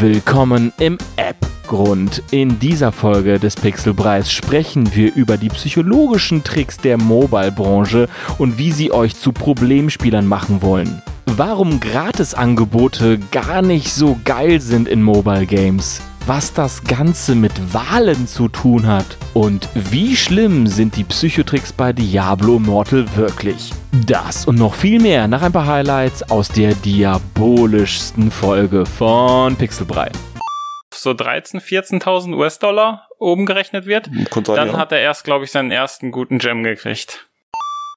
Willkommen im App-Grund. In dieser Folge des Pixelpreis sprechen wir über die psychologischen Tricks der Mobile-Branche und wie sie euch zu Problemspielern machen wollen. Warum Gratisangebote gar nicht so geil sind in Mobile Games was das Ganze mit Wahlen zu tun hat und wie schlimm sind die Psychotricks bei Diablo Immortal wirklich. Das und noch viel mehr nach ein paar Highlights aus der diabolischsten Folge von Pixelbrei. So 13.000, 14.000 US-Dollar oben gerechnet wird, dann hat er erst, glaube ich, seinen ersten guten Gem gekriegt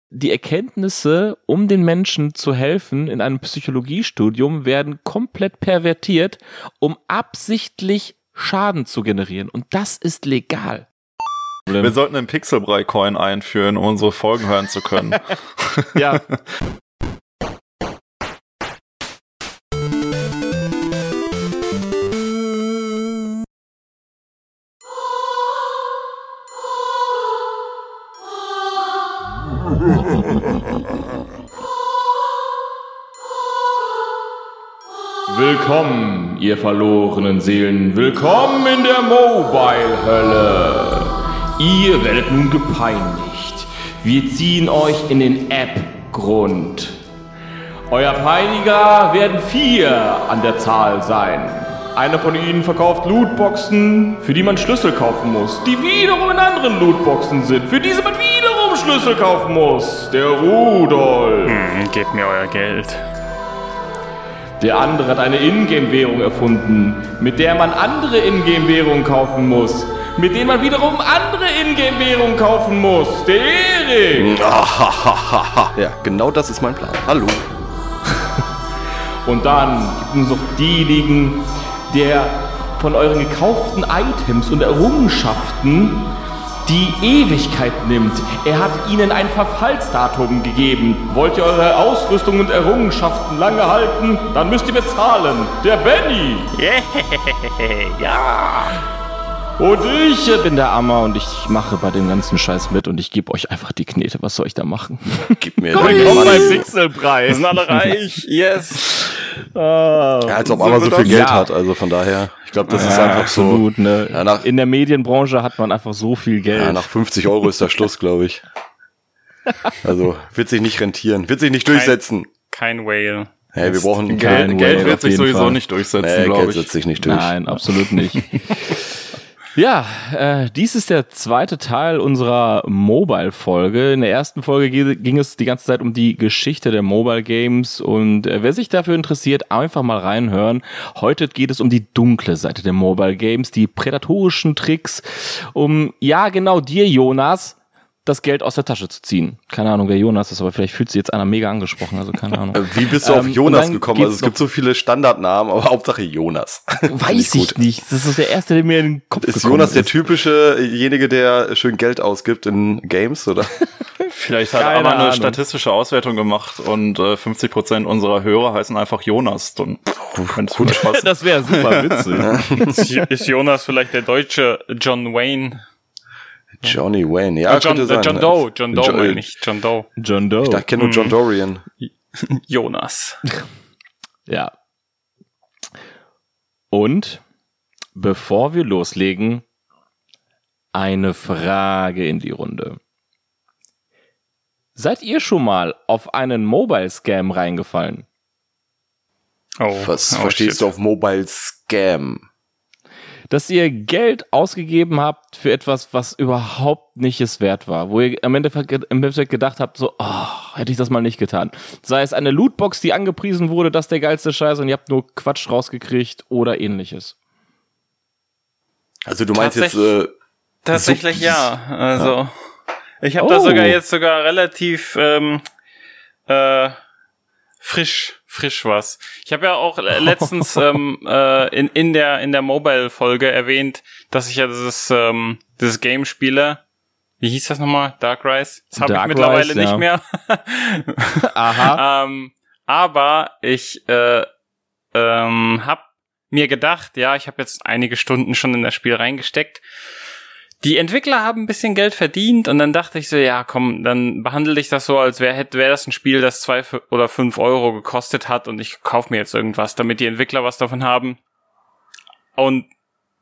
die Erkenntnisse, um den Menschen zu helfen in einem Psychologiestudium, werden komplett pervertiert, um absichtlich Schaden zu generieren. Und das ist legal. Wir sollten einen Pixelbrei-Coin einführen, um unsere Folgen hören zu können. ja. Willkommen, ihr verlorenen Seelen. Willkommen in der Mobile-Hölle. Ihr werdet nun gepeinigt. Wir ziehen euch in den App-Grund. Euer Peiniger werden vier an der Zahl sein. Einer von ihnen verkauft Lootboxen, für die man Schlüssel kaufen muss, die wiederum in anderen Lootboxen sind, für diese man wiederum Schlüssel kaufen muss. Der Rudolf. Hm, gebt mir euer Geld. Der andere hat eine Ingame-Währung erfunden, mit der man andere Ingame-Währungen kaufen muss. Mit denen man wiederum andere Ingame-Währungen kaufen muss. Der Erik! ja, genau das ist mein Plan. Hallo. Und dann gibt es noch diejenigen, der von euren gekauften Items und Errungenschaften die Ewigkeit nimmt. Er hat ihnen ein Verfallsdatum gegeben. Wollt ihr eure Ausrüstung und Errungenschaften lange halten, dann müsst ihr bezahlen. Der Benny. Yeah, ja. Und ich bin der Ammer und ich mache bei dem ganzen Scheiß mit und ich gebe euch einfach die Knete. Was soll ich da machen? Gib mir Komm, komm beim Pixelpreis. Wir sind alle reich. Yes. Ah, ja, als ob Ammer so viel Geld ja. hat. Also von daher, ich glaube, das ja, ist einfach absolut, so. Ne? Ja, nach, In der Medienbranche hat man einfach so viel Geld. Ja, nach 50 Euro ist der Schluss, glaube ich. Also wird sich nicht rentieren, wird sich nicht durchsetzen. Kein, kein Whale. Hey, wir brauchen Geld, Geld wird sich sowieso Fall. nicht durchsetzen, nee, glaube ich. setzt sich nicht durch. Nein, absolut nicht. Ja, äh, dies ist der zweite Teil unserer Mobile-Folge. In der ersten Folge ging es die ganze Zeit um die Geschichte der Mobile Games und äh, wer sich dafür interessiert, einfach mal reinhören. Heute geht es um die dunkle Seite der Mobile Games, die prädatorischen Tricks, um, ja genau dir, Jonas, das Geld aus der Tasche zu ziehen. Keine Ahnung, wer Jonas ist, aber vielleicht fühlt sich jetzt einer mega angesprochen, also keine Ahnung. Äh, wie bist du auf ähm, Jonas gekommen? Also es gibt so viele Standardnamen, aber Hauptsache Jonas. Weiß ich nicht. Das ist der erste, der mir in den Kopf ist. Ist Jonas der typischejenige, der schön Geld ausgibt in Games, oder? vielleicht hat er aber eine statistische Auswertung gemacht und äh, 50 Prozent unserer Hörer heißen einfach Jonas. Dann, gut, das wäre super witzig. ist Jonas vielleicht der deutsche John Wayne? Johnny Wayne, ja, ah, John, äh, John Doe, John Doe, John, nicht John Doe. John Doe. Ich kenne nur John hm. Dorian. Jonas. ja. Und bevor wir loslegen, eine Frage in die Runde. Seid ihr schon mal auf einen Mobile Scam reingefallen? Oh, Was oh, verstehst shit. du auf Mobile Scam? Dass ihr Geld ausgegeben habt für etwas, was überhaupt nicht es wert war, wo ihr am Endeffekt, im Endeffekt gedacht habt, so, oh, hätte ich das mal nicht getan. Sei es eine Lootbox, die angepriesen wurde, das ist der geilste Scheiß und ihr habt nur Quatsch rausgekriegt oder ähnliches. Also du meinst jetzt äh, tatsächlich so ja. Also ja. ich habe oh. da sogar jetzt sogar relativ ähm, äh, frisch, frisch was. Ich habe ja auch letztens ähm, äh, in, in der in der Mobile-Folge erwähnt, dass ich ja dieses ähm, dieses Game spiele. Wie hieß das nochmal? Dark Rise? Das habe ich mittlerweile Rise, nicht ja. mehr. Aha. ähm, aber ich äh, ähm, habe mir gedacht, ja, ich habe jetzt einige Stunden schon in das Spiel reingesteckt die Entwickler haben ein bisschen Geld verdient und dann dachte ich so, ja, komm, dann behandle ich das so, als wäre hätte das ein Spiel, das zwei oder fünf Euro gekostet hat und ich kaufe mir jetzt irgendwas, damit die Entwickler was davon haben. und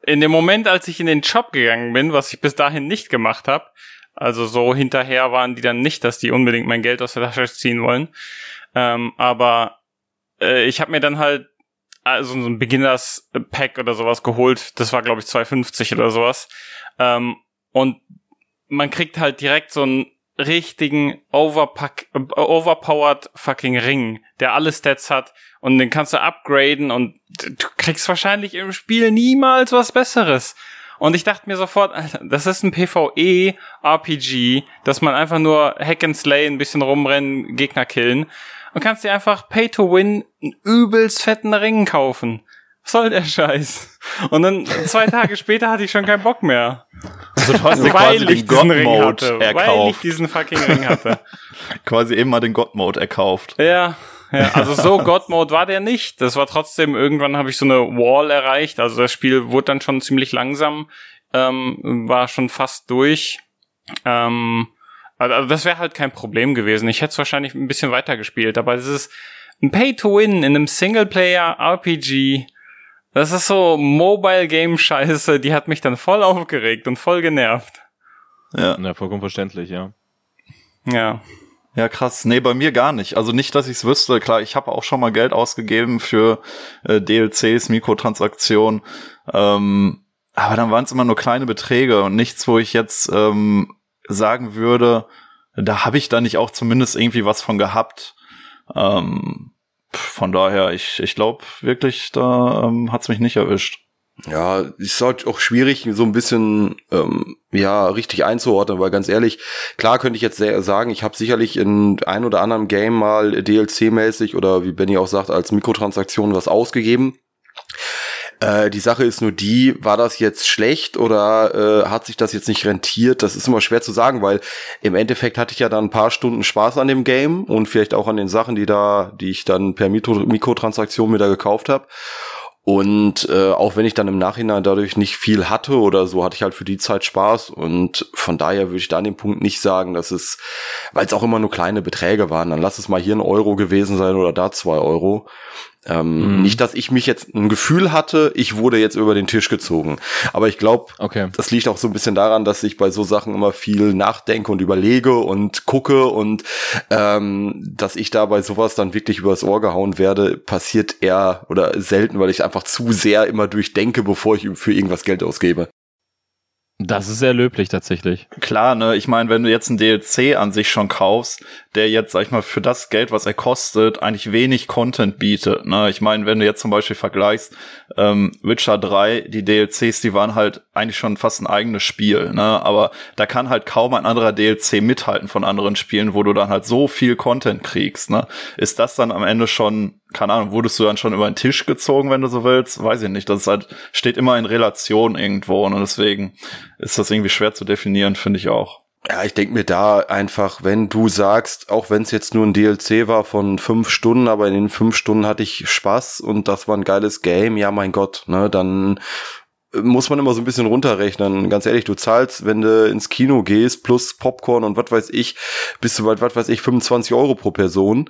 in dem Moment, als ich in den Shop gegangen bin, was ich bis dahin nicht gemacht habe, also so hinterher waren die dann nicht, dass die unbedingt mein Geld aus der Tasche ziehen wollen. Ähm, aber äh, ich habe mir dann halt also so ein Beginners Pack oder sowas geholt. Das war glaube ich 2,50 oder sowas. Ähm, und man kriegt halt direkt so einen richtigen overpack, overpowered fucking Ring, der alle Stats hat und den kannst du upgraden und du kriegst wahrscheinlich im Spiel niemals was Besseres. Und ich dachte mir sofort, das ist ein PvE-RPG, dass man einfach nur Hack and Slay, ein bisschen rumrennen, Gegner killen und kannst dir einfach Pay to Win einen übelst fetten Ring kaufen. Soll der Scheiß? Und dann zwei Tage später hatte ich schon keinen Bock mehr. Also du hast dir quasi den God-Mode erkauft. Weil ich diesen fucking Ring hatte. quasi eben mal den God-Mode erkauft. Ja, ja, also so God-Mode war der nicht. Das war trotzdem, irgendwann habe ich so eine Wall erreicht. Also das Spiel wurde dann schon ziemlich langsam, ähm, war schon fast durch. Ähm, also das wäre halt kein Problem gewesen. Ich hätte es wahrscheinlich ein bisschen weiter gespielt, aber es ist ein Pay-to-Win in einem Singleplayer-RPG. Das ist so Mobile-Game-Scheiße, die hat mich dann voll aufgeregt und voll genervt. Ja. Ja, vollkommen verständlich, ja. Ja. Ja, krass. Nee, bei mir gar nicht. Also nicht, dass ich es wüsste. Klar, ich habe auch schon mal Geld ausgegeben für äh, DLCs, Mikrotransaktionen. Ähm, aber dann waren es immer nur kleine Beträge und nichts, wo ich jetzt ähm, sagen würde, da habe ich da nicht auch zumindest irgendwie was von gehabt. Ähm, von daher, ich, ich glaube wirklich, da ähm, hat's mich nicht erwischt. Ja, ist halt auch schwierig, so ein bisschen ähm, ja richtig einzuordnen, weil ganz ehrlich, klar könnte ich jetzt sagen, ich habe sicherlich in ein oder anderem Game mal DLC-mäßig oder wie Benny auch sagt, als Mikrotransaktion was ausgegeben. Äh, die Sache ist nur die, war das jetzt schlecht oder äh, hat sich das jetzt nicht rentiert? Das ist immer schwer zu sagen, weil im Endeffekt hatte ich ja dann ein paar Stunden Spaß an dem Game und vielleicht auch an den Sachen, die da, die ich dann per Mikrotransaktion mir da gekauft habe. Und äh, auch wenn ich dann im Nachhinein dadurch nicht viel hatte oder so, hatte ich halt für die Zeit Spaß. Und von daher würde ich da an dem Punkt nicht sagen, dass es, weil es auch immer nur kleine Beträge waren, dann lass es mal hier ein Euro gewesen sein oder da zwei Euro. Ähm, mhm. Nicht, dass ich mich jetzt ein Gefühl hatte, ich wurde jetzt über den Tisch gezogen. Aber ich glaube, okay. das liegt auch so ein bisschen daran, dass ich bei so Sachen immer viel nachdenke und überlege und gucke und ähm, dass ich da bei sowas dann wirklich übers Ohr gehauen werde, passiert eher oder selten, weil ich einfach zu sehr immer durchdenke, bevor ich für irgendwas Geld ausgebe. Das ist sehr löblich tatsächlich. Klar, ne, ich meine, wenn du jetzt einen DLC an sich schon kaufst, der jetzt, sag ich mal, für das Geld, was er kostet, eigentlich wenig Content bietet. Ne? Ich meine, wenn du jetzt zum Beispiel vergleichst, ähm, Witcher 3, die DLCs, die waren halt eigentlich schon fast ein eigenes Spiel, ne? Aber da kann halt kaum ein anderer DLC mithalten von anderen Spielen, wo du dann halt so viel Content kriegst, ne? Ist das dann am Ende schon, keine Ahnung, wurdest du dann schon über den Tisch gezogen, wenn du so willst? Weiß ich nicht. Das ist halt, steht immer in Relation irgendwo und deswegen ist das irgendwie schwer zu definieren, finde ich auch. Ja, ich denke mir da einfach, wenn du sagst, auch wenn es jetzt nur ein DLC war von fünf Stunden, aber in den fünf Stunden hatte ich Spaß und das war ein geiles Game, ja mein Gott, ne, dann muss man immer so ein bisschen runterrechnen. Ganz ehrlich, du zahlst, wenn du ins Kino gehst, plus Popcorn und was weiß ich, bist du bald, was weiß ich, 25 Euro pro Person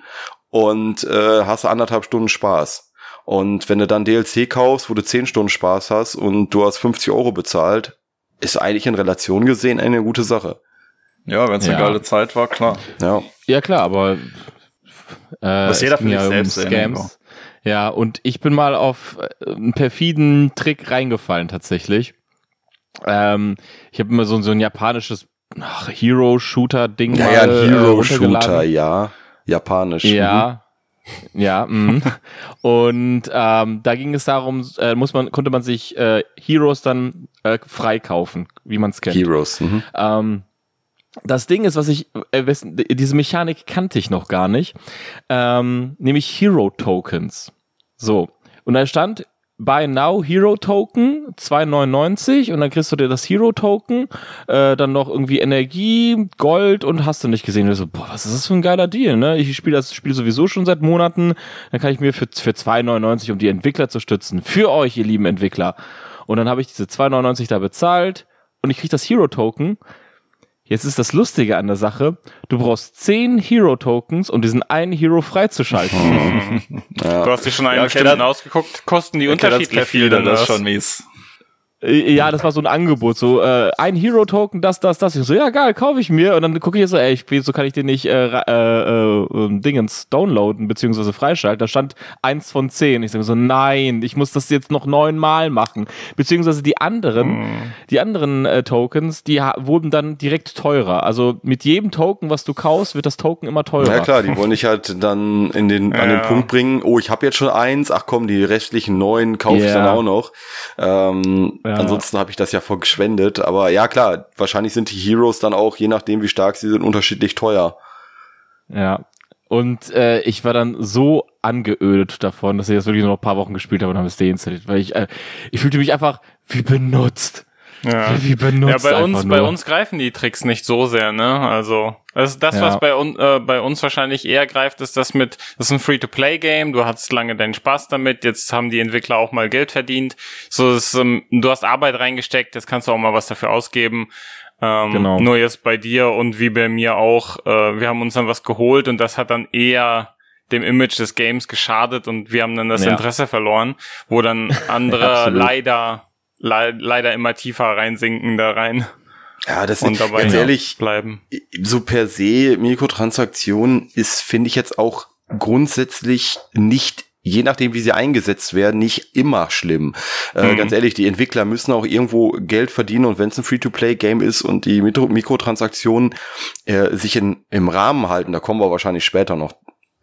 und äh, hast anderthalb Stunden Spaß. Und wenn du dann DLC kaufst, wo du 10 Stunden Spaß hast und du hast 50 Euro bezahlt, ist eigentlich in Relation gesehen eine gute Sache. Ja, wenn es eine geile Zeit war, klar. Ja, ja klar, aber äh, Was jeder für sich ja selbst um Scams. Ja, und ich bin mal auf äh, einen perfiden Trick reingefallen tatsächlich. Ähm, ich habe immer so, so ein japanisches Hero-Shooter-Ding ja, ja, ein äh, Hero-Shooter, ja. Japanisch. Ja. Mhm. Ja, mh. und ähm, da ging es darum, äh, muss man, konnte man sich äh, Heroes dann äh, freikaufen, wie man es kennt. Heroes. Mhm. Ähm, das Ding ist, was ich, äh, diese Mechanik kannte ich noch gar nicht, ähm, nämlich Hero Tokens. So. Und da stand Buy Now Hero Token 2,99 und dann kriegst du dir das Hero Token, äh, dann noch irgendwie Energie, Gold und hast du nicht gesehen. Und so, boah, was ist das für ein geiler Deal, ne? Ich spiele das Spiel sowieso schon seit Monaten, dann kann ich mir für, für 2,99, um die Entwickler zu stützen, für euch, ihr lieben Entwickler. Und dann habe ich diese 2,99 da bezahlt und ich krieg das Hero Token Jetzt ist das Lustige an der Sache, du brauchst zehn Hero-Tokens, um diesen einen Hero freizuschalten. ja. Du hast dir schon einen ja, okay, bestimmten ausgeguckt, kosten die okay, unterschiedlich viel. Das ist schon mies. Äh, ja, das war so ein Angebot, so äh, ein Hero-Token, das, das, das. Ich so, ja geil, kaufe ich mir. Und dann gucke ich so, ey, ich, so kann ich den nicht äh, äh, äh, Dingens downloaden beziehungsweise freischalten. Da stand eins von zehn. Ich sage so, nein, ich muss das jetzt noch neunmal machen. Beziehungsweise die anderen, hm. die anderen äh, Tokens, die wurden dann direkt teurer. Also mit jedem Token, was du kaufst, wird das Token immer teurer. Ja klar, die wollen dich halt dann in den, ja. an den Punkt bringen, oh, ich habe jetzt schon eins, ach komm, die restlichen neun kaufe yeah. ich dann auch noch. Ähm, ja. Ansonsten habe ich das ja vorgeschwendet. Aber ja, klar, wahrscheinlich sind die Heroes dann auch, je nachdem wie stark sie sind, unterschiedlich teuer. Ja. Und äh, ich war dann so angeödet davon, dass ich das wirklich nur noch ein paar Wochen gespielt habe und habe es deinstalliert, weil ich, äh, ich fühlte mich einfach wie benutzt. Ja, wie benutzt ja bei uns, nur. bei uns greifen die Tricks nicht so sehr, ne? Also das, das ja. was bei, un, äh, bei uns wahrscheinlich eher greift, ist das mit, das ist ein Free-to-Play-Game, du hattest lange deinen Spaß damit, jetzt haben die Entwickler auch mal Geld verdient. So, ist, ähm, du hast Arbeit reingesteckt, jetzt kannst du auch mal was dafür ausgeben. Ähm, genau. Nur jetzt bei dir und wie bei mir auch, äh, wir haben uns dann was geholt und das hat dann eher dem Image des Games geschadet und wir haben dann das ja. Interesse verloren, wo dann andere leider le leider immer tiefer reinsinken da rein. Ja, das ist ganz ehrlich, bleiben. so per se Mikrotransaktion ist, finde ich jetzt auch grundsätzlich nicht je nachdem, wie sie eingesetzt werden, nicht immer schlimm. Äh, mhm. Ganz ehrlich, die Entwickler müssen auch irgendwo Geld verdienen und wenn es ein Free-to-Play-Game ist und die Mikrotransaktionen äh, sich in, im Rahmen halten, da kommen wir wahrscheinlich später noch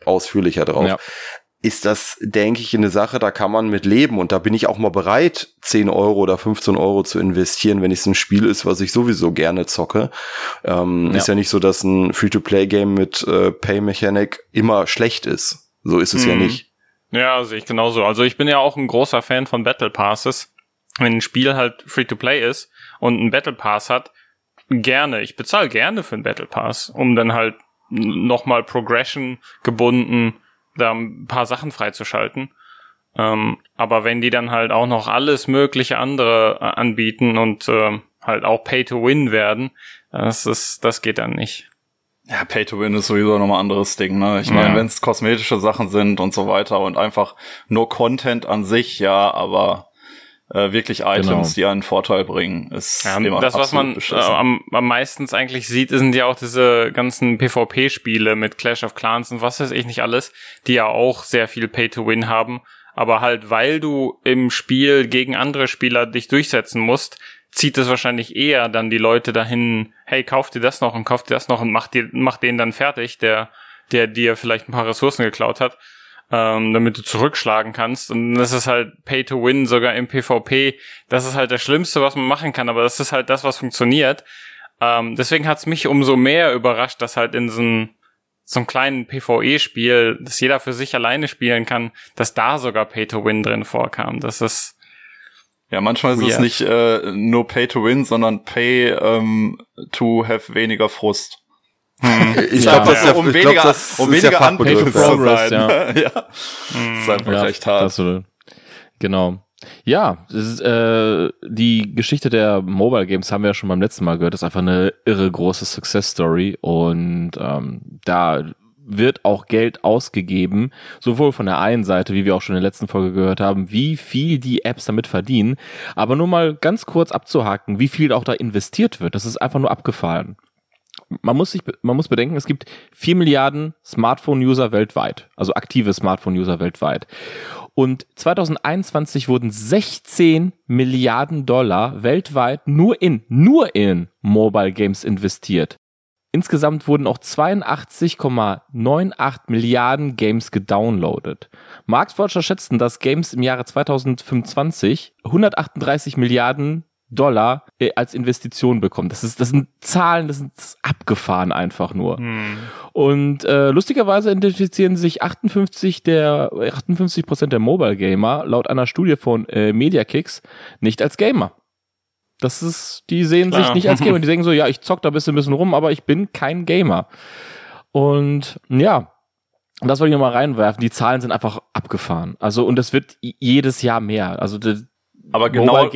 ausführlicher drauf. Ja ist das, denke ich, eine Sache, da kann man mit leben. Und da bin ich auch mal bereit, 10 Euro oder 15 Euro zu investieren, wenn es ein Spiel ist, was ich sowieso gerne zocke. Ähm, ja. Ist ja nicht so, dass ein Free-to-Play-Game mit äh, Pay-Mechanik immer schlecht ist. So ist es mhm. ja nicht. Ja, sehe ich genauso. Also ich bin ja auch ein großer Fan von Battle Passes. Wenn ein Spiel halt Free-to-Play ist und ein Battle Pass hat, gerne. Ich bezahle gerne für einen Battle Pass, um dann halt nochmal Progression gebunden da ein paar Sachen freizuschalten. Ähm, aber wenn die dann halt auch noch alles mögliche andere äh, anbieten und äh, halt auch Pay to Win werden, das ist, das geht dann nicht. Ja, Pay to Win ist sowieso nochmal ein anderes Ding, ne? Ich meine, ja. wenn es kosmetische Sachen sind und so weiter und einfach nur Content an sich, ja, aber äh, wirklich Items, genau. die einen Vorteil bringen, ist ja, immer Das, was man äh, am, am meistens eigentlich sieht, sind ja auch diese ganzen PvP-Spiele mit Clash of Clans und was weiß ich nicht alles, die ja auch sehr viel Pay-to-Win haben. Aber halt, weil du im Spiel gegen andere Spieler dich durchsetzen musst, zieht es wahrscheinlich eher dann die Leute dahin, hey, kauf dir das noch und kauf dir das noch und mach dir, mach den dann fertig, der, der dir vielleicht ein paar Ressourcen geklaut hat ähm, damit du zurückschlagen kannst. Und das ist halt Pay to Win, sogar im PvP. Das ist halt das Schlimmste, was man machen kann, aber das ist halt das, was funktioniert. Ähm, deswegen hat's mich umso mehr überrascht, dass halt in so einem so einem kleinen PvE-Spiel, das jeder für sich alleine spielen kann, dass da sogar Pay to Win drin vorkam. Das ist ja, manchmal ist weird. es nicht äh, nur Pay to Win, sondern Pay ähm, to have weniger Frust. Hm. Ich ja, glaube, das ist ja, um weniger, glaub, das um weniger ja unpaid progress, ja. ja. Hm. Das ist einfach ja, echt hart. Absolut. Genau. Ja, ist, äh, die Geschichte der Mobile Games haben wir ja schon beim letzten Mal gehört. Das ist einfach eine irre große Success Story und ähm, da wird auch Geld ausgegeben, sowohl von der einen Seite, wie wir auch schon in der letzten Folge gehört haben, wie viel die Apps damit verdienen, aber nur mal ganz kurz abzuhaken, wie viel auch da investiert wird. Das ist einfach nur abgefallen man muss sich, man muss bedenken, es gibt vier Milliarden Smartphone-User weltweit, also aktive Smartphone-User weltweit. Und 2021 wurden 16 Milliarden Dollar weltweit nur in, nur in Mobile Games investiert. Insgesamt wurden auch 82,98 Milliarden Games gedownloadet. Marktforscher schätzten, dass Games im Jahre 2025 138 Milliarden Dollar äh, als Investition bekommen. Das ist, das sind Zahlen, das sind abgefahren einfach nur. Hm. Und äh, lustigerweise identifizieren sich 58 der 58 Prozent der Mobile Gamer laut einer Studie von äh, MediaKicks nicht als Gamer. Das ist, die sehen Klar. sich nicht als Gamer. Die sagen so, ja, ich zock da ein bisschen, ein bisschen rum, aber ich bin kein Gamer. Und ja, das wollte ich nochmal reinwerfen. Die Zahlen sind einfach abgefahren. Also, und das wird jedes Jahr mehr. Also, Aber genau,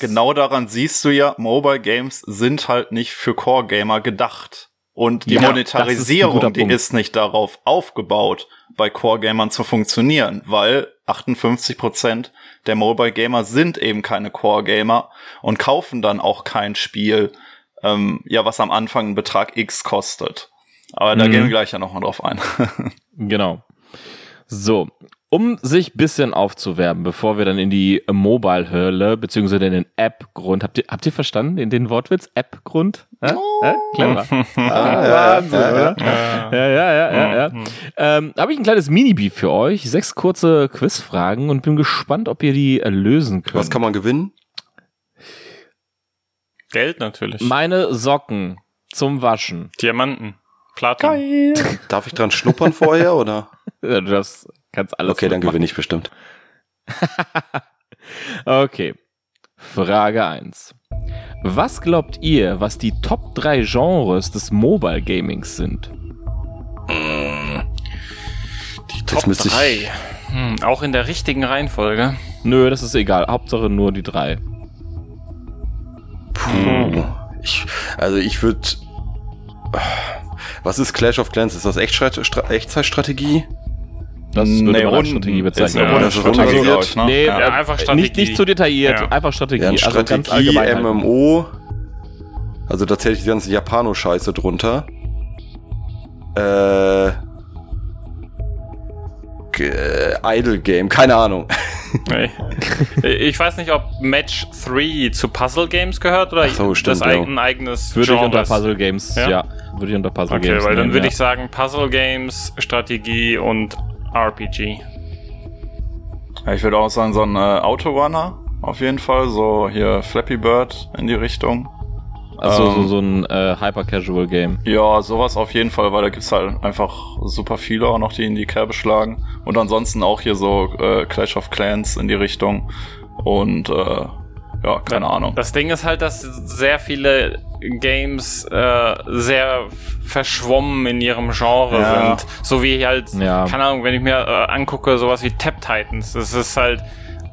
genau daran siehst du ja, Mobile Games sind halt nicht für Core Gamer gedacht. Und die ja, Monetarisierung, ist die ist nicht darauf aufgebaut, bei Core Gamern zu funktionieren, weil 58 Prozent der Mobile Gamer sind eben keine Core Gamer und kaufen dann auch kein Spiel, ähm, ja, was am Anfang einen Betrag X kostet. Aber da mhm. gehen wir gleich ja nochmal drauf ein. genau. So, um sich bisschen aufzuwerben, bevor wir dann in die Mobile-Hölle, beziehungsweise in den App-Grund, habt ihr, habt ihr verstanden, in den Wortwitz? App-Grund? Äh? Oh. Äh? Clever. ah, Wahnsinn, ja, oder? Ja, ja, ja, ja. ja, ja. Mhm. Ähm, Habe ich ein kleines Mini-Beef für euch, sechs kurze Quizfragen und bin gespannt, ob ihr die lösen könnt. Was kann man gewinnen? Geld natürlich. Meine Socken zum Waschen. Diamanten. Platin. Geil. Darf ich dran schnuppern vorher, oder? Ja, du darfst, kannst alles Okay, dann gewinne ich bestimmt. okay. Frage 1. Was glaubt ihr, was die Top 3 Genres des Mobile Gamings sind? Die Top 3. Hm, auch in der richtigen Reihenfolge. Nö, das ist egal. Hauptsache nur die drei. Puh. Ich, also ich würde. Was ist Clash of Clans? Ist das Echtzeitstrategie? Das würde nee, man Strategie bezeichnen. Ja, das ist Strategie, also, ne? Nee, ja, einfach Strategie. Nicht, nicht zu detailliert, ja. einfach Strategie. Ja, Strategie, also MMO. Also da zählt die ganze Japano-Scheiße drunter. Äh, Idle Game, keine Ahnung. Nee. Ich weiß nicht, ob Match 3 zu Puzzle Games gehört oder so, stimmt, das ein eigenes Würde Genre ich unter Puzzle Games, ja. ja. Würde ich unter Puzzle okay, Games. Okay, weil dann würde ja. ich sagen Puzzle Games, Strategie und RPG. Ja, ich würde auch sagen, so ein äh, Autorunner auf jeden Fall. So hier Flappy Bird in die Richtung. Also ähm, so, so ein äh, Hyper-Casual-Game. Ja, sowas auf jeden Fall, weil da gibt's halt einfach super viele auch noch, die in die Kerbe schlagen. Und ansonsten auch hier so äh, Clash of Clans in die Richtung. Und äh, ja, keine Ahnung. Das Ding ist halt, dass sehr viele Games äh, sehr verschwommen in ihrem Genre ja. sind. So wie halt, ja. keine Ahnung, wenn ich mir äh, angucke, sowas wie Tap Titans. Das ist halt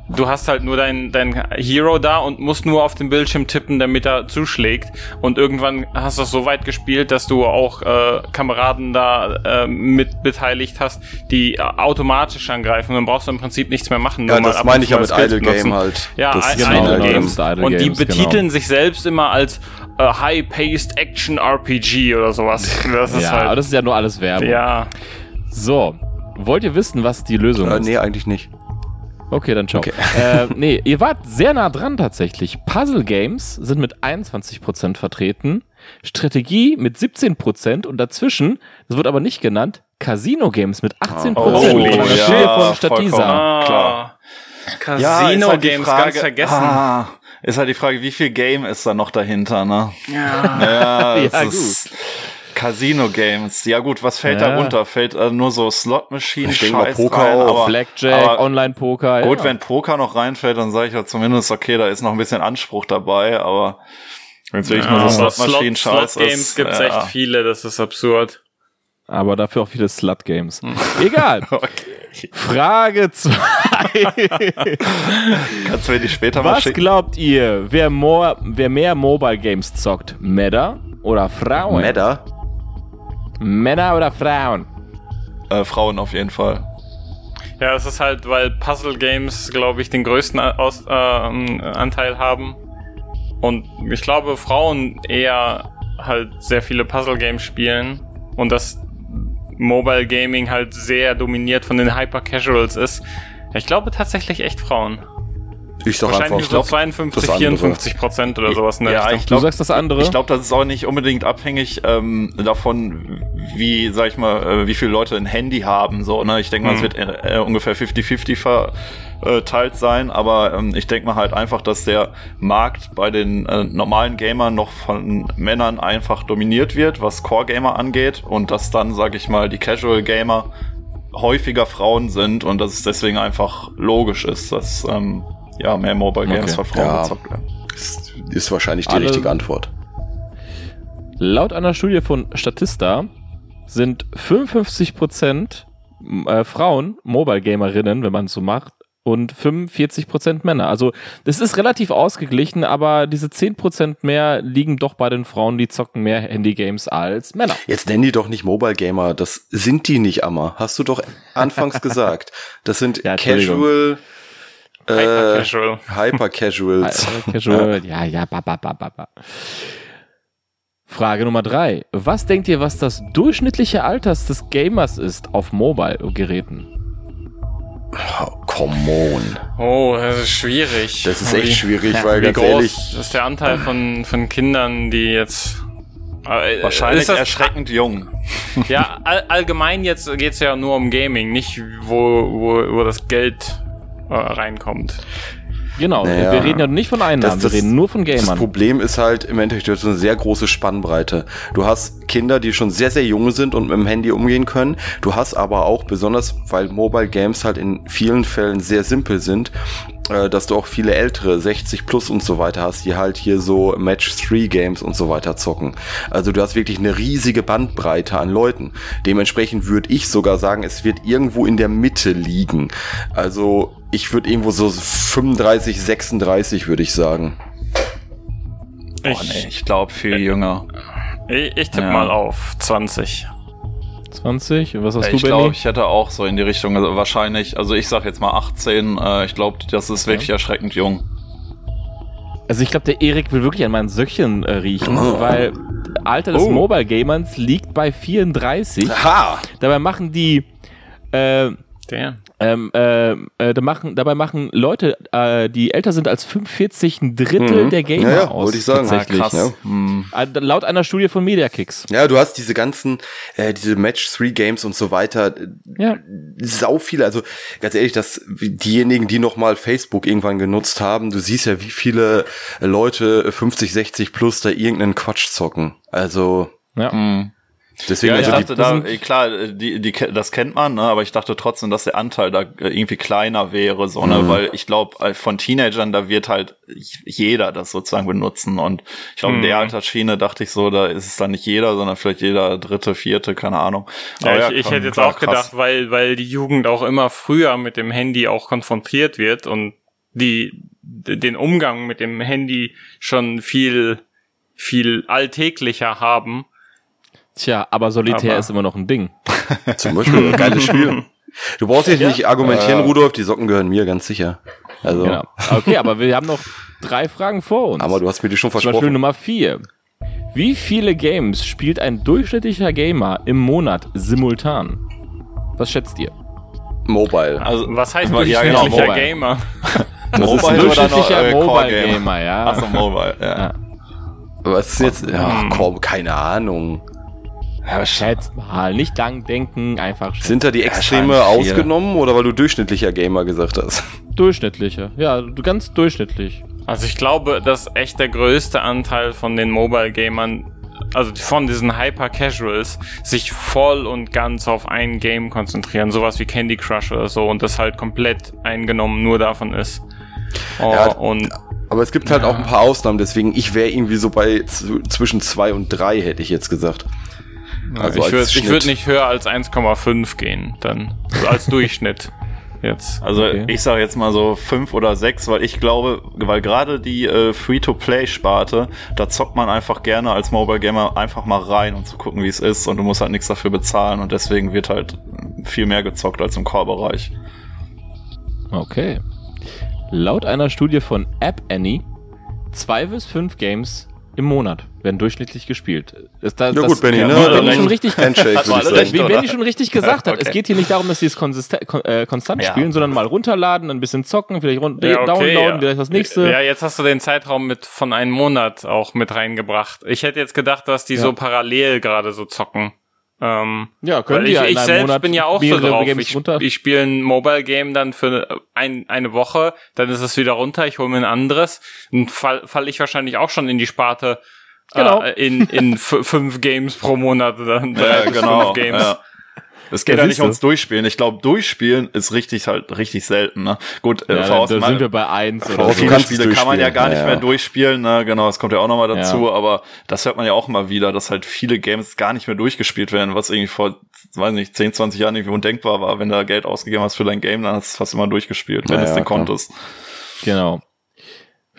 du hast halt nur dein, dein Hero da und musst nur auf den Bildschirm tippen, damit er zuschlägt. Und irgendwann hast du es so weit gespielt, dass du auch äh, Kameraden da äh, mit beteiligt hast, die automatisch angreifen. Dann brauchst du im Prinzip nichts mehr machen. Ja, das meine ich ja mit Idle Game halt. Ja, das genau, Idle Games. Idle und die betiteln genau. sich selbst immer als äh, High-Paced Action RPG oder sowas. Das ist ja, halt, aber das ist ja nur alles Werbung. Ja. So, wollt ihr wissen, was die Lösung äh, ist? Nee, eigentlich nicht. Okay, dann ciao. Okay. Äh, nee, ihr wart sehr nah dran tatsächlich. Puzzle Games sind mit 21% vertreten, Strategie mit 17% und dazwischen, das wird aber nicht genannt, Casino Games mit 18%. Oh, oh ja, von Statisa. Ah, klar. Casino ja, halt Games, Frage, ganz vergessen. Ah, ist halt die Frage, wie viel Game ist da noch dahinter, ne? Ja, ja, ja gut. Casino Games. Ja gut, was fällt ja. da runter? Fällt äh, nur so Slot Machine, ich Scheiß Poker, rein, aber, Blackjack, Online Poker. Gut, ja. wenn Poker noch reinfällt, dann sage ich ja zumindest okay, da ist noch ein bisschen Anspruch dabei, aber wenn es wirklich ja. nur so Slot Machine Scheiß Slot Games gibt's echt viele, das ist absurd. Aber dafür auch viele Slut Games. Hm. Egal. okay. Frage 2. Kannst du mir die später Was mal schicken? Was glaubt ihr, wer, more, wer mehr Mobile Games zockt? Männer oder Frauen? Männer? Männer oder Frauen? Äh, Frauen auf jeden Fall. Ja, es ist halt, weil Puzzle Games, glaube ich, den größten Aus äh, Anteil haben. Und ich glaube, Frauen eher halt sehr viele Puzzle Games spielen. Und das Mobile Gaming halt sehr dominiert von den Hyper Casuals ist. Ich glaube tatsächlich echt Frauen. Ich sag Wahrscheinlich einfach, so 52, 54 Prozent oder sowas. Ne? Ja, ich glaub, du sagst das andere. Ich glaube, das ist auch nicht unbedingt abhängig ähm, davon, wie, sag ich mal, äh, wie viele Leute ein Handy haben. So, ne? Ich denke mal, hm. es wird äh, ungefähr 50-50 verteilt sein, aber ähm, ich denke mal halt einfach, dass der Markt bei den äh, normalen Gamern noch von Männern einfach dominiert wird, was Core-Gamer angeht und dass dann, sag ich mal, die Casual-Gamer häufiger Frauen sind und dass es deswegen einfach logisch ist, dass ähm, ja, mehr Mobile Games okay. von Frauen ja, gezockt werden. Ist, ist wahrscheinlich die Alle, richtige Antwort. Laut einer Studie von Statista sind 55% äh, Frauen Mobile Gamerinnen, wenn man es so macht, und 45 Prozent Männer. Also das ist relativ ausgeglichen, aber diese 10 Prozent mehr liegen doch bei den Frauen, die zocken mehr Handygames als Männer. Jetzt nennen die doch nicht Mobile Gamer, das sind die nicht, Amma. Hast du doch anfangs gesagt. Das sind Ja, Casual, äh, Hyper Casual. Hyper Casuals. Casual, ja, ja, ba, ba, ba, ba, ba. Frage Nummer drei. Was denkt ihr, was das durchschnittliche Alters des Gamers ist auf Mobile-Geräten? Oh, come on. Oh, das ist schwierig. Das ist echt schwierig, weil Wie ganz groß ehrlich, ist der Anteil von, von Kindern, die jetzt äh, Wahrscheinlich ist das, erschreckend jung. Ja, all, allgemein jetzt geht's ja nur um Gaming, nicht wo, wo, wo das Geld äh, reinkommt. Genau, Naja. wir reden ja nicht von Einnahmen, Das- das- wir reden nur von Das Gamern. Problem ist halt im Endeffekt, du hast eine sehr große Spannbreite. Du hast Kinder, die schon sehr, sehr jung sind und mit dem Handy umgehen können. Du hast aber auch, besonders weil Mobile Games halt in vielen Fällen sehr simpel sind, äh, dass du auch viele ältere, 60 plus und so weiter hast, die halt hier so Match-3-Games und so weiter zocken. Also du hast wirklich eine riesige Bandbreite an Leuten. Dementsprechend würde ich sogar sagen, es wird irgendwo in der Mitte liegen. Also ich würde irgendwo so 35, 36 würde ich sagen. Oh, nee, ich glaube viel jünger. Ich, ich tippe Ja. mal auf 20. 20, und was hast ich du, glaube, Benny? ich hätte auch so in die Richtung, also wahrscheinlich, also ich sag jetzt mal 18, äh, ich glaube, das ist wirklich erschreckend jung. Also ich glaube, der Erik will wirklich an meinen Söckchen äh, riechen, Oh. weil Alter des Oh. Mobile-Gamers liegt bei 34. Ha! Dabei machen die äh, Der. Ähm, äh, äh, da machen, dabei machen Leute, äh, die älter sind als 45, ein Drittel Mhm. der Gamer Ja, ja, aus. wollte ich sagen. Tatsächlich. krass. Ja. Hm. Äh, laut einer Studie von Mediakicks. Ja, du hast diese ganzen, äh, diese Match-3-Games und so weiter, äh, Ja. sau viele. Also ganz ehrlich, dass diejenigen, die noch mal Facebook irgendwann genutzt haben, du siehst ja, wie viele Leute 50, 60 plus da irgendeinen Quatsch zocken. Also Ja. Hm. Deswegen, Ja, ich also dachte das da, äh, klar, äh, die, die, das kennt man, ne, aber ich dachte trotzdem, dass der Anteil da äh, irgendwie kleiner wäre, so, ne, Mhm. weil ich glaube, von Teenagern, da wird halt jeder das sozusagen benutzen und ich glaube, in der Mhm. Altersschiene dachte ich so, da ist es dann nicht jeder, sondern vielleicht jeder dritte, vierte, keine Ahnung. Ja, ich, ich komm, hätte jetzt klar, auch krass. gedacht, weil, weil die Jugend auch immer früher mit dem Handy auch konfrontiert wird und die den Umgang mit dem Handy schon viel, viel alltäglicher haben. Tja, aber Solitär Aber- ist immer noch ein Ding. zum Beispiel, geiles Spiel. Du brauchst jetzt nicht argumentieren, Äh. Rudolf, die Socken gehören mir, ganz sicher. Also, Genau. Okay, aber wir haben noch drei Fragen vor uns. aber du hast mir die schon Zum Beispiel versprochen. Nummer vier. Wie viele Games spielt ein durchschnittlicher Gamer im Monat simultan? Was schätzt ihr? Mobile. Also, Was heißt Ja, durchschnittlicher genau, Mobile. Gamer? Das ist ein Mobile oder noch, durchschnittlicher äh, Mobile Game? Gamer, ja. Achso, Mobile, ja. Ja. Was ist jetzt? Ja, Hm. komm, keine Ahnung. Ja, schätzt mal, nicht lang denken, einfach schätzen. Sind da die Extreme viel. ausgenommen oder weil du durchschnittlicher Gamer gesagt hast? durchschnittlicher. Ja, du ganz durchschnittlich. Also ich glaube, dass echt der größte Anteil von den Mobile Gamern, also von diesen Hyper Casuals, sich voll und ganz auf ein Game konzentrieren, sowas wie Candy Crush oder so und das halt komplett eingenommen nur davon ist. Oh, Ja, und Aber es gibt halt auch ein paar Ausnahmen, deswegen ich wäre irgendwie so bei zwischen zwei und drei hätte ich jetzt gesagt. Also ich würde würd nicht höher als 1,5 gehen, dann also als Durchschnitt jetzt. Also Okay. ich sage jetzt mal so fünf oder sechs, weil ich glaube, weil gerade die äh, Free-to-Play-Sparte, da zockt man einfach gerne als Mobile Gamer einfach mal rein, um zu gucken, wie es ist und du musst halt nichts dafür bezahlen und deswegen wird halt viel mehr gezockt als im Core-Bereich. Okay. Laut einer Studie von App Annie, zwei bis fünf Games im Monat werden durchschnittlich gespielt. Ist da, Ja das, gut, Benny, ja, ne? Wie Oder Benny recht. schon richtig, Handshake, Hat recht. wie? Benny schon richtig gesagt hat, es Okay. geht hier nicht darum, dass sie es äh, konstant Ja. spielen, sondern mal runterladen, ein bisschen zocken, vielleicht run Ja, okay, downloaden, ja. vielleicht das nächste. Ja, jetzt hast du den Zeitraum mit von einem Monat auch mit reingebracht. Ich hätte jetzt gedacht, dass die Ja. so parallel gerade so zocken. Ähm, Ja, können die ich, ja in ich einem selbst Monat bin ja auch so drauf. Games Ich, ich spiele ein Mobile Game dann für ein, eine Woche, dann ist es wieder runter, ich hole mir ein anderes. Dann fall, fall ich wahrscheinlich auch schon in die Sparte Genau. äh, in, in fünf Games pro Monat. Dann, Ja, genau. Fünf Games. Ja. Es geht ja, nicht ums Durchspielen. Ich glaube, Durchspielen ist richtig halt richtig selten. Ne? Gut, äh, ja, da, da sind wir bei eins. Oder so. Viele Spiele kann man ja gar nicht mehr durchspielen. Ne? Genau, das kommt ja auch nochmal dazu. Aber das hört man ja auch mal wieder, dass halt viele Games gar nicht mehr durchgespielt werden, was irgendwie vor, weiß nicht, 10, 20 Jahren irgendwie undenkbar war. Wenn du Geld ausgegeben hast für dein Game, dann hast du es fast immer durchgespielt, wenn du es denn konntest. Genau.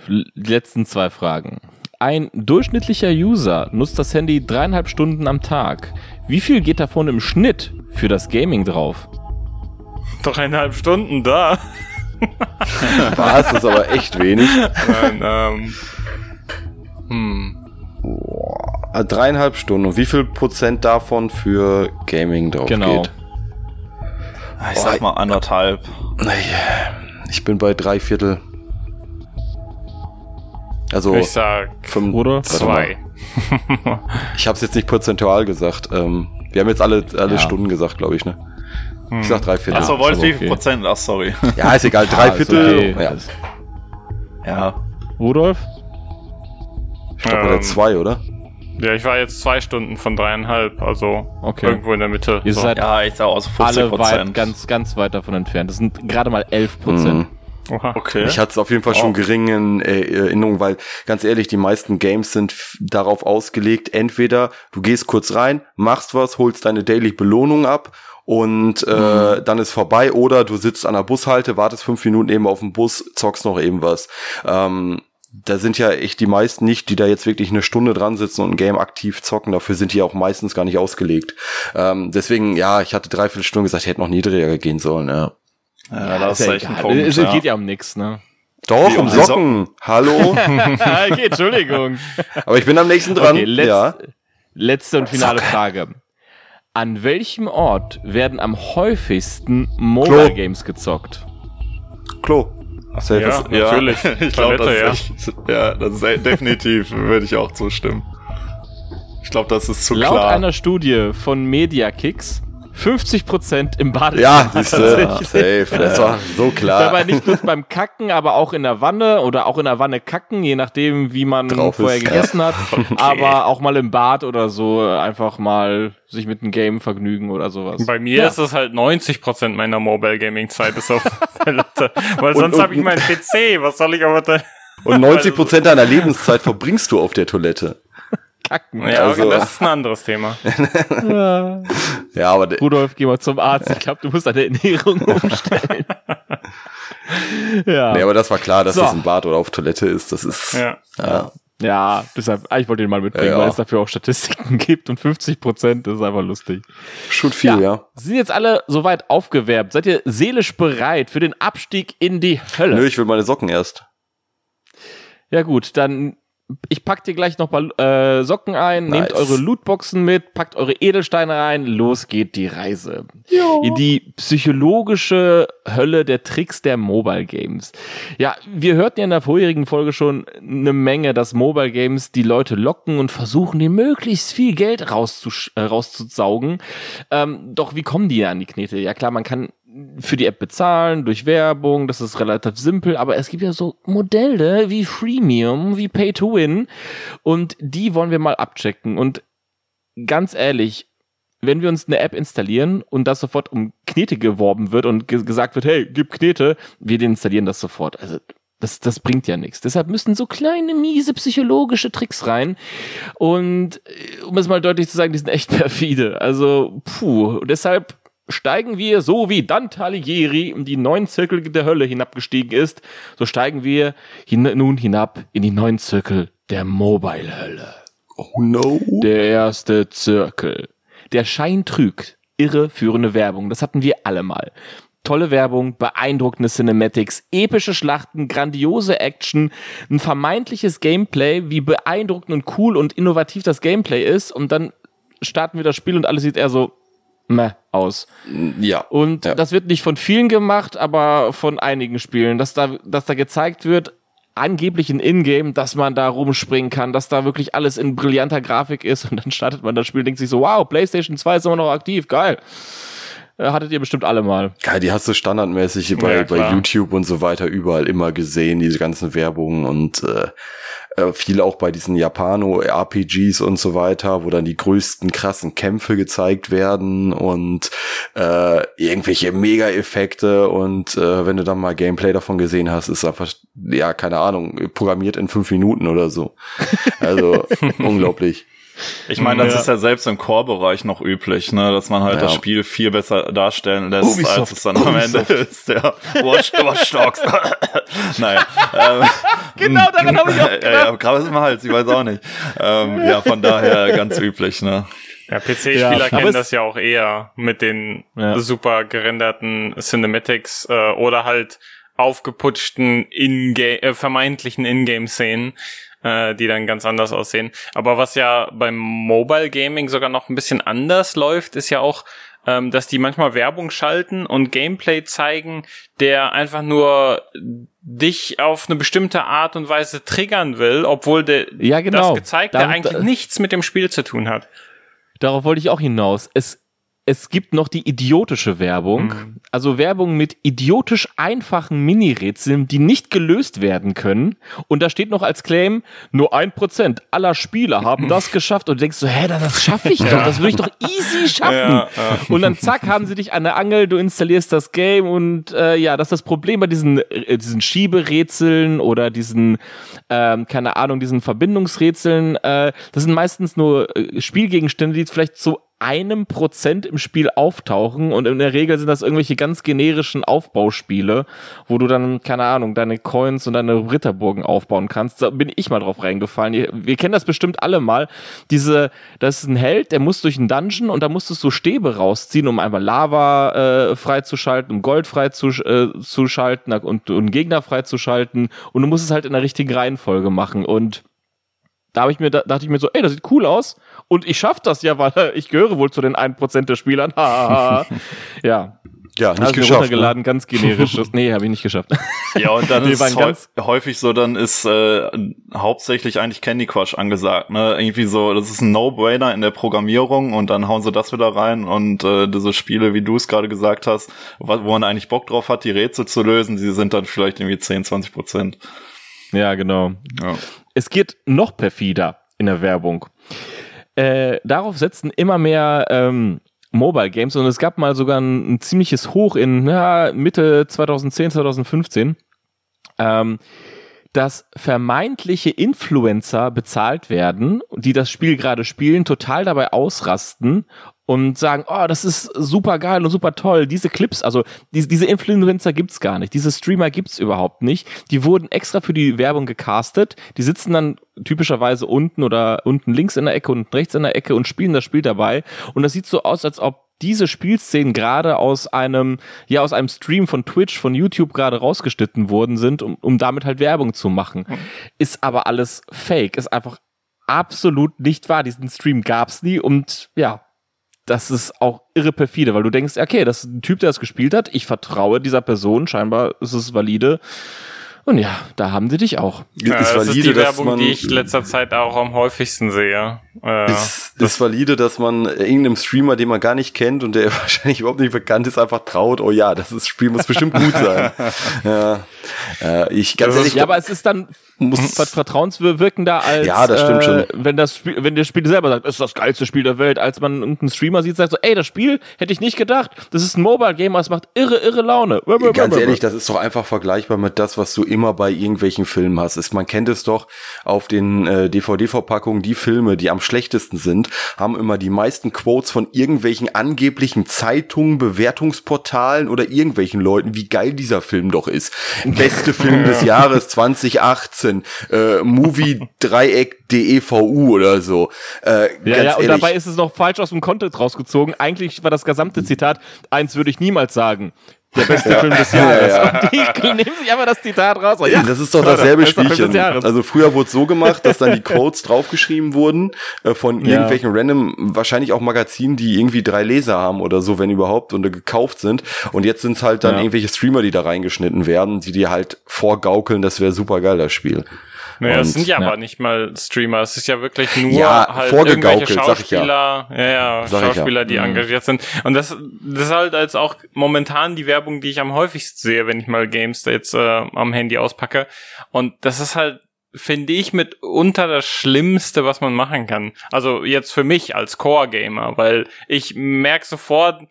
Die letzten zwei Fragen. Ein durchschnittlicher User nutzt das Handy dreieinhalb Stunden am Tag. Wie viel geht davon im Schnitt für das Gaming drauf? Dreieinhalb Stunden da. War es ist aber echt wenig. Nein, ähm, hm. Boah, dreieinhalb Stunden. Und wie viel Prozent davon für Gaming drauf genau. geht? Ich sag mal anderthalb. Ich bin bei drei Viertel. Also ich sag fünf, oder zwei. ich habe es jetzt nicht prozentual gesagt. Ähm, wir haben jetzt alle alle ja. Stunden gesagt, glaube ich, ne? Ich sag drei Viertel. Achso, wolltest du wie viel Prozent? Ach, sorry. Ja, ist egal, drei Viertel. Okay. Ja. ja. Rudolf? Ich glaube, ähm, zwei, oder? Ja, ich war jetzt zwei Stunden von dreieinhalb, also okay. irgendwo in der Mitte. Ihr so. seid ja, ich sag auch so 50 alle weit, ganz, ganz weit davon entfernt. Das sind gerade mal elf Prozent. Mhm. Oha. Okay. Ich hatte es auf jeden Fall oh. schon gering in äh, Erinnerung, weil ganz ehrlich, die meisten Games sind darauf ausgelegt, entweder du gehst kurz rein, machst was, holst deine Daily Belohnung ab und äh, mhm. dann ist vorbei oder du sitzt an der Bushalte, wartest fünf Minuten eben auf den Bus, zockst noch eben was. Ähm, da sind ja echt die meisten nicht, die da jetzt wirklich eine Stunde dran sitzen und ein Game aktiv zocken. Dafür sind die auch meistens gar nicht ausgelegt. Ähm, deswegen, ja, ich hatte dreiviertel Stunde gesagt, ich hätte noch niedriger gehen sollen, ja. Ja, ja das ist ja echt ein Punkt. Es ja. geht ja um nichts, ne? Doch, um Socken. Socken. Hallo? okay, Entschuldigung. Aber ich bin am nächsten dran. Okay, letz, ja. Letzte und finale Socke. Frage. An welchem Ort werden am häufigsten Mobile Klo. Games gezockt? Klo. Ach, ja, ist, natürlich. Ja, ich glaube, das, ja. Ist, ja, das ist definitiv, würde ich auch zustimmen. Ich glaube, das ist zu Laut klar. Laut einer Studie von Mediakicks 50 Prozent im Badezimmer. Ja, siehst du, safe. Das war so klar. Dabei nicht nur beim Kacken, aber auch in der Wanne oder auch in der Wanne kacken, je nachdem, wie man Drauf vorher ist, gegessen ja. hat. Okay. Aber auch mal im Bad oder so einfach mal sich mit einem Game vergnügen oder sowas. Bei mir ja. ist es halt 90 Prozent meiner Mobile Gaming Zeit ist auf der Latte. Weil sonst habe ich meinen PC. Was soll ich aber da? Und 90 Prozent deiner Lebenszeit verbringst du auf der Toilette kacken. Ja, also, das ist ein anderes Thema. ja. ja, aber Rudolf, geh mal zum Arzt. Ich glaube, du musst deine Ernährung umstellen. ja. Nee, aber das war klar, dass so. das im Bad oder auf Toilette ist. Das ist. Ja. ja. Ja, deshalb, ah, ich wollte ihn mal mitbringen, ja, weil es dafür auch Statistiken gibt und 50 Prozent ist einfach lustig. Schon viel, ja. ja. Sind jetzt alle soweit aufgewerbt? Seid ihr seelisch bereit für den Abstieg in die Hölle? Nö, ich will meine Socken erst. Ja gut, dann ich pack dir gleich noch mal äh, Socken ein, nice. nehmt eure Lootboxen mit, packt eure Edelsteine rein, los geht die Reise. Jo. In die psychologische Hölle der Tricks der Mobile Games. Ja, wir hörten ja in der vorherigen Folge schon eine Menge, dass Mobile Games die Leute locken und versuchen, dir möglichst viel Geld rauszusch äh, rauszusaugen. Ähm, doch wie kommen die an die Knete? Ja klar, man kann für die App bezahlen, durch Werbung, das ist relativ simpel, aber es gibt ja so Modelle wie Freemium, wie Pay to Win und die wollen wir mal abchecken und ganz ehrlich, wenn wir uns eine App installieren und das sofort um Knete geworben wird und ge gesagt wird, hey, gib Knete, wir installieren das sofort. Also das, das bringt ja nichts. Deshalb müssen so kleine, miese psychologische Tricks rein. Und äh, um es mal deutlich zu sagen, die sind echt perfide. Also, puh. Deshalb steigen wir, so wie Dante Alighieri in die neun Zirkel der Hölle hinabgestiegen ist, so steigen wir hin nun hinab in die neun Zirkel der Mobile-Hölle. Oh no. Der erste Zirkel. Der Schein trügt. Irreführende Werbung. Das hatten wir alle mal. Tolle Werbung, beeindruckende Cinematics, epische Schlachten, grandiose Action, ein vermeintliches Gameplay, wie beeindruckend und cool und innovativ das Gameplay ist und dann starten wir das Spiel und alles sieht eher so meh aus. Ja. Und ja. das wird nicht von vielen gemacht, aber von einigen Spielen, dass da, dass da gezeigt wird, angeblich ein Ingame, dass man da rumspringen kann, dass da wirklich alles in brillanter Grafik ist und dann startet man das Spiel, denkt sich so, wow, PlayStation 2 ist immer noch aktiv, geil. Äh, hattet ihr bestimmt alle mal. Ja, die hast du standardmäßig bei, ja, bei YouTube und so weiter überall immer gesehen, diese ganzen Werbungen und äh, äh, viel auch bei diesen Japano-RPGs und so weiter, wo dann die größten krassen Kämpfe gezeigt werden und äh, irgendwelche Mega-Effekte und äh, wenn du dann mal Gameplay davon gesehen hast, ist einfach, ja, keine Ahnung, programmiert in fünf Minuten oder so. Also unglaublich. Ich meine, das ja. ist ja selbst im Core-Bereich noch üblich, ne, dass man halt ja. das Spiel viel besser darstellen lässt, Ubisoft. als es dann am Ende ist. Ja. Watch, Watch Dogs. naja. Ähm, genau, daran habe ich auch gedacht. Ja, ja, Grabbes im Hals, ich weiß auch nicht. Ähm, ja, von daher ganz üblich, ne. Ja, PC-Spieler ja, kennen das ja auch eher mit den ja. super gerenderten Cinematics äh, oder halt aufgeputschten in äh, vermeintlichen Ingame-Szenen äh, die dann ganz anders aussehen. Aber was ja beim Mobile Gaming sogar noch ein bisschen anders läuft, ist ja auch, ähm, dass die manchmal Werbung schalten und Gameplay zeigen, der einfach nur dich auf eine bestimmte Art und Weise triggern will, obwohl der ja, genau. das gezeigt, der eigentlich nichts mit dem Spiel zu tun hat. Darauf wollte ich auch hinaus. Es es gibt noch die idiotische Werbung. Mhm. Also Werbung mit idiotisch einfachen Mini-Rätseln, die nicht gelöst werden können. Und da steht noch als Claim, nur ein Prozent aller Spieler haben das geschafft. Und du denkst so, hä, das schaffe ich doch. Das würde ich doch easy schaffen. Ja, ja. Und dann zack, haben sie dich an der Angel, du installierst das Game. Und äh, ja, das ist das Problem bei diesen, äh, diesen Schieberätseln oder diesen, ähm, keine Ahnung, diesen Verbindungsrätseln. Äh, das sind meistens nur äh, Spielgegenstände, die vielleicht so einem Prozent im Spiel auftauchen und in der Regel sind das irgendwelche ganz generischen Aufbauspiele, wo du dann, keine Ahnung, deine Coins und deine Ritterburgen aufbauen kannst. Da bin ich mal drauf reingefallen. Wir kennen das bestimmt alle mal. Diese, das ist ein Held, der muss durch einen Dungeon und da musstest du Stäbe rausziehen, um einmal Lava äh, freizuschalten, um Gold freizuschalten äh, und, und Gegner freizuschalten und du musst es halt in der richtigen Reihenfolge machen und da habe ich mir, da dachte ich mir so, ey, das sieht cool aus. Und ich schaffe das ja, weil ich gehöre wohl zu den 1% der Spielern. ja. Ja, nicht geschafft. runtergeladen, ne? ganz generisches. nee, habe ich nicht geschafft. Ja, und dann ist es häufig so, dann ist äh, hauptsächlich eigentlich Candy Crush angesagt, ne? Irgendwie so, das ist ein No-Brainer in der Programmierung und dann hauen sie das wieder rein und äh, diese Spiele, wie du es gerade gesagt hast, wo man eigentlich Bock drauf hat, die Rätsel zu lösen, die sind dann vielleicht irgendwie 10, 20 Prozent. Ja, genau. Ja. Es geht noch perfider in der Werbung. Äh, darauf setzen immer mehr ähm, Mobile Games und es gab mal sogar ein, ein ziemliches Hoch in ja, Mitte 2010, 2015. Ähm, dass vermeintliche Influencer bezahlt werden, die das Spiel gerade spielen, total dabei ausrasten und sagen, oh, das ist super geil und super toll. Diese Clips, also diese, diese Influencer gibt's gar nicht, diese Streamer gibt's überhaupt nicht. Die wurden extra für die Werbung gecastet. Die sitzen dann typischerweise unten oder unten links in der Ecke und rechts in der Ecke und spielen das Spiel dabei. Und das sieht so aus, als ob diese Spielszenen gerade aus einem, ja, aus einem Stream von Twitch, von YouTube gerade rausgeschnitten worden sind, um, um damit halt Werbung zu machen. Mhm. Ist aber alles fake, ist einfach absolut nicht wahr. Diesen Stream gab's nie und ja, das ist auch irre perfide, weil du denkst, okay, das ist ein Typ, der das gespielt hat, ich vertraue dieser Person, scheinbar ist es valide. Und ja, da haben sie dich auch. Ja, ist das valide, ist die Werbung, die ich letzter Zeit auch am häufigsten sehe. Äh, ist, ist valide, dass man irgendeinem Streamer, den man gar nicht kennt und der wahrscheinlich überhaupt nicht bekannt ist, einfach traut, oh ja, das ist, Spiel muss bestimmt gut sein. ja. Äh, ich ganz ehrlich. Ja, aber es ist dann muss vertrauenswirkender als ja, das stimmt schon. Äh, wenn das Spiel, wenn der Spiel selber sagt, das ist das geilste Spiel der Welt, als man irgendeinen Streamer sieht, sagt so, ey, das Spiel hätte ich nicht gedacht. Das ist ein Mobile Game, es macht irre, irre Laune. Ganz ehrlich, das ist doch einfach vergleichbar mit das, was du immer bei irgendwelchen Filmen hast. Ist, man kennt es doch auf den äh, DVD-Verpackungen, die Filme, die am schlechtesten sind, haben immer die meisten Quotes von irgendwelchen angeblichen Zeitungen, Bewertungsportalen oder irgendwelchen Leuten, wie geil dieser Film doch ist. Beste Film des Jahres 2018 14, äh, Movie-Dreieck.devu oder so. Äh, ja, ja, und dabei ist es noch falsch aus dem Kontext rausgezogen. Eigentlich war das gesamte Zitat, eins würde ich niemals sagen der beste Film des Jahres. Ja, ja. Und die nehmen sich einfach das Zitat raus. Ja, das ist doch dasselbe Spielchen. Also früher wurde es so gemacht, dass dann die Codes draufgeschrieben wurden äh, von ja. irgendwelchen random, wahrscheinlich auch Magazinen, die irgendwie drei Leser haben oder so, wenn überhaupt, und gekauft sind. Und jetzt sind es halt dann irgendwelche Streamer, die da reingeschnitten werden, die dir halt vorgaukeln, das wäre super geil, das Spiel. Naja, und, es sind ja, ja, aber nicht mal Streamer. Es ist ja wirklich nur ja, halt irgendwelche Schauspieler, ja. ja, ja Schauspieler, die mhm. engagiert sind. Und das, das ist halt als auch momentan die Werbung, die ich am häufigsten sehe, wenn ich mal Games jetzt äh, am Handy auspacke. Und das ist halt finde ich, mitunter das Schlimmste, was man machen kann. Also jetzt für mich als Core-Gamer, weil ich merke sofort,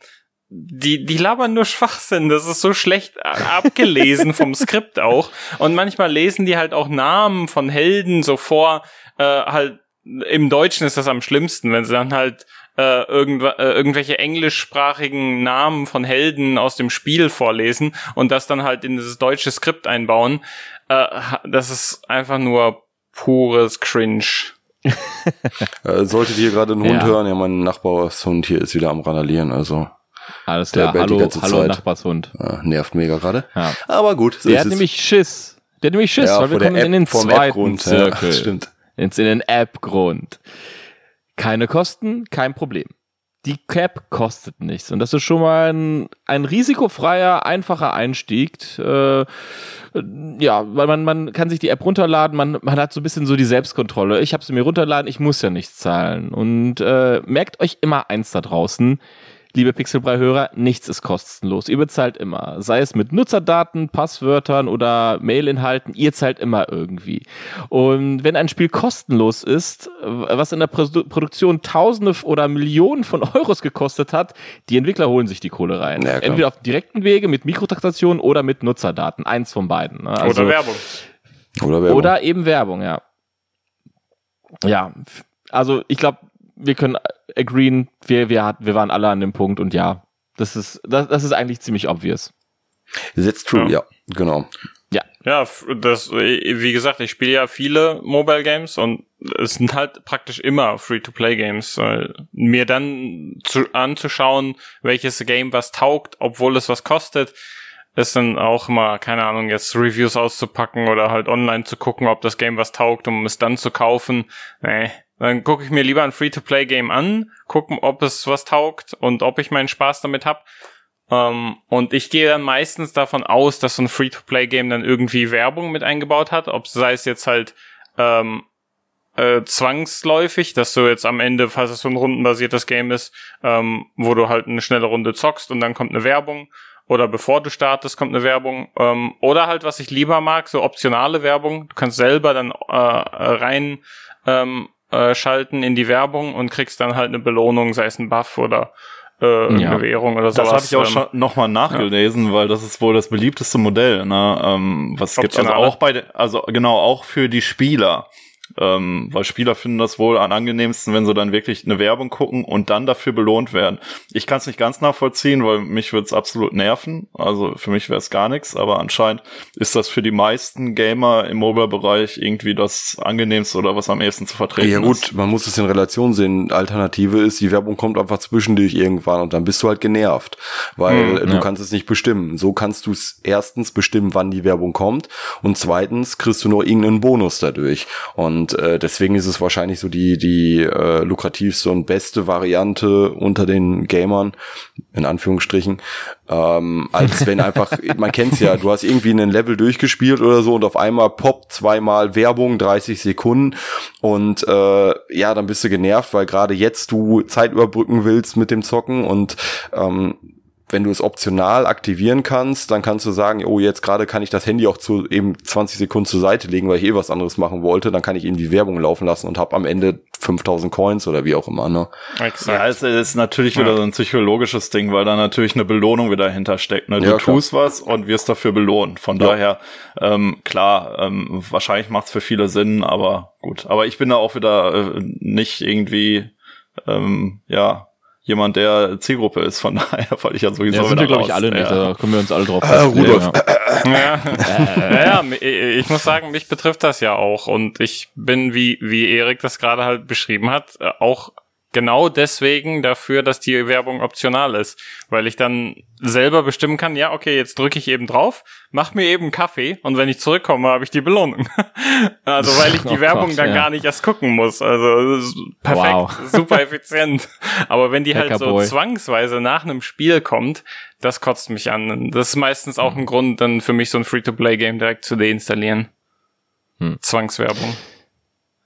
die, die labern nur Schwachsinn. Das ist so schlecht abgelesen vom Skript auch. Und manchmal lesen die halt auch Namen von Helden so vor, äh, halt im Deutschen ist das am schlimmsten, wenn sie dann halt äh, irgendw äh, irgendwelche englischsprachigen Namen von Helden aus dem Spiel vorlesen und das dann halt in dieses deutsche Skript einbauen. Äh, das ist einfach nur pures Cringe. äh, solltet ihr gerade einen Hund ja. hören, ja, mein Nachbarshund hier ist wieder am Ranalieren, also. Alles klar, hallo, hallo Nachbarshund. Ja, nervt mega gerade. Ja. Aber gut, so Der hat es. nämlich Schiss. Der hat nämlich Schiss, ja, weil wir kommen in den zweiten Zirkel. Stimmt. Ins in den App-Grund. Keine Kosten, kein Problem. Die Cap kostet nichts. Und das ist schon mal ein, ein risikofreier, einfacher Einstieg. Äh, ja, weil man, man kann sich die App runterladen, man, man hat so ein bisschen so die Selbstkontrolle. Ich habe sie mir runterladen, ich muss ja nichts zahlen. Und äh, merkt euch immer eins da draußen liebe Pixelbrei-Hörer, nichts ist kostenlos. Ihr bezahlt immer. Sei es mit Nutzerdaten, Passwörtern oder Mailinhalten, ihr zahlt immer irgendwie. Und wenn ein Spiel kostenlos ist, was in der Produktion Tausende oder Millionen von Euros gekostet hat, die Entwickler holen sich die Kohle rein. Ja, Entweder auf direkten Wege mit Mikrotransaktionen oder mit Nutzerdaten. Eins von beiden. Ne? Also, oder Werbung. Oder Werbung. Oder eben Werbung, ja. Ja, also ich glaube, wir können agreeen, wir, wir, wir waren alle an dem Punkt und ja, das ist, das, das ist eigentlich ziemlich obvious. That's true, ja, ja genau. Ja. Ja, das, wie gesagt, ich spiele ja viele Mobile Games und es sind halt praktisch immer Free-to-Play-Games. Mir dann zu, anzuschauen, welches Game was taugt, obwohl es was kostet, ist dann auch immer, keine Ahnung, jetzt Reviews auszupacken oder halt online zu gucken, ob das Game was taugt, um es dann zu kaufen. Nee, dann gucke ich mir lieber ein Free-to-Play-Game an, gucken, ob es was taugt und ob ich meinen Spaß damit hab. Ähm, und ich gehe dann meistens davon aus, dass so ein Free-to-Play-Game dann irgendwie Werbung mit eingebaut hat, ob sei es jetzt halt ähm, äh, zwangsläufig, dass du jetzt am Ende, falls es so ein rundenbasiertes Game ist, ähm, wo du halt eine schnelle Runde zockst und dann kommt eine Werbung oder bevor du startest, kommt eine Werbung. Ähm, oder halt, was ich lieber mag, so optionale Werbung. Du kannst selber dann äh, rein ähm, äh, schalten in die Werbung und kriegst dann halt eine Belohnung, sei es ein Buff oder äh, eine ja. Währung oder sowas. Das habe ich auch ähm, schon nochmal nachgelesen, ja. weil das ist wohl das beliebteste Modell, ne? Ähm, was gibt also auch bei, also genau auch für die Spieler. Ähm, weil Spieler finden das wohl am angenehmsten, wenn sie dann wirklich eine Werbung gucken und dann dafür belohnt werden. Ich kann es nicht ganz nachvollziehen, weil mich würde es absolut nerven. Also für mich wäre es gar nichts, aber anscheinend ist das für die meisten Gamer im Mobile-Bereich irgendwie das angenehmste oder was am ehesten zu vertreten Ja gut, ist. man muss es in Relation sehen. Alternative ist, die Werbung kommt einfach zwischendurch irgendwann und dann bist du halt genervt, weil hm, du ja. kannst es nicht bestimmen. So kannst du es erstens bestimmen, wann die Werbung kommt und zweitens kriegst du nur irgendeinen Bonus dadurch. Und und äh, deswegen ist es wahrscheinlich so die, die äh, lukrativste und beste Variante unter den Gamern, in Anführungsstrichen, ähm, als wenn einfach, man kennt's ja, du hast irgendwie einen Level durchgespielt oder so und auf einmal poppt zweimal Werbung, 30 Sekunden. Und äh, ja, dann bist du genervt, weil gerade jetzt du Zeit überbrücken willst mit dem Zocken und ähm, wenn du es optional aktivieren kannst, dann kannst du sagen, oh, jetzt gerade kann ich das Handy auch zu eben 20 Sekunden zur Seite legen, weil ich eh was anderes machen wollte. Dann kann ich eben die Werbung laufen lassen und habe am Ende 5000 Coins oder wie auch immer. Ne? Exakt. Ja, es ist natürlich wieder so ein psychologisches Ding, weil da natürlich eine Belohnung wieder hintersteckt. Ne? Du ja, tust was und wirst dafür belohnt. Von ja. daher, ähm, klar, ähm, wahrscheinlich macht es für viele Sinn, aber gut. Aber ich bin da auch wieder äh, nicht irgendwie, ähm, ja, jemand, der Zielgruppe ist. Von daher weil ich ja sowieso ja, sind wir, glaube ich, alle nicht. Ja. Da kommen wir uns alle drauf. Äh, Rudolf. Ja. ja, ja, ich muss sagen, mich betrifft das ja auch. Und ich bin, wie, wie Erik das gerade halt beschrieben hat, äh, auch genau deswegen dafür, dass die Werbung optional ist, weil ich dann selber bestimmen kann, ja, okay, jetzt drücke ich eben drauf, mach mir eben Kaffee und wenn ich zurückkomme, habe ich die Belohnung. also weil ich die oh Werbung Gott, dann ja. gar nicht erst gucken muss. Also perfekt, wow. super effizient. Aber wenn die halt so zwangsweise nach einem Spiel kommt, das kotzt mich an. Das ist meistens auch ein Grund, dann für mich so ein Free-to-Play-Game direkt zu deinstallieren. Hm. Zwangswerbung.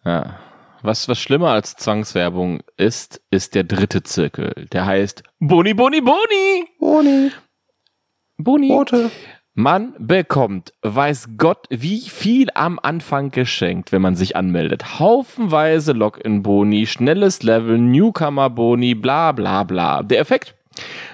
Ja. Was, was schlimmer als Zwangswerbung ist, ist der dritte Zirkel. Der heißt Boni, Boni, Boni. Boni. Boni. Bote. Man bekommt, weiß Gott, wie viel am Anfang geschenkt, wenn man sich anmeldet. Haufenweise Login-Boni, schnelles Level, Newcomer-Boni, bla bla bla. Der Effekt?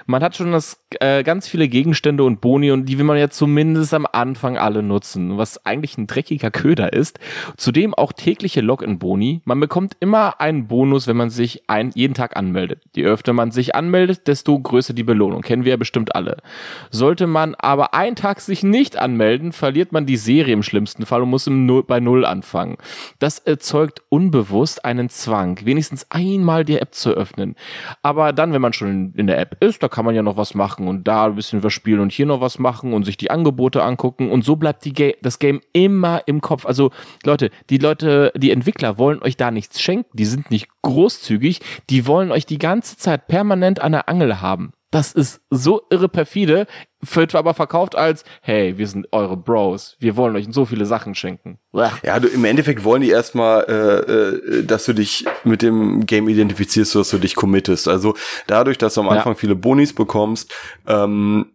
Man hat schon das, äh, ganz viele Gegenstände und Boni und die will man ja zumindest am Anfang alle nutzen, was eigentlich ein dreckiger Köder ist. Zudem auch tägliche Login-Boni. Man bekommt immer einen Bonus, wenn man sich ein, jeden Tag anmeldet. Je öfter man sich anmeldet, desto größer die Belohnung. Kennen wir ja bestimmt alle. Sollte man aber einen Tag sich nicht anmelden, verliert man die Serie im schlimmsten Fall und muss im Null, bei Null anfangen. Das erzeugt unbewusst einen Zwang, wenigstens einmal die App zu öffnen. Aber dann, wenn man schon in der App ist, da kann man ja noch was machen und da ein bisschen was spielen und hier noch was machen und sich die Angebote angucken und so bleibt die Ga das Game immer im Kopf. Also Leute, die Leute, die Entwickler wollen euch da nichts schenken, die sind nicht großzügig, die wollen euch die ganze Zeit permanent an der Angel haben. Das ist so irre perfide, wird aber verkauft als, hey, wir sind eure Bros, wir wollen euch so viele Sachen schenken. Ja, du, im Endeffekt wollen die erstmal, äh, äh, dass du dich mit dem Game identifizierst, dass du dich committest. Also dadurch, dass du am Anfang ja. viele Bonis bekommst, ähm,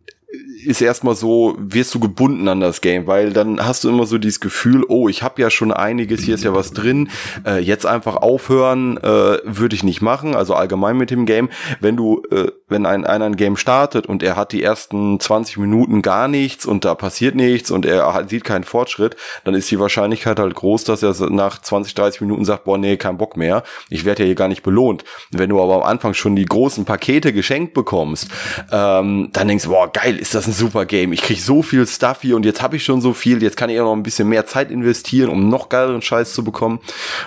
ist erstmal so, wirst du gebunden an das Game, weil dann hast du immer so dieses Gefühl, oh, ich habe ja schon einiges, hier ist ja was drin, äh, jetzt einfach aufhören äh, würde ich nicht machen, also allgemein mit dem Game. Wenn du, äh, wenn ein, einer ein Game startet und er hat die ersten 20 Minuten gar nichts und da passiert nichts und er hat, sieht keinen Fortschritt, dann ist die Wahrscheinlichkeit halt groß, dass er nach 20, 30 Minuten sagt, boah, nee, kein Bock mehr, ich werde ja hier gar nicht belohnt. Wenn du aber am Anfang schon die großen Pakete geschenkt bekommst, ähm, dann denkst du, boah, geil, ist das ein super Game. Ich krieg so viel Stuff hier und jetzt habe ich schon so viel, jetzt kann ich auch noch ein bisschen mehr Zeit investieren, um noch geileren Scheiß zu bekommen.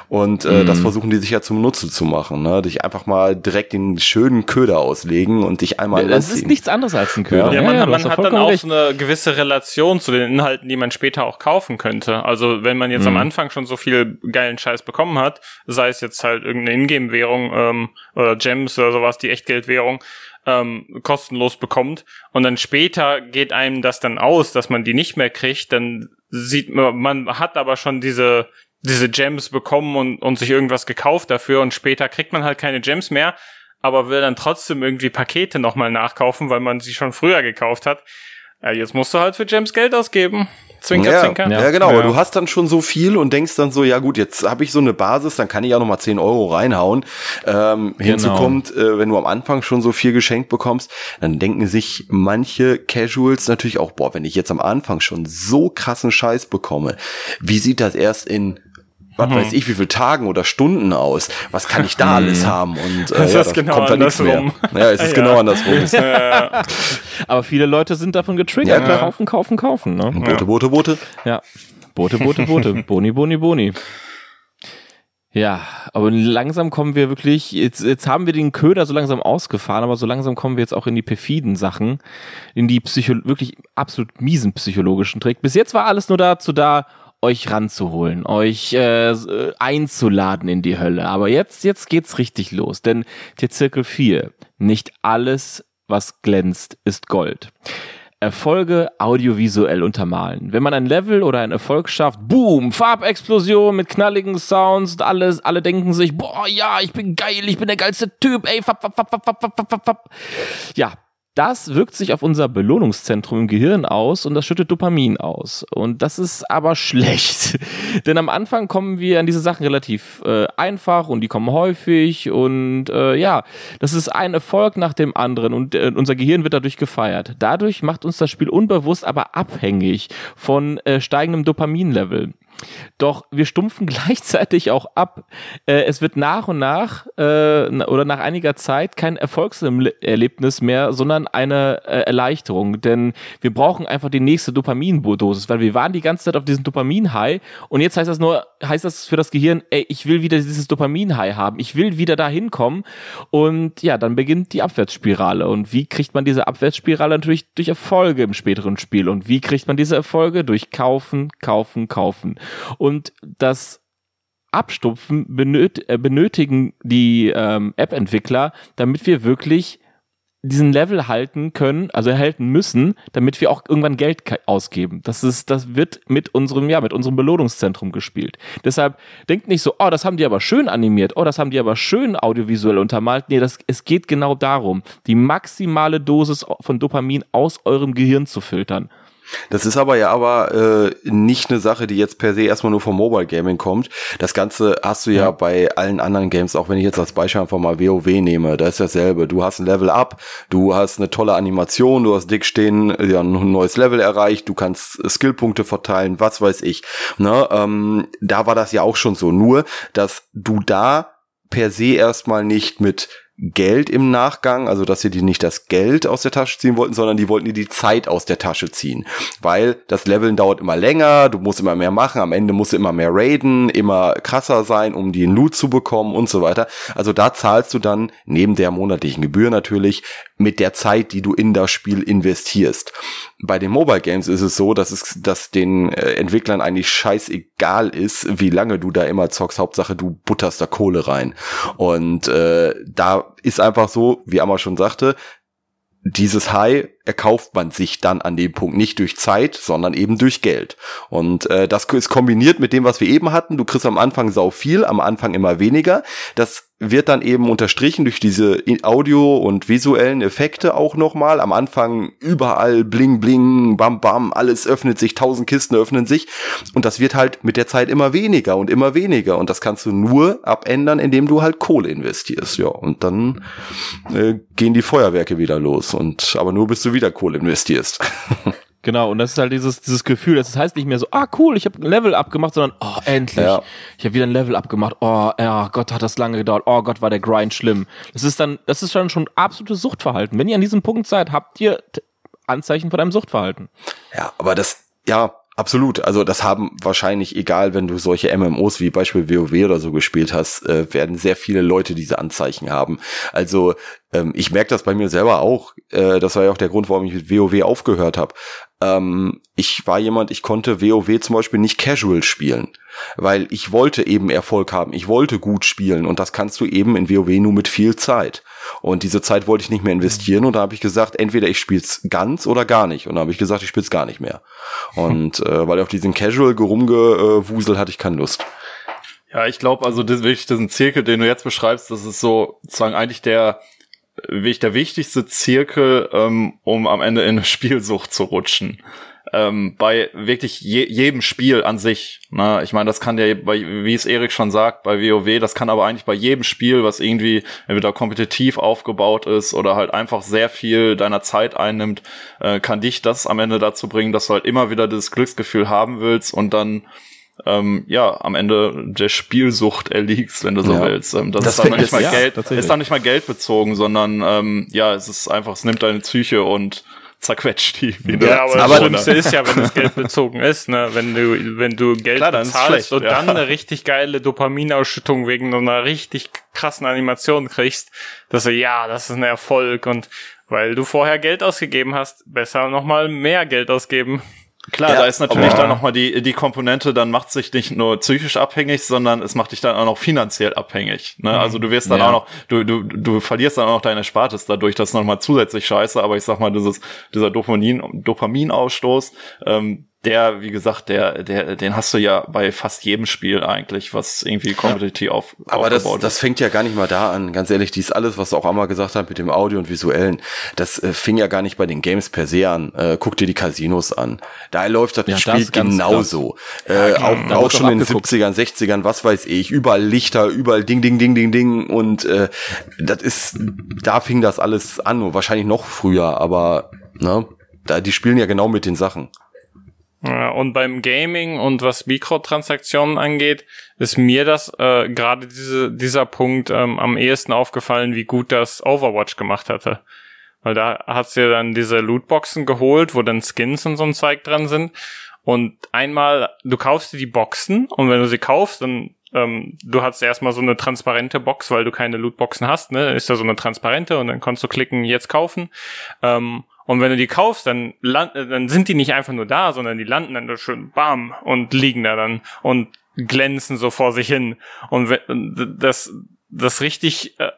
Und äh, mm. das versuchen die sich ja zum Nutze zu machen. Ne? Dich einfach mal direkt den schönen Köder auslegen und dich einmal ja, Das anziehen. ist nichts anderes als ein Köder. Ja, man, ja, man hat dann auch recht. eine gewisse Relation zu den Inhalten, die man später auch kaufen könnte. Also wenn man jetzt mm. am Anfang schon so viel geilen Scheiß bekommen hat, sei es jetzt halt irgendeine Ingame-Währung ähm, oder Gems oder sowas, die Echtgeldwährung, ähm, kostenlos bekommt und dann später geht einem das dann aus, dass man die nicht mehr kriegt, dann sieht man, man hat aber schon diese diese Gems bekommen und, und sich irgendwas gekauft dafür und später kriegt man halt keine Gems mehr, aber will dann trotzdem irgendwie Pakete nochmal nachkaufen, weil man sie schon früher gekauft hat. Ja, jetzt musst du halt für Gems Geld ausgeben. Zwinker, ja, zwinker. Ja, genau. Ja. Du hast dann schon so viel und denkst dann so, ja gut, jetzt habe ich so eine Basis, dann kann ich ja noch mal 10 Euro reinhauen. Ähm, genau. Hinzu kommt, äh, wenn du am Anfang schon so viel geschenkt bekommst, dann denken sich manche Casuals natürlich auch, boah, wenn ich jetzt am Anfang schon so krassen Scheiß bekomme, wie sieht das erst in was mhm. weiß ich, wie viele Tagen oder Stunden aus. Was kann ich da mhm. alles haben? Und äh, ja, da genau kommt da nichts mehr. Ja, es ist ja. genau andersrum. Ja. Aber viele Leute sind davon getriggert. Ja. Kaufen, kaufen, kaufen. Ne? Boote, Boote, Boote. Ja. Boote, Boote, Boote. Boni, Boni, Boni. Ja, aber langsam kommen wir wirklich, jetzt, jetzt haben wir den Köder so langsam ausgefahren, aber so langsam kommen wir jetzt auch in die perfiden Sachen, in die Psycho wirklich absolut miesen psychologischen Trick. Bis jetzt war alles nur dazu da, euch ranzuholen, euch äh, äh, einzuladen in die Hölle. Aber jetzt, jetzt geht's richtig los, denn der Zirkel 4, nicht alles, was glänzt, ist Gold. Erfolge audiovisuell untermalen. Wenn man ein Level oder ein Erfolg schafft, boom, Farbexplosion mit knalligen Sounds und alles, alle denken sich, boah, ja, ich bin geil, ich bin der geilste Typ, ey, fap, fap, fap, fap, fap, fap, fap. Ja, das wirkt sich auf unser Belohnungszentrum im Gehirn aus und das schüttet Dopamin aus. Und das ist aber schlecht. Denn am Anfang kommen wir an diese Sachen relativ äh, einfach und die kommen häufig und äh, ja, das ist ein Erfolg nach dem anderen und äh, unser Gehirn wird dadurch gefeiert. Dadurch macht uns das Spiel unbewusst aber abhängig von äh, steigendem Dopaminlevel. Doch wir stumpfen gleichzeitig auch ab. Äh, es wird nach und nach äh, oder nach einiger Zeit kein Erfolgserlebnis mehr, sondern eine äh, Erleichterung. Denn wir brauchen einfach die nächste Dopamindosis, weil wir waren die ganze Zeit auf diesem Dopamin-High und jetzt heißt das nur, heißt das für das Gehirn, ey, ich will wieder dieses Dopamin-High haben. Ich will wieder dahin kommen. Und ja, dann beginnt die Abwärtsspirale. Und wie kriegt man diese Abwärtsspirale? Natürlich durch Erfolge im späteren Spiel. Und wie kriegt man diese Erfolge? Durch Kaufen, Kaufen, Kaufen. Und das Abstupfen benöt äh, benötigen die ähm, App-Entwickler, damit wir wirklich diesen Level halten können, also erhalten müssen, damit wir auch irgendwann Geld ausgeben. Das ist, das wird mit unserem, ja, mit unserem Belohnungszentrum gespielt. Deshalb denkt nicht so, oh, das haben die aber schön animiert, oh, das haben die aber schön audiovisuell untermalt. Nee, das, es geht genau darum, die maximale Dosis von Dopamin aus eurem Gehirn zu filtern. Das ist aber ja aber äh, nicht eine Sache, die jetzt per se erstmal nur vom Mobile Gaming kommt. Das Ganze hast du ja, ja, bei allen anderen Games, auch wenn ich jetzt als Beispiel einfach mal WoW nehme, da ist dasselbe. Du hast ein Level Up, du hast eine tolle Animation, du hast dick stehen, ja, ein neues Level erreicht, du kannst Skillpunkte verteilen, was weiß ich. Ne? Ähm, da war das ja auch schon so. Nur, dass du da per se erstmal nicht mit Geld im Nachgang, also dass sie die nicht das Geld aus der Tasche ziehen wollten, sondern die wollten dir die Zeit aus der Tasche ziehen, weil das Leveln dauert immer länger, du musst immer mehr machen, am Ende musst du immer mehr raiden, immer krasser sein, um den Loot zu bekommen und so weiter. Also da zahlst du dann neben der monatlichen Gebühr natürlich mit der Zeit, die du in das Spiel investierst. Bei den Mobile Games ist es so, dass es, dass den äh, Entwicklern eigentlich scheißegal ist, wie lange du da immer zockst. Hauptsache, du butterst da Kohle rein. Und äh, da ist einfach so, wie Amma schon sagte, dieses High erkauft man sich dann an dem Punkt nicht durch Zeit, sondern eben durch Geld. Und äh, das ist kombiniert mit dem, was wir eben hatten. Du kriegst am Anfang sau viel, am Anfang immer weniger. Das wird dann eben unterstrichen durch diese Audio- und visuellen Effekte auch nochmal. Am Anfang überall bling bling, bam bam, alles öffnet sich, tausend Kisten öffnen sich. Und das wird halt mit der Zeit immer weniger und immer weniger. Und das kannst du nur abändern, indem du halt Kohle investierst. Ja, und dann äh, gehen die Feuerwerke wieder los. Und aber nur bis du wieder Kohle investierst. Genau, und das ist halt dieses, dieses Gefühl, das heißt nicht mehr so, ah cool, ich habe ein Level abgemacht, sondern oh, endlich, ja. ich habe wieder ein Level abgemacht, oh ja, Gott, hat das lange gedauert, oh Gott, war der Grind schlimm. Das ist dann, das ist dann schon absolutes Suchtverhalten. Wenn ihr an diesem Punkt seid, habt ihr Anzeichen von einem Suchtverhalten. Ja, aber das, ja, Absolut. Also das haben wahrscheinlich, egal wenn du solche MMOs wie Beispiel WoW oder so gespielt hast, äh, werden sehr viele Leute diese Anzeichen haben. Also ähm, ich merke das bei mir selber auch. Äh, das war ja auch der Grund, warum ich mit WoW aufgehört habe. Ähm, ich war jemand, ich konnte WoW zum Beispiel nicht casual spielen, weil ich wollte eben Erfolg haben. Ich wollte gut spielen und das kannst du eben in WoW nur mit viel Zeit. Und diese Zeit wollte ich nicht mehr investieren und da habe ich gesagt, entweder ich spiel's ganz oder gar nicht. Und da habe ich gesagt, ich spiel's gar nicht mehr. Und äh, weil auf diesen Casual gerumgewusel hatte ich keine Lust. Ja, ich glaube, also das wirklich diesen Zirkel, den du jetzt beschreibst, das ist so sozusagen eigentlich der wirklich der wichtigste Zirkel, ähm, um am Ende in eine Spielsucht zu rutschen ähm, bei wirklich je, jedem Spiel an sich. Ne? Ich meine, das kann ja, bei, wie es Erik schon sagt, bei WoW, das kann aber eigentlich bei jedem Spiel, was irgendwie entweder kompetitiv aufgebaut ist oder halt einfach sehr viel deiner Zeit einnimmt, äh, kann dich das am Ende dazu bringen, dass du halt immer wieder das Glücksgefühl haben willst und dann ähm, ja, am Ende der Spielsucht erliegst, wenn du so ja. willst. Ähm, das, das, ist dann nicht mal ja, Geld, ist dann nicht mal Geld bezogen, sondern ähm, ja, es ist einfach, es nimmt deine Psyche und zerquetscht die wieder. Ja, aber, aber das Schlimmste ist ja, wenn es Geld bezogen ist, ne? wenn du, wenn du Geld Klar, bezahlst und ja. dann eine richtig geile Dopaminausschüttung wegen einer richtig krassen Animation kriegst, dass du, ja, das ist ein Erfolg und weil du vorher Geld ausgegeben hast, besser nochmal mehr Geld ausgeben. Klar, ja, da ist natürlich dann nochmal die, die Komponente, dann macht sich nicht nur psychisch abhängig, sondern es macht dich dann auch noch finanziell abhängig. Ne? Mhm. Also du wirst dann ja. auch noch, du, du, du verlierst dann auch noch deine Spartes dadurch, das ist nochmal zusätzlich scheiße, aber ich sag mal, dieses, dieser Dopamin, Dopaminausstoß, ähm, der, wie gesagt, der, der, den hast du ja bei fast jedem Spiel eigentlich, was irgendwie Competitive auf, Aber das, das fängt ja gar nicht mal da an. Ganz ehrlich, dies alles, was du auch einmal gesagt hast mit dem Audio und Visuellen, das äh, fing ja gar nicht bei den Games per se an. Äh, guck dir die Casinos an. Da läuft das ja, Spiel das genauso. Äh, ja, auch, auch schon in den 70ern, 60ern, was weiß ich, überall Lichter, überall Ding, Ding, Ding, Ding, Ding. Und äh, das ist, da fing das alles an, wahrscheinlich noch früher, aber ne, da, die spielen ja genau mit den Sachen. Ja, und beim Gaming und was Mikrotransaktionen angeht, ist mir das äh, gerade diese, dieser Punkt ähm, am ehesten aufgefallen, wie gut das Overwatch gemacht hatte. Weil da hat's dir dann diese Lootboxen geholt, wo dann Skins und so ein Zeug dran sind. Und einmal, du kaufst dir die Boxen und wenn du sie kaufst, dann ähm, du hast erstmal so eine transparente Box, weil du keine Lootboxen hast, ne? Ist da so eine transparente und dann kannst du klicken, jetzt kaufen. Ähm, und wenn du die kaufst, dann, land, dann sind die nicht einfach nur da, sondern die landen dann da schön bam und liegen da dann und glänzen so vor sich hin. Und das, das richtig äh,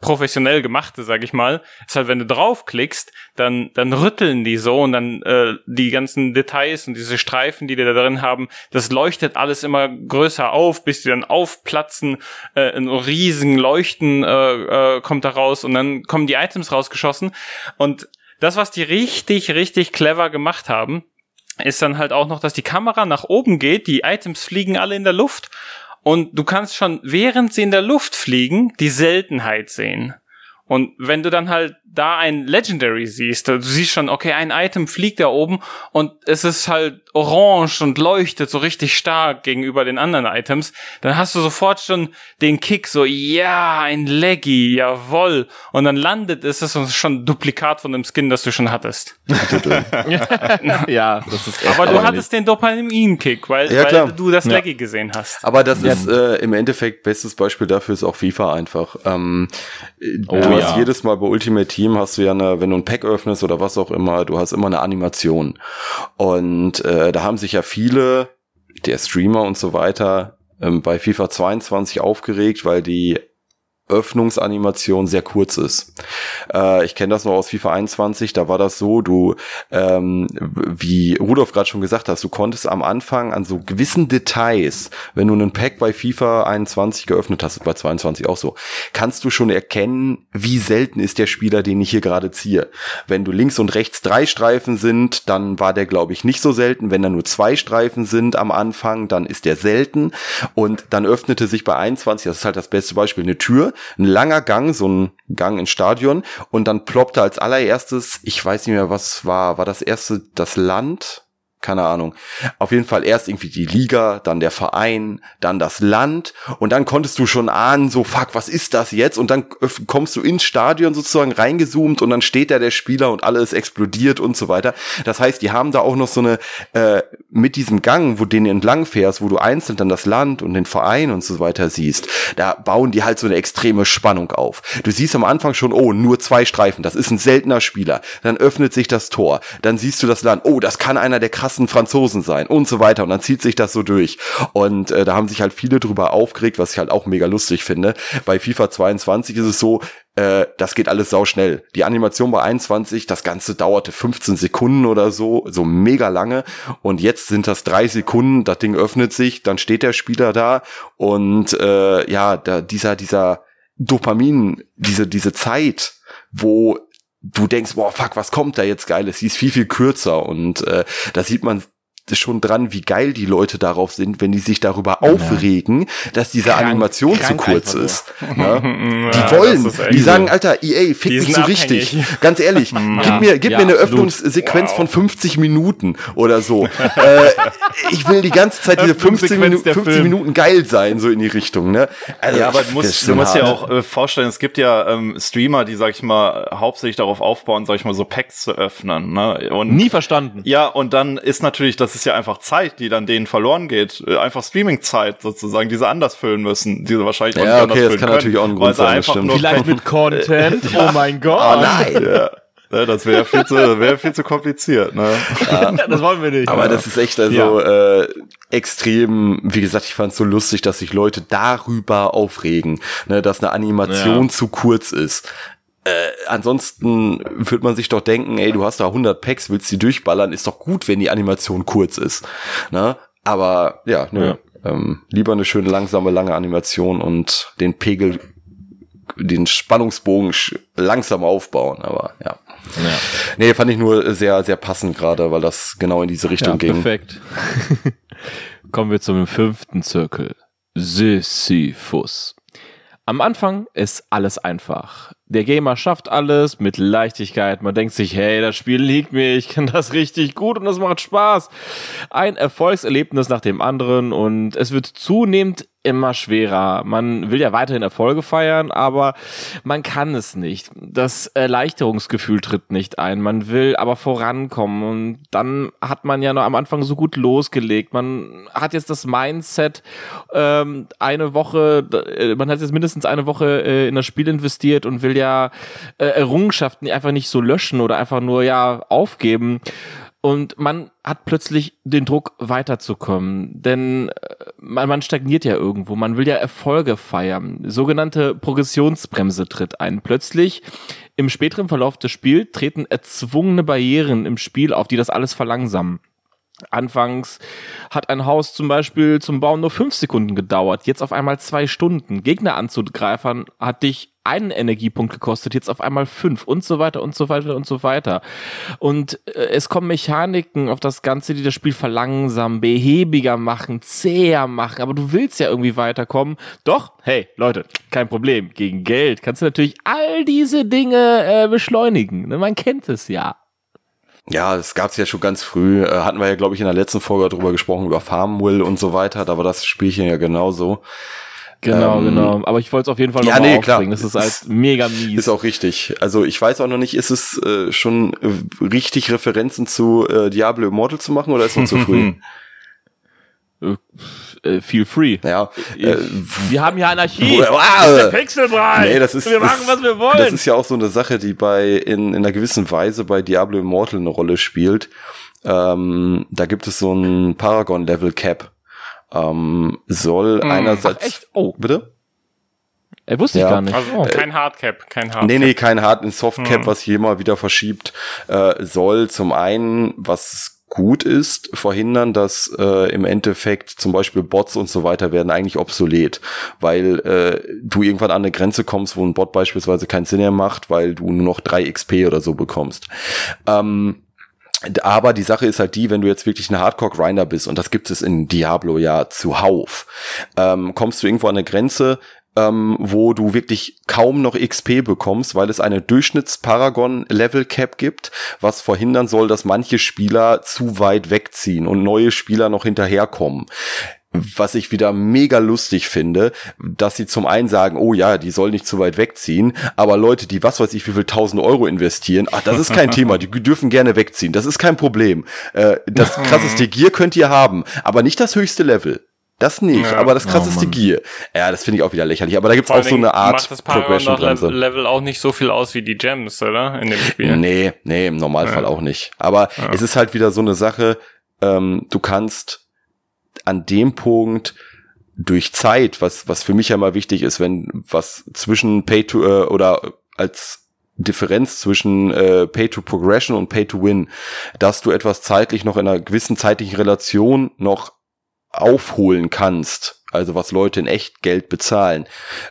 professionell gemachte, sag ich mal, ist halt, wenn du draufklickst, dann, dann rütteln die so und dann äh, die ganzen Details und diese Streifen, die die da drin haben, das leuchtet alles immer größer auf, bis die dann aufplatzen, äh, ein riesen Leuchten äh, äh, kommt da raus und dann kommen die Items rausgeschossen und das, was die richtig, richtig clever gemacht haben, ist dann halt auch noch, dass die Kamera nach oben geht, die Items fliegen alle in der Luft und du kannst schon, während sie in der Luft fliegen, die Seltenheit sehen. Und wenn du dann halt da ein Legendary siehst, du siehst schon, okay, ein Item fliegt da oben und es ist halt orange und leuchtet so richtig stark gegenüber den anderen Items, dann hast du sofort schon den Kick so, ja, ein Leggy, jawoll. Und dann landet es, es ist schon ein Duplikat von dem Skin, das du schon hattest. ja, das ist Aber du hattest den Dopamin-Kick, weil, ja, weil du das Leggy ja. gesehen hast. Aber das ja. ist äh, im Endeffekt bestes Beispiel dafür ist auch FIFA einfach. Ähm, oh, du hast jedes Mal bei Ultimate Team Team hast du ja eine, wenn du ein Pack öffnest oder was auch immer, du hast immer eine Animation. Und äh, da haben sich ja viele, der Streamer und so weiter, ähm, bei FIFA 22 aufgeregt, weil die Öffnungsanimation sehr kurz ist. Äh, ich kenne das noch aus FIFA 21, da war das so, du, ähm, wie Rudolf gerade schon gesagt hast, du konntest am Anfang an so gewissen Details, wenn du einen Pack bei FIFA 21 geöffnet hast, bei 22 auch so, kannst du schon erkennen, wie selten ist der Spieler, den ich hier gerade ziehe. Wenn du links und rechts drei Streifen sind, dann war der, glaube ich, nicht so selten. Wenn da nur zwei Streifen sind am Anfang, dann ist der selten. Und dann öffnete sich bei 21, das ist halt das beste Beispiel, eine Tür ein langer Gang, so ein Gang ins Stadion und dann ploppte als allererstes, ich weiß nicht mehr, was war, war das erste das Land? Keine Ahnung. Auf jeden Fall erst irgendwie die Liga, dann der Verein, dann das Land und dann konntest du schon ahnen, so fuck, was ist das jetzt? Und dann kommst du ins Stadion sozusagen reingezoomt und dann steht da der Spieler und alles explodiert und so weiter. Das heißt, die haben da auch noch so eine äh, mit diesem Gang, wo den entlang fährst, wo du einzeln dann das Land und den Verein und so weiter siehst, da bauen die halt so eine extreme Spannung auf. Du siehst am Anfang schon, oh, nur zwei Streifen, das ist ein seltener Spieler. Dann öffnet sich das Tor, dann siehst du das Land, oh, das kann einer der krassen krassen Franzosen sein und so weiter. Und dann zieht sich das so durch. Und äh, da haben sich halt viele drüber aufgeregt, was ich halt auch mega lustig finde. Bei FIFA 22 ist es so, äh, das geht alles sau schnell. Die Animation bei 21, das Ganze dauerte 15 Sekunden oder so, so mega lange. Und jetzt sind das drei Sekunden, das Ding öffnet sich, dann steht der Spieler da und äh, ja, da, dieser, dieser Dopamin, diese, diese Zeit, wo du denkst, boah, fuck, was kommt da jetzt Geiles? Sie ist viel, viel kürzer und äh, da sieht man schon dran, wie geil die Leute darauf sind, wenn die sich darüber ja. aufregen, dass diese krank, Animation krank zu kurz ist. Ja? die wollen, die sagen, Alter, EA, fick mich so richtig. Ganz ehrlich, gib mir, gib mir eine Öffnungssequenz wow. von 50 Minuten oder so. äh, ich will die ganze Zeit diese 15, Minu 15 Minuten geil sein, so in die Richtung. Ne? Also, ja, aber du musst, du musst ja auch äh, vorstellen, es gibt ja ähm, Streamer, die, sag ich mal, hauptsächlich darauf aufbauen, sag ich mal, so Packs zu öffnen. Ne? Und, Nie verstanden. Ja, und dann ist natürlich das ist ja einfach Zeit, die dann denen verloren geht. Äh, einfach Streaming-Zeit sozusagen, die sie anders füllen müssen, die sie wahrscheinlich ja, okay, das kann können, natürlich auch ein Grund sein, stimmt. Vielleicht mit Content, oh mein Gott. Oh nein. Ja. Ja, das wäre viel zu, wäre viel zu kompliziert, ne? Ja. das wollen wir nicht. Aber das ist echt also ja. äh, extrem, wie gesagt, ich fand es so lustig, dass sich Leute darüber aufregen, ne, dass eine Animation zu kurz ist. Äh, ansonsten wird man sich doch denken, ey, du hast da 100 Packs, willst die durchballern, ist doch gut, wenn die Animation kurz ist. Ne? Aber ja, nö. Ja. Ähm, lieber eine schöne langsame, lange Animation und den Pegel, den Spannungsbogen langsam aufbauen. Aber ja. ja. Nee, fand ich nur sehr, sehr passend gerade, weil das genau in diese Richtung ja, ging. Perfekt. Kommen wir zum fünften Zirkel. Sisyphus. Am Anfang ist alles einfach der Gamer schafft alles mit Leichtigkeit. Man denkt sich, hey, das Spiel liegt mir, ich kann das richtig gut und das macht Spaß. Ein Erfolgserlebnis nach dem anderen und es wird zunehmend immer schwerer. Man will ja weiterhin Erfolge feiern, aber man kann es nicht. Das Erleichterungsgefühl tritt nicht ein. Man will aber vorankommen und dann hat man ja noch am Anfang so gut losgelegt. Man hat jetzt das Mindset, ähm, eine Woche, äh, man hat jetzt mindestens eine Woche äh, in das Spiel investiert und will ja äh, Errungenschaften einfach nicht so löschen oder einfach nur ja aufgeben. Und man hat plötzlich den Druck weiterzukommen, denn äh, man, man stagniert ja irgendwo, man will ja Erfolge feiern. Sogenannte Progressionsbremse tritt ein. Plötzlich im späteren Verlauf des Spiels treten erzwungene Barrieren im Spiel auf, die das alles verlangsamen. Anfangs hat ein Haus zum Beispiel zum Bauen nur fünf Sekunden gedauert, jetzt auf einmal zwei Stunden. Gegner anzugreifen hat dich einen Energiepunkt gekostet, jetzt auf einmal fünf und so weiter und so weiter und so weiter. Und äh, es kommen Mechaniken auf das Ganze, die das Spiel verlangsamen, behäbiger machen, zäher machen, aber du willst ja irgendwie weiterkommen. Doch, hey, Leute, kein Problem. Gegen Geld kannst du natürlich all diese Dinge äh, beschleunigen. Ne, man kennt es ja. Ja, es gab's ja schon ganz früh. Äh, hatten wir ja, glaube ich, in der letzten Folge drüber gesprochen, über Farmwill und so weiter. Da war das Spielchen ja genauso. Genau, ähm, genau. Aber ich wollte es auf jeden Fall ja, nochmal nee, klar. Das ist halt mega mies. Ist auch richtig. Also ich weiß auch noch nicht, ist es äh, schon äh, richtig, Referenzen zu äh, Diablo Immortal zu machen oder ist noch zu früh? äh, äh feel free. Ja, äh, wir haben hier Anarchie. Wow. Das ist der Pixelbrei. Nee, das ist, wir machen, was wir wollen. Das ist ja auch so eine Sache, die bei in, in einer gewissen Weise bei Diablo Immortal eine Rolle spielt. Ähm, da gibt es so ein Paragon Level Cap ähm, soll hm. einerseits. Ach, echt? Oh, bitte? Er wusste ja. ich gar nicht. Also oh. kein Hardcap, kein Hardcap. Nee, nee, kein Hard, ein Softcap, hm. was hier mal wieder verschiebt, äh, soll zum einen, was gut ist, verhindern, dass äh, im Endeffekt zum Beispiel Bots und so weiter werden eigentlich obsolet, weil äh, du irgendwann an eine Grenze kommst, wo ein Bot beispielsweise keinen Sinn mehr macht, weil du nur noch drei XP oder so bekommst. Ähm, aber die Sache ist halt die, wenn du jetzt wirklich ein Hardcore-Grinder bist, und das gibt es in Diablo ja zuhauf, ähm, kommst du irgendwo an eine Grenze, ähm, wo du wirklich kaum noch XP bekommst, weil es eine Durchschnitts-Paragon-Level-Cap gibt, was verhindern soll, dass manche Spieler zu weit wegziehen und neue Spieler noch hinterherkommen was ich wieder mega lustig finde, dass sie zum einen sagen, oh ja, die soll nicht zu weit wegziehen, aber Leute, die was weiß ich, wie viel tausend Euro investieren, ach, das ist kein Thema, die dürfen gerne wegziehen, das ist kein Problem. Äh, das krasseste Gear könnt ihr haben, aber nicht das höchste Level. Das nicht, ja. aber das krasseste oh, Gear. Ja, das finde ich auch wieder lächerlich. Aber da gibt's auch so eine Art macht das Progression Level, Level auch nicht so viel aus wie die Gems, oder? In dem Spiel. Nee, nee, im Normalfall ja. auch nicht. Aber ja. es ist halt wieder so eine Sache, ähm, du kannst an dem Punkt durch Zeit, was, was für mich ja immer wichtig ist, wenn was zwischen Pay to äh, oder als Differenz zwischen äh, Pay to Progression und Pay to Win, dass du etwas zeitlich noch in einer gewissen zeitlichen Relation noch aufholen kannst, also was Leute in echt Geld bezahlen,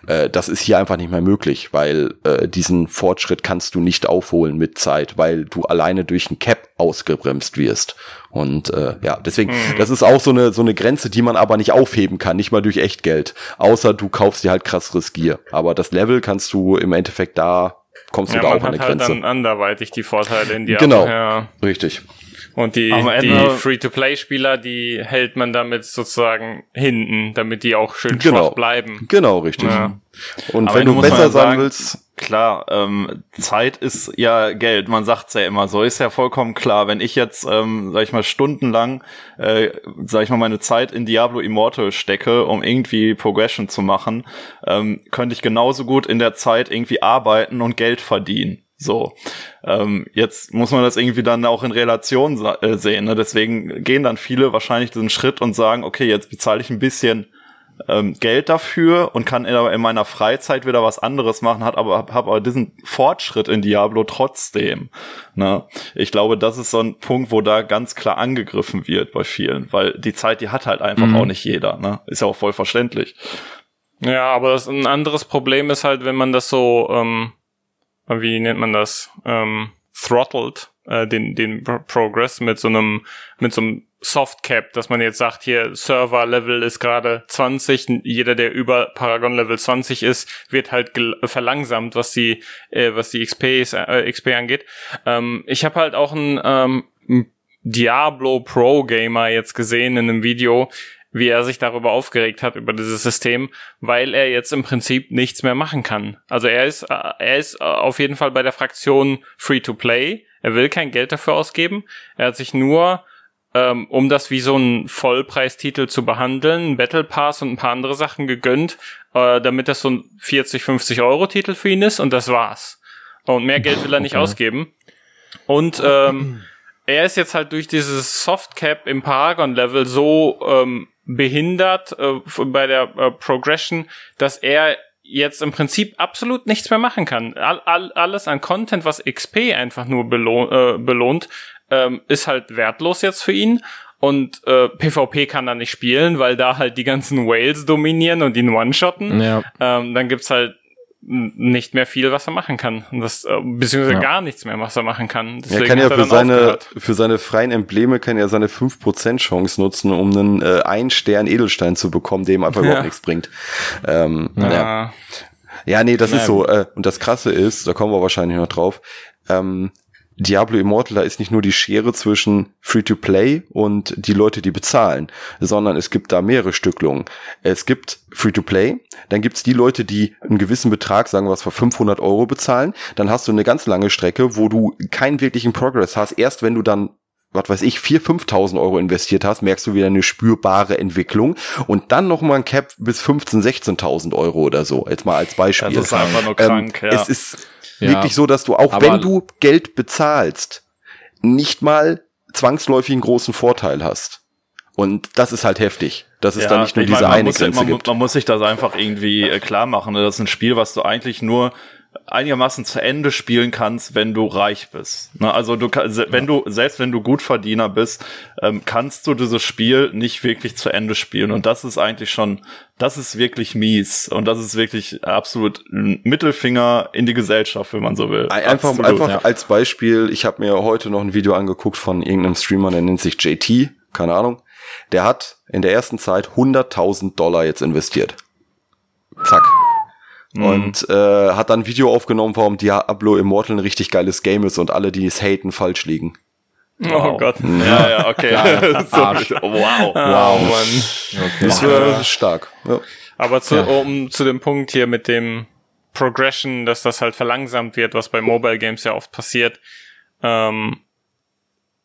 äh, das ist hier einfach nicht mehr möglich, weil äh, diesen Fortschritt kannst du nicht aufholen mit Zeit, weil du alleine durch ein Cap ausgebremst wirst. Und äh, ja, deswegen, mhm. das ist auch so eine so eine Grenze, die man aber nicht aufheben kann, nicht mal durch Echtgeld, außer du kaufst dir halt krasseres Gear. Aber das Level kannst du im Endeffekt da kommst ja, du da auch an eine halt Grenze. Dann anderweitig die Vorteile in die Genau, ja. richtig. Und die, die Free-to-Play-Spieler, die hält man damit sozusagen hinten, damit die auch schön genau. schwach bleiben. Genau, richtig. Ja. Und Aber wenn du besser sein willst, klar, ähm, Zeit ist ja Geld, man sagt's ja immer so, ist ja vollkommen klar. Wenn ich jetzt, ähm, sag ich mal, stundenlang, äh, sag ich mal, meine Zeit in Diablo Immortal stecke, um irgendwie Progression zu machen, ähm, könnte ich genauso gut in der Zeit irgendwie arbeiten und Geld verdienen. So, ähm, jetzt muss man das irgendwie dann auch in Relation äh, sehen. Ne? Deswegen gehen dann viele wahrscheinlich diesen Schritt und sagen, okay, jetzt bezahle ich ein bisschen ähm, Geld dafür und kann in, in, meiner Freizeit wieder was anderes machen, hat aber habe aber diesen Fortschritt in Diablo trotzdem. Ne? Ich glaube, das ist so ein Punkt, wo da ganz klar angegriffen wird bei vielen, weil die Zeit, die hat halt einfach mhm. auch nicht jeder. Ne? Ist ja auch voll verständlich. Ja, aber das ein anderes Problem ist halt, wenn man das so ähm wie nennt man das, ähm, throttled, äh, den, den Progress mit so einem, mit so einem Softcap, dass man jetzt sagt, hier Server-Level ist gerade 20, jeder, der über Paragon-Level 20 ist, wird halt verlangsamt, was die, äh, was die XP, äh, XP angeht. Ähm, ich habe halt auch ein ähm, Diablo Pro Gamer jetzt gesehen in einem Video, wie er sich darüber aufgeregt hat, über dieses System, weil er jetzt im Prinzip nichts mehr machen kann. Also er ist, äh, er ist äh, auf jeden Fall bei der Fraktion Free to Play. Er will kein Geld dafür ausgeben. Er hat sich nur, ähm, um das wie so ein Vollpreistitel zu behandeln, Battle Pass und ein paar andere Sachen gegönnt, äh, damit das so ein 40, 50 Euro Titel für ihn ist und das war's. Und mehr Geld will er nicht okay. ausgeben. Und ähm, er ist jetzt halt durch dieses Softcap im Paragon-Level so ähm, behindert äh, bei der äh, Progression, dass er jetzt im Prinzip absolut nichts mehr machen kann. All, all, alles an Content, was XP einfach nur belohnt, äh, belohnt ähm, ist halt wertlos jetzt für ihn. und äh, PvP kann da nicht spielen, weil da halt die ganzen Whales dominieren und ihn one-shotten. Ja. Ähm, dann gibt's halt nicht mehr viel, was er machen kann. Und das, äh, beziehungsweise ja. gar nichts mehr, was er machen kann. Deswegen er kann ja für seine, für seine freien Embleme kann er seine 5% Chance nutzen, um einen äh, ein Stern Edelstein zu bekommen, der ihm einfach ja. überhaupt nichts bringt. Ähm, ja. ja. ja. nee, das ist so. Äh, und das Krasse ist, da kommen wir wahrscheinlich noch drauf, ähm, Diablo Immortal, da ist nicht nur die Schere zwischen Free-to-Play und die Leute, die bezahlen, sondern es gibt da mehrere Stücklungen. Es gibt Free-to-Play, dann gibt's die Leute, die einen gewissen Betrag, sagen wir was, für 500 Euro bezahlen. Dann hast du eine ganz lange Strecke, wo du keinen wirklichen Progress hast. Erst wenn du dann was weiß ich, 4.000, 5.000 Euro investiert hast, merkst du wieder eine spürbare Entwicklung und dann noch mal ein Cap bis 15.000, 16.000 Euro oder so, jetzt mal als Beispiel. Das ist einfach nur krank, ähm, ja. Es ist ja. wirklich so, dass du auch wenn du Geld bezahlst, nicht mal zwangsläufig einen großen Vorteil hast. Und das ist halt heftig, dass es ja, da nicht nur diese meine, eine Grenze man, gibt. Man muss sich das einfach irgendwie äh, klar machen. Ne? Das ist ein Spiel, was du eigentlich nur einigermaßen zu Ende spielen kannst, wenn du reich bist. Ne? Also du wenn du selbst wenn du Gutverdiener bist, ähm, kannst du dieses Spiel nicht wirklich zu Ende spielen und das ist eigentlich schon, das ist wirklich mies und das ist wirklich absolut ein Mittelfinger in die Gesellschaft, wenn man so will. Einfach absolut, einfach ja. als Beispiel, ich habe mir heute noch ein Video angeguckt von irgendeinem Streamer, der nennt sich JT, keine Ahnung. Der hat in der ersten Zeit 100.000 Dollar jetzt investiert. Zack. Mhm. Und äh, hat dann ein Video aufgenommen, warum Diablo Immortal ein richtig geiles Game ist und alle, die es haten, falsch liegen. Oh wow. Oh Gott. Ja, ja, okay. so, wow. Wow, Mann. Okay. Das wäre stark. Ja. Aber zu, ja. um zu dem Punkt hier mit dem Progression, dass das halt verlangsamt wird, was bei Mobile Games ja oft passiert. Ähm,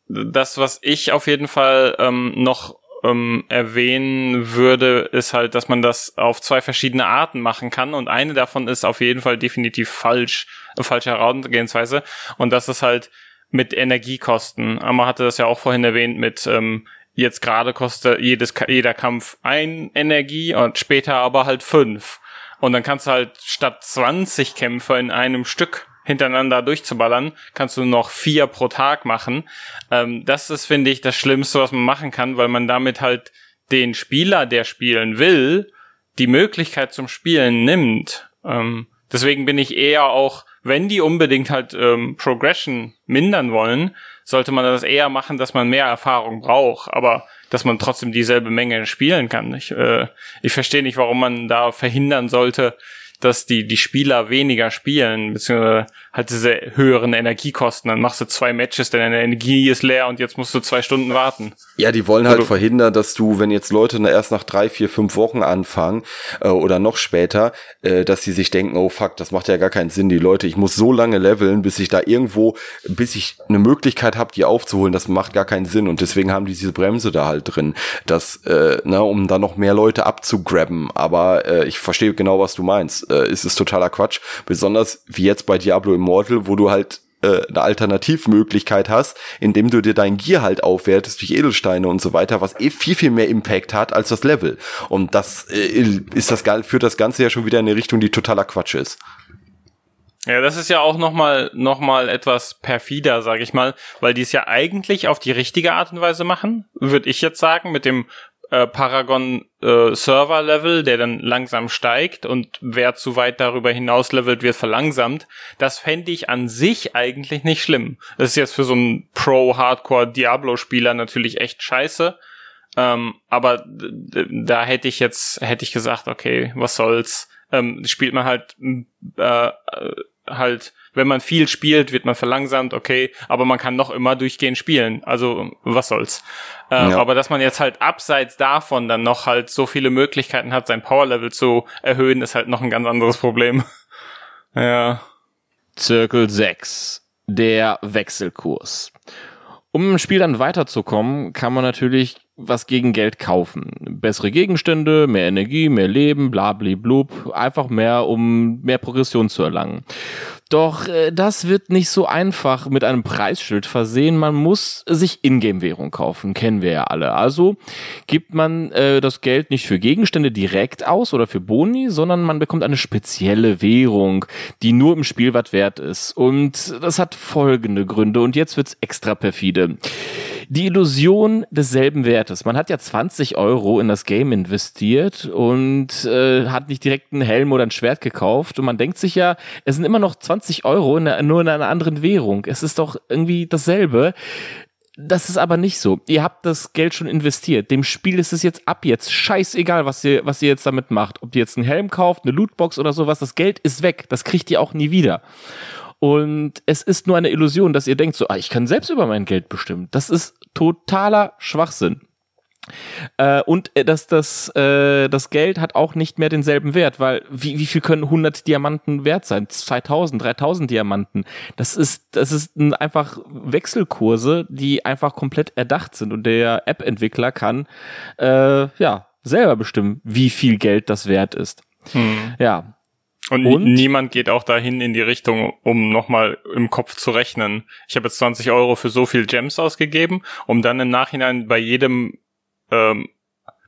das, was ich auf jeden Fall ähm, noch ähm, erwähnen würde, ist halt, dass man das auf zwei verschiedene Arten machen kann und eine davon ist auf jeden Fall definitiv falsch, äh, falsche Herangehensweise und das ist halt mit Energiekosten. Man hatte das ja auch vorhin erwähnt mit ähm, jetzt gerade kostet jedes jeder Kampf ein Energie und später aber halt fünf. Und dann kannst du halt statt 20 Kämpfe in einem Stück hintereinander durchzuballern, kannst du noch vier pro Tag machen. Ähm, das ist, finde ich, das Schlimmste, was man machen kann, weil man damit halt den Spieler, der spielen will, die Möglichkeit zum Spielen nimmt. Ähm, deswegen bin ich eher auch, wenn die unbedingt halt ähm, Progression mindern wollen, sollte man das eher machen, dass man mehr Erfahrung braucht, aber dass man trotzdem dieselbe Menge spielen kann. Ich, äh, ich verstehe nicht, warum man da verhindern sollte, dass die, die Spieler weniger spielen, beziehungsweise halt diese höheren Energiekosten. Dann machst du zwei Matches, deine Energie ist leer und jetzt musst du zwei Stunden warten. Ja, die wollen halt verhindern, dass du, wenn jetzt Leute erst nach drei, vier, fünf Wochen anfangen äh, oder noch später, äh, dass sie sich denken, oh fuck, das macht ja gar keinen Sinn. Die Leute, ich muss so lange leveln, bis ich da irgendwo, bis ich eine Möglichkeit habe, die aufzuholen, das macht gar keinen Sinn. Und deswegen haben die diese Bremse da halt drin, dass, äh, na, um da noch mehr Leute abzugrabben. Aber äh, ich verstehe genau, was du meinst. Äh, es ist totaler Quatsch. Besonders wie jetzt bei Diablo Immortal, wo du halt äh, eine Alternativmöglichkeit hast, indem du dir dein Gear halt aufwertest durch Edelsteine und so weiter, was eh viel, viel mehr Impact hat als das Level. Und das äh, ist das führt das Ganze ja schon wieder in eine Richtung, die totaler Quatsch ist. Ja, das ist ja auch nochmal noch mal etwas perfider, sag ich mal, weil die es ja eigentlich auf die richtige Art und Weise machen, würde ich jetzt sagen, mit dem äh, Paragon äh, Server Level, der dann langsam steigt und wer zu weit darüber hinaus levelt, wird verlangsamt. Das fände ich an sich eigentlich nicht schlimm. Das ist jetzt für so einen Pro-Hardcore Diablo-Spieler natürlich echt scheiße. Ähm, aber da hätte ich jetzt, hätte ich gesagt, okay, was soll's. Ähm, spielt man halt äh, halt wenn man viel spielt, wird man verlangsamt, okay, aber man kann noch immer durchgehend spielen. Also was soll's. Äh, ja. Aber dass man jetzt halt abseits davon dann noch halt so viele Möglichkeiten hat, sein Powerlevel zu erhöhen, ist halt noch ein ganz anderes Problem. ja. Zirkel 6. Der Wechselkurs. Um im Spiel dann weiterzukommen, kann man natürlich was gegen Geld kaufen. Bessere Gegenstände, mehr Energie, mehr Leben, blub, einfach mehr, um mehr Progression zu erlangen. Doch äh, das wird nicht so einfach mit einem Preisschild versehen. Man muss sich Ingame-Währung kaufen, kennen wir ja alle. Also gibt man äh, das Geld nicht für Gegenstände direkt aus oder für Boni, sondern man bekommt eine spezielle Währung, die nur im Spiel was wert ist. Und das hat folgende Gründe und jetzt wird's extra perfide. Die Illusion desselben Wertes. Man hat ja 20 Euro in das Game investiert und äh, hat nicht direkt einen Helm oder ein Schwert gekauft und man denkt sich ja, es sind immer noch 20 Euro, in der, nur in einer anderen Währung. Es ist doch irgendwie dasselbe. Das ist aber nicht so. Ihr habt das Geld schon investiert. Dem Spiel ist es jetzt ab jetzt scheißegal, was ihr, was ihr jetzt damit macht. Ob ihr jetzt einen Helm kauft, eine Lootbox oder sowas, das Geld ist weg. Das kriegt ihr auch nie wieder. Und es ist nur eine Illusion, dass ihr denkt so, ah, ich kann selbst über mein Geld bestimmen. Das ist totaler Schwachsinn. Äh, und äh, dass das, äh, das Geld hat auch nicht mehr denselben Wert, weil wie, wie viel können 100 Diamanten wert sein? 2000, 3000 Diamanten. Das ist, das ist einfach Wechselkurse, die einfach komplett erdacht sind und der App-Entwickler kann, äh, ja, selber bestimmen, wie viel Geld das wert ist. Hm. Ja, und, und, niemand geht auch dahin in die Richtung, um nochmal im Kopf zu rechnen. Ich habe jetzt 20 Euro für so viel Gems ausgegeben, um dann im Nachhinein bei jedem ähm,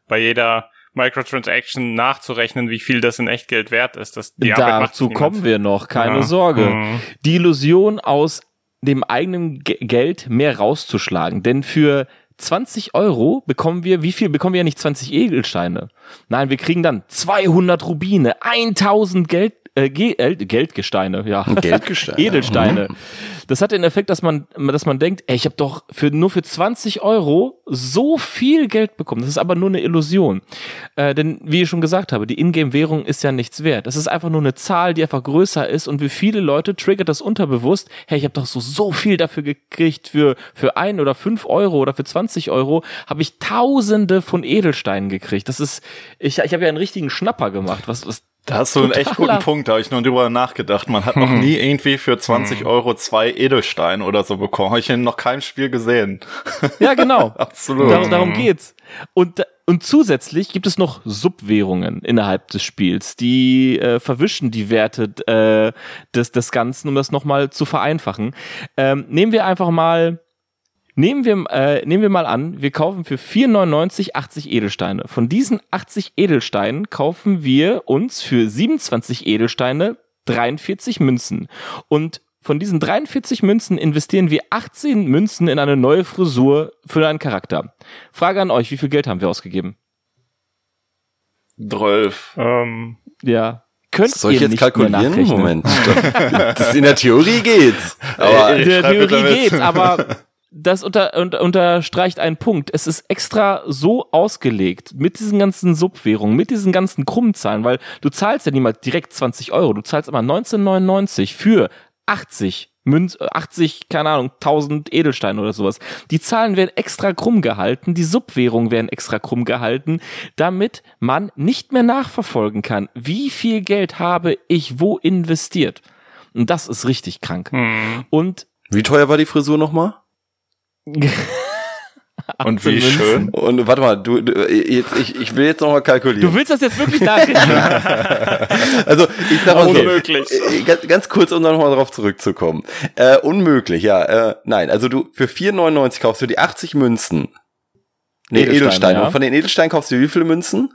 bei jeder Microtransaction nachzurechnen, wie viel das in Echtgeld wert ist. Das, die Dazu kommen wir noch, keine ja. Sorge. Mhm. Die Illusion aus dem eigenen G Geld mehr rauszuschlagen. Denn für 20 Euro bekommen wir, wie viel bekommen wir ja nicht 20 Edelsteine? Nein, wir kriegen dann 200 Rubine, 1000 Geld, äh, Geldgesteine, ja. Geldgesteine. Edelsteine. Mhm. Das hat den Effekt, dass man, dass man denkt, ey, ich habe doch für, nur für 20 Euro so viel Geld bekommen. Das ist aber nur eine Illusion. Äh, denn wie ich schon gesagt habe, die Ingame-Währung ist ja nichts wert. Das ist einfach nur eine Zahl, die einfach größer ist und wie viele Leute triggert das unterbewusst, hey, ich habe doch so, so viel dafür gekriegt, für, für ein oder fünf Euro oder für 20 Euro habe ich tausende von Edelsteinen gekriegt. Das ist, ich, ich habe ja einen richtigen Schnapper gemacht. Was, was da hast du einen echt guten Punkt, da habe ich nur drüber nachgedacht. Man hat noch hm. nie irgendwie für 20 hm. Euro zwei Edelsteine oder so bekommen. Habe ich in noch keinem Spiel gesehen. Ja, genau. Absolut. Dar darum geht's. Und, und zusätzlich gibt es noch Subwährungen innerhalb des Spiels, die äh, verwischen die Werte äh, des, des Ganzen, um das nochmal zu vereinfachen. Ähm, nehmen wir einfach mal Nehmen wir, äh, nehmen wir mal an, wir kaufen für 4,99 80 Edelsteine. Von diesen 80 Edelsteinen kaufen wir uns für 27 Edelsteine 43 Münzen. Und von diesen 43 Münzen investieren wir 18 Münzen in eine neue Frisur für einen Charakter. Frage an euch, wie viel Geld haben wir ausgegeben? 12. Ähm, ja. Könnt Soll ich jetzt kalkulieren? Moment. das in der Theorie geht's. Aber in der Theorie geht's, aber das unter, unter, unterstreicht einen Punkt. Es ist extra so ausgelegt mit diesen ganzen Subwährungen, mit diesen ganzen Krummzahlen, weil du zahlst ja niemals direkt 20 Euro, du zahlst aber 19,99 für 80 Münz, 80, keine Ahnung, 1000 Edelsteine oder sowas. Die Zahlen werden extra krumm gehalten, die Subwährungen werden extra krumm gehalten, damit man nicht mehr nachverfolgen kann, wie viel Geld habe ich wo investiert. Und das ist richtig krank. Hm. Und wie teuer war die Frisur nochmal? Und wie schön. Und warte mal, du, du jetzt, ich, ich will jetzt nochmal kalkulieren. Du willst das jetzt wirklich nachrechnen? also ich sag mal so, unmöglich. Äh, ganz, ganz kurz, um nochmal darauf zurückzukommen. Äh, unmöglich, ja. Äh, nein, also du für 4,99 kaufst du die 80 Münzen. Nee, Edelsteine. Edelsteine. Ja. Und von den Edelsteinen kaufst du wie viele Münzen?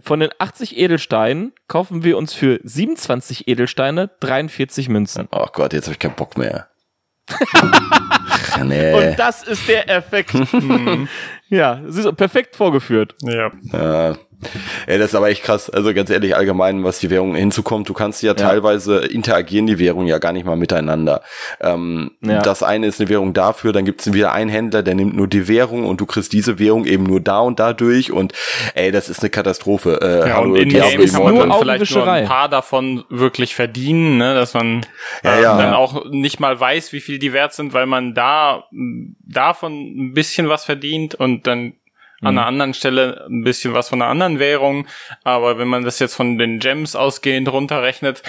Von den 80 Edelsteinen kaufen wir uns für 27 Edelsteine 43 Münzen. Oh Gott, jetzt habe ich keinen Bock mehr. nee. Und das ist der Effekt. ja, es ist perfekt vorgeführt. Ja. ja. Ey, das ist aber echt krass. Also ganz ehrlich, allgemein, was die Währung hinzukommt, du kannst ja, ja. teilweise interagieren die Währungen ja gar nicht mal miteinander. Ähm, ja. Das eine ist eine Währung dafür, dann gibt es wieder einen Händler, der nimmt nur die Währung und du kriegst diese Währung eben nur da und da durch und ey, das ist eine Katastrophe. Äh, ja, hallo, und in Games kann man nur vielleicht nur ein paar davon wirklich verdienen, ne? dass man ja, äh, ja, dann auch nicht mal weiß, wie viel die wert sind, weil man da davon ein bisschen was verdient und dann an einer mhm. anderen Stelle ein bisschen was von einer anderen Währung. Aber wenn man das jetzt von den Gems ausgehend runterrechnet,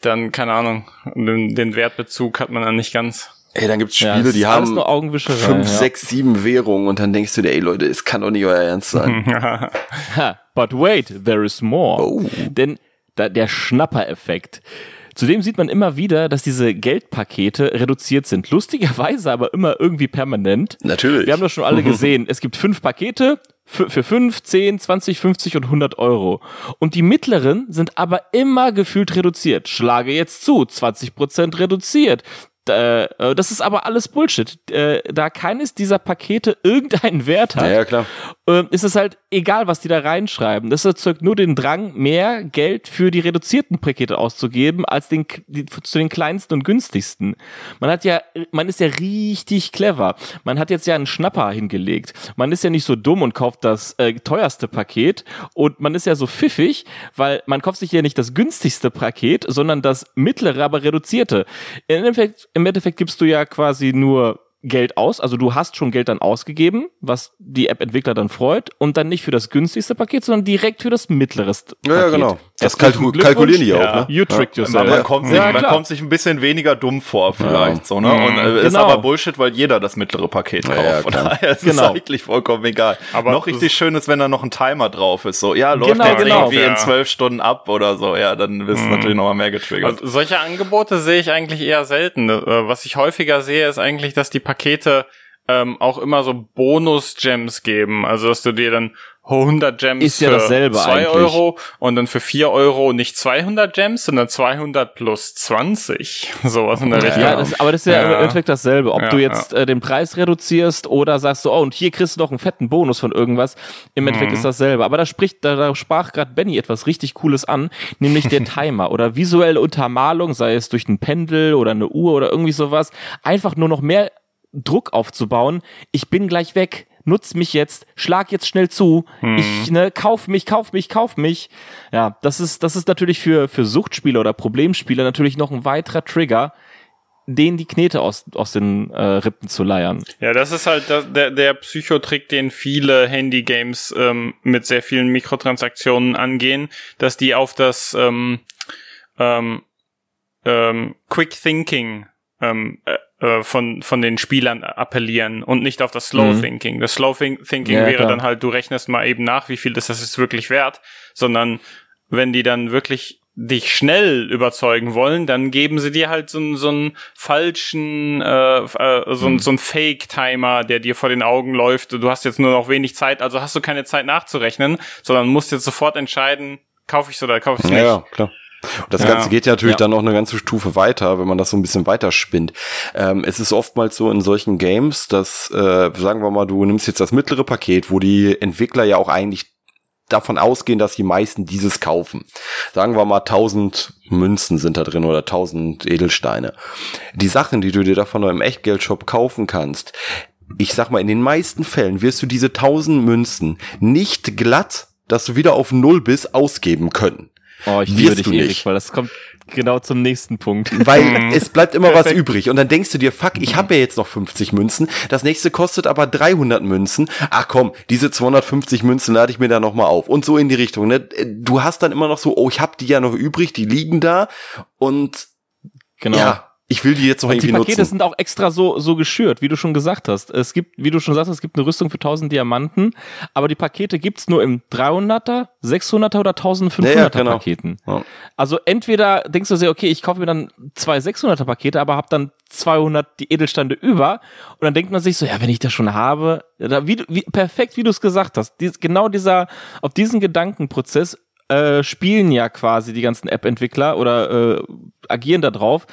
dann, keine Ahnung, den, den Wertbezug hat man dann nicht ganz. Ey, dann gibt's Spiele, ja, die haben fünf, ja. sechs, sieben Währungen und dann denkst du dir, ey Leute, es kann doch nicht euer Ernst sein. But wait, there is more. Oh. Denn da, der Schnapper-Effekt. Zudem sieht man immer wieder, dass diese Geldpakete reduziert sind. Lustigerweise aber immer irgendwie permanent. Natürlich. Wir haben das schon alle gesehen. Es gibt fünf Pakete für, für 5, 10, 20, 50 und 100 Euro. Und die mittleren sind aber immer gefühlt reduziert. Schlage jetzt zu, 20% reduziert. Äh, das ist aber alles Bullshit. Äh, da keines dieser Pakete irgendeinen Wert hat, ja, klar. Äh, ist es halt egal, was die da reinschreiben. Das erzeugt nur den Drang, mehr Geld für die reduzierten Pakete auszugeben, als den, die, zu den kleinsten und günstigsten. Man hat ja, man ist ja richtig clever. Man hat jetzt ja einen Schnapper hingelegt. Man ist ja nicht so dumm und kauft das äh, teuerste Paket und man ist ja so pfiffig, weil man kauft sich ja nicht das günstigste Paket, sondern das mittlere, aber reduzierte. Im Endeffekt, im Endeffekt gibst du ja quasi nur Geld aus, also du hast schon Geld dann ausgegeben, was die App-Entwickler dann freut, und dann nicht für das günstigste Paket, sondern direkt für das mittlere Paket. Ja, ja genau. Das kalku kalkulieren die auch, ne? You tricked ja. yourself. Man, kommt sich, ja, man kommt sich ein bisschen weniger dumm vor, vielleicht, ja. so, ne? Und äh, genau. ist aber Bullshit, weil jeder das mittlere Paket kauft. Ja, Von daher ist genau. es eigentlich vollkommen egal. Aber noch richtig schön ist, wenn da noch ein Timer drauf ist, so, ja, läuft genau, jetzt genau. irgendwie in zwölf Stunden ab oder so, ja, dann wirst du mhm. natürlich nochmal mehr getriggert. Also, solche Angebote sehe ich eigentlich eher selten. Äh, was ich häufiger sehe, ist eigentlich, dass die Pakete ähm, auch immer so Bonus-Gems geben. Also, dass du dir dann 100 Gems ist ja für dasselbe 2 eigentlich. Euro und dann für 4 Euro nicht 200 Gems, sondern 200 plus 20. Sowas in der Richtung. Ja, das, aber das ist ja, ja. im Endeffekt dasselbe. Ob ja, du jetzt ja. äh, den Preis reduzierst oder sagst du, oh, und hier kriegst du noch einen fetten Bonus von irgendwas. Im Endeffekt mhm. ist dasselbe. Aber da spricht, da, da sprach gerade Benny etwas richtig Cooles an, nämlich der Timer oder visuelle Untermalung, sei es durch ein Pendel oder eine Uhr oder irgendwie sowas. Einfach nur noch mehr Druck aufzubauen. Ich bin gleich weg nutz mich jetzt, schlag jetzt schnell zu, hm. ich ne, kauf mich, kauf mich, kauf mich. Ja, das ist, das ist natürlich für, für Suchtspieler oder Problemspieler natürlich noch ein weiterer Trigger, denen die Knete aus, aus den äh, Rippen zu leiern. Ja, das ist halt der, der Psychotrick, den viele Handy-Games ähm, mit sehr vielen Mikrotransaktionen angehen, dass die auf das ähm, ähm, ähm, Quick Thinking ähm, äh, von, von den Spielern appellieren und nicht auf das Slow mhm. Thinking. Das Slow Thinking ja, wäre klar. dann halt, du rechnest mal eben nach, wie viel ist das jetzt wirklich wert, sondern wenn die dann wirklich dich schnell überzeugen wollen, dann geben sie dir halt so, so einen falschen, äh, äh, so, mhm. so einen Fake-Timer, der dir vor den Augen läuft. Du hast jetzt nur noch wenig Zeit, also hast du keine Zeit nachzurechnen, sondern musst jetzt sofort entscheiden, kaufe ich es oder kaufe ich es nicht. Ja, klar. Und das ja. Ganze geht ja natürlich ja. dann noch eine ganze Stufe weiter, wenn man das so ein bisschen weiter spinnt. Ähm, es ist oftmals so in solchen Games, dass, äh, sagen wir mal, du nimmst jetzt das mittlere Paket, wo die Entwickler ja auch eigentlich davon ausgehen, dass die meisten dieses kaufen. Sagen wir mal 1000 Münzen sind da drin oder 1000 Edelsteine. Die Sachen, die du dir davon im Echtgeldshop kaufen kannst, ich sag mal, in den meisten Fällen wirst du diese 1000 Münzen nicht glatt, dass du wieder auf Null bist, ausgeben können. Oh, ich liebe dich, Erik, weil das kommt genau zum nächsten Punkt. Weil mhm. es bleibt immer was übrig. Und dann denkst du dir, fuck, ich habe ja jetzt noch 50 Münzen. Das nächste kostet aber 300 Münzen. Ach komm, diese 250 Münzen lade ich mir da nochmal auf. Und so in die Richtung. Ne? Du hast dann immer noch so, oh, ich habe die ja noch übrig, die liegen da. Und genau. ja, ich will die jetzt noch irgendwie nutzen. Die Pakete nutzen. sind auch extra so, so geschürt, wie du schon gesagt hast. Es gibt, wie du schon sagst, es gibt eine Rüstung für 1000 Diamanten, aber die Pakete gibt's nur im 300er, 600er oder 1500er ja, ja, genau. Paketen. Ja. Also entweder denkst du dir, okay, ich kaufe mir dann zwei 600er Pakete, aber hab dann 200 die Edelsteine über und dann denkt man sich so, ja, wenn ich das schon habe, wie, wie perfekt, wie du es gesagt hast, dies, genau dieser, auf diesen Gedankenprozess äh, spielen ja quasi die ganzen App-Entwickler oder äh, agieren da drauf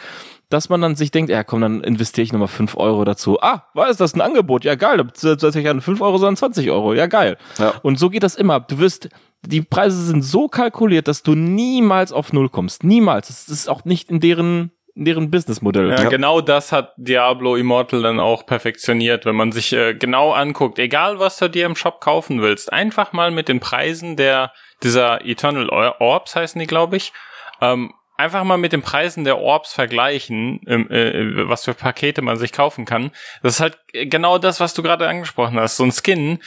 dass man dann sich denkt, ja komm, dann investiere ich nochmal 5 Euro dazu. Ah, war ist das ein Angebot? Ja geil, das ist ja 5 Euro, sondern 20 Euro. Ja geil. Ja. Und so geht das immer. Du wirst, die Preise sind so kalkuliert, dass du niemals auf Null kommst. Niemals. Das ist auch nicht in deren in deren Businessmodell. Ja, ja, genau das hat Diablo Immortal dann auch perfektioniert, wenn man sich äh, genau anguckt, egal was du dir im Shop kaufen willst, einfach mal mit den Preisen der dieser Eternal Orbs heißen die, glaube ich, ähm, einfach mal mit den Preisen der Orbs vergleichen, äh, was für Pakete man sich kaufen kann. Das ist halt genau das, was du gerade angesprochen hast. So ein Skin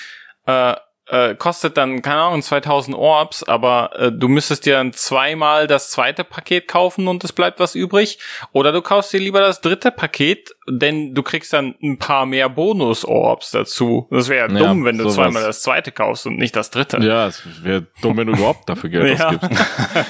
äh, äh, kostet dann, keine Ahnung, 2000 Orbs, aber äh, du müsstest dir dann zweimal das zweite Paket kaufen und es bleibt was übrig. Oder du kaufst dir lieber das dritte Paket, denn du kriegst dann ein paar mehr Bonus-Orbs dazu. Das wäre ja dumm, wenn du sowas. zweimal das zweite kaufst und nicht das dritte. Ja, es wäre dumm, wenn du überhaupt dafür Geld ja. ausgibst.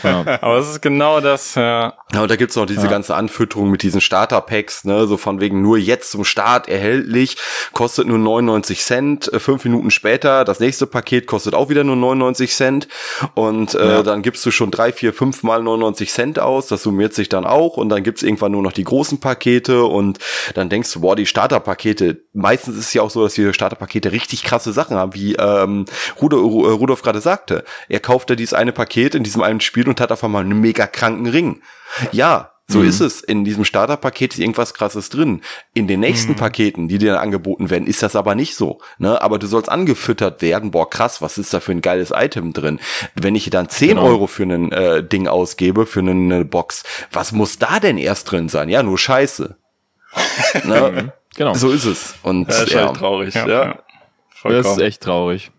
ja. Aber es ist genau das, ja. Ja, und da gibt's noch diese ja. ganze Anfütterung mit diesen Starter-Packs, ne, so von wegen nur jetzt zum Start erhältlich, kostet nur 99 Cent, äh, fünf Minuten später das nächste Paket kostet auch wieder nur 99 Cent und äh, ja. dann gibst du schon drei, vier, fünf mal 99 Cent aus, das summiert sich dann auch und dann gibt's irgendwann nur noch die großen Pakete und dann denkst du, boah, die Starterpakete, meistens ist es ja auch so, dass die Starterpakete richtig krasse Sachen haben, wie ähm, Rudolf, äh, Rudolf gerade sagte. Er kaufte dieses eine Paket in diesem einen Spiel und hat auf einmal einen mega kranken Ring. Ja, so mhm. ist es. In diesem Starterpaket ist irgendwas krasses drin. In den nächsten mhm. Paketen, die dir dann angeboten werden, ist das aber nicht so. Ne? Aber du sollst angefüttert werden. Boah, krass, was ist da für ein geiles Item drin? Wenn ich dann 10 genau. Euro für ein äh, Ding ausgebe, für eine Box, was muss da denn erst drin sein? Ja, nur Scheiße. ne? Mhm. Genau. So ist es. Und das ist ja, halt traurig. Ja, ja. Das ist echt traurig.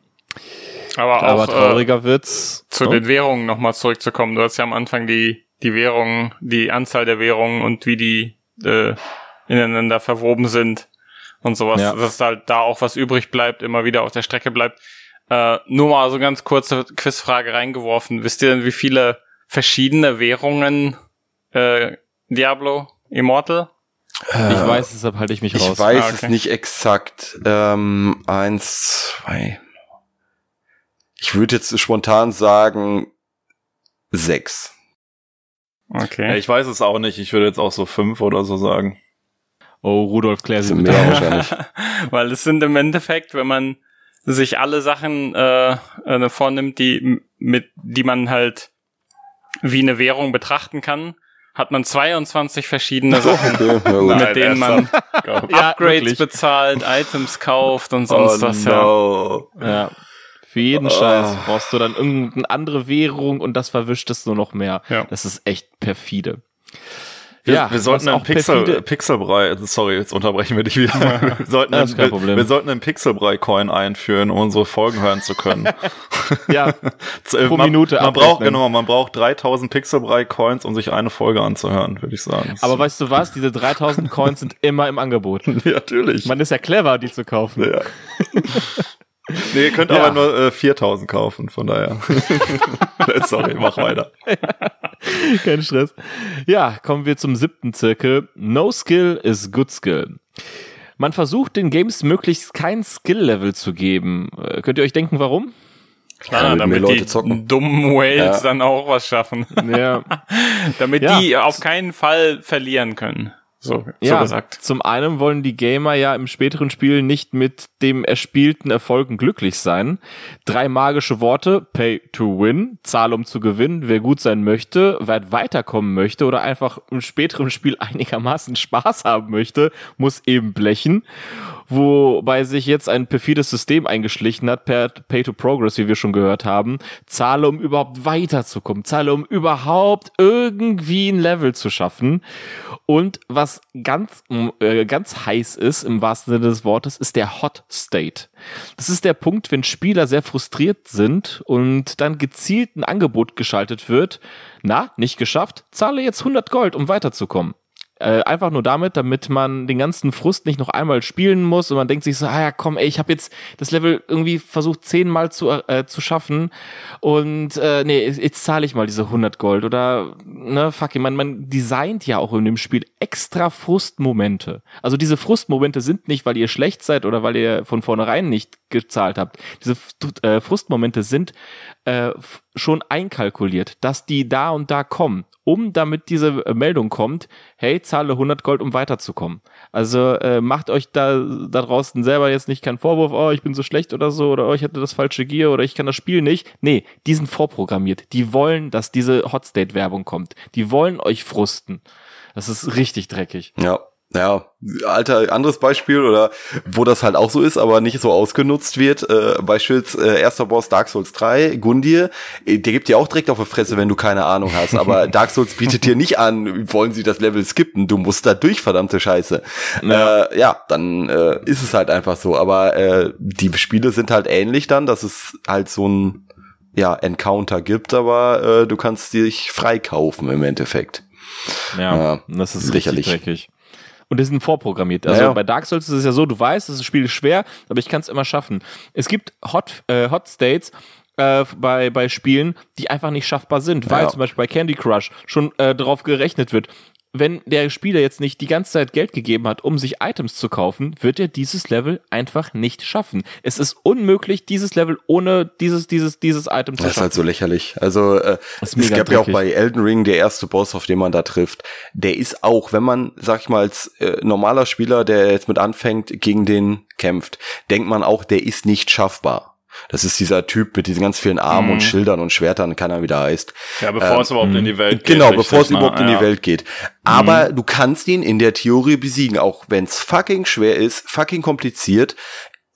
Aber, Aber auch, trauriger äh, wird's. Zu oh. den Währungen nochmal zurückzukommen. Du hast ja am Anfang die die Währungen, die Anzahl der Währungen und wie die äh, ineinander verwoben sind und sowas, ja. dass halt da auch was übrig bleibt, immer wieder auf der Strecke bleibt. Äh, nur mal so ganz kurze Quizfrage reingeworfen. Wisst ihr denn, wie viele verschiedene Währungen äh, Diablo Immortal? Ich äh, weiß, deshalb halte ich mich ich raus. Ich weiß ah, okay. es nicht exakt. Ähm, eins, zwei. Ich würde jetzt spontan sagen sechs. Okay. Ja, ich weiß es auch nicht. Ich würde jetzt auch so fünf oder so sagen. Oh, Rudolf, klär sie mehr wahrscheinlich. Weil es sind im Endeffekt, wenn man sich alle Sachen äh, äh, vornimmt, die mit die man halt wie eine Währung betrachten kann, hat man 22 verschiedene Sachen, okay, mit denen man Upgrades ja, bezahlt, Items kauft und sonst oh, was. No. Ja. Ja. Für jeden oh. Scheiß brauchst du dann irgendeine andere Währung und das verwischt es nur noch mehr. Ja. Das ist echt perfide. Wir, ja, wir sollten einen Pixel, Pixelbrei, sorry, jetzt unterbrechen wir dich wieder. wir, sollten einen, wir, wir, sollten einen Pixelbrei-Coin einführen, um unsere Folgen hören zu können. ja, pro man, Minute man braucht, genau, man braucht 3000 Pixelbrei-Coins, um sich eine Folge anzuhören, würde ich sagen. Aber weißt du was? Diese 3000 Coins sind immer im Angebot. ja, natürlich. Man ist ja clever, die zu kaufen. Ja. Nee, ihr könnt ja. aber nur äh, 4000 kaufen, von daher. Sorry, mach weiter. Kein Stress. Ja, kommen wir zum siebten Zirkel. No skill is good skill. Man versucht den Games möglichst kein Skill-Level zu geben. Äh, könnt ihr euch denken, warum? Klar, ja, damit die zocken. dummen Whales ja. dann auch was schaffen. Ja. damit ja. die auf keinen Fall verlieren können. So, ja, so gesagt. Zum einen wollen die Gamer ja im späteren Spiel nicht mit dem erspielten Erfolgen glücklich sein. Drei magische Worte, pay to win, zahl um zu gewinnen, wer gut sein möchte, wer weiterkommen möchte oder einfach im späteren Spiel einigermaßen Spaß haben möchte, muss eben blechen wobei sich jetzt ein perfides System eingeschlichen hat per Pay to Progress, wie wir schon gehört haben. Zahle, um überhaupt weiterzukommen, zahle, um überhaupt irgendwie ein Level zu schaffen. Und was ganz, äh, ganz heiß ist, im wahrsten Sinne des Wortes, ist der Hot State. Das ist der Punkt, wenn Spieler sehr frustriert sind und dann gezielt ein Angebot geschaltet wird. Na, nicht geschafft? Zahle jetzt 100 Gold, um weiterzukommen. Äh, einfach nur damit, damit man den ganzen Frust nicht noch einmal spielen muss und man denkt sich so, ah ja, komm, ey, ich habe jetzt das Level irgendwie versucht zehnmal zu, äh, zu schaffen und äh, nee, jetzt zahle ich mal diese 100 Gold oder ne, fuck, man, man designt ja auch in dem Spiel extra Frustmomente. Also diese Frustmomente sind nicht, weil ihr schlecht seid oder weil ihr von vornherein nicht gezahlt habt. Diese äh, Frustmomente sind äh, schon einkalkuliert, dass die da und da kommen um damit diese äh, Meldung kommt, hey, zahle 100 Gold, um weiterzukommen. Also äh, macht euch da, da draußen selber jetzt nicht keinen Vorwurf, oh, ich bin so schlecht oder so, oder oh, ich hatte das falsche Gear oder ich kann das Spiel nicht. Nee, die sind vorprogrammiert. Die wollen, dass diese Hotstate-Werbung kommt. Die wollen euch frusten. Das ist richtig dreckig. Ja. Ja, alter anderes Beispiel oder wo das halt auch so ist, aber nicht so ausgenutzt wird. Äh, beispielsweise äh, erster Boss Dark Souls 3, Gundir, äh, der gibt dir auch direkt auf die Fresse, wenn du keine Ahnung hast. Aber Dark Souls bietet dir nicht an, wollen sie das Level skippen, du musst da durch, verdammte Scheiße. Ja, äh, ja dann äh, ist es halt einfach so. Aber äh, die Spiele sind halt ähnlich dann, dass es halt so ein ja, Encounter gibt, aber äh, du kannst dich freikaufen im Endeffekt. Ja, äh, das ist sicherlich dreckig und die sind vorprogrammiert. Also ja, bei Dark Souls ist es ja so, du weißt, das Spiel ist schwer, aber ich kann es immer schaffen. Es gibt Hot, äh, Hot States, äh, bei, bei Spielen, die einfach nicht schaffbar sind, weil ja. zum Beispiel bei Candy Crush schon äh, darauf gerechnet wird, wenn der Spieler jetzt nicht die ganze Zeit Geld gegeben hat, um sich Items zu kaufen, wird er dieses Level einfach nicht schaffen. Es ist unmöglich, dieses Level ohne dieses, dieses, dieses Item zu schaffen. Das ist halt so lächerlich. Also äh, es gab dreckig. ja auch bei Elden Ring der erste Boss, auf den man da trifft. Der ist auch, wenn man, sag ich mal, als äh, normaler Spieler, der jetzt mit anfängt, gegen den kämpft, denkt man auch, der ist nicht schaffbar. Das ist dieser Typ mit diesen ganz vielen Armen mhm. und Schildern und Schwertern, kann er wieder heißt. Ja, bevor ähm, es überhaupt in die Welt geht. Genau, bevor es überhaupt in die Welt geht. Aber mhm. du kannst ihn in der Theorie besiegen, auch wenn es fucking schwer ist, fucking kompliziert.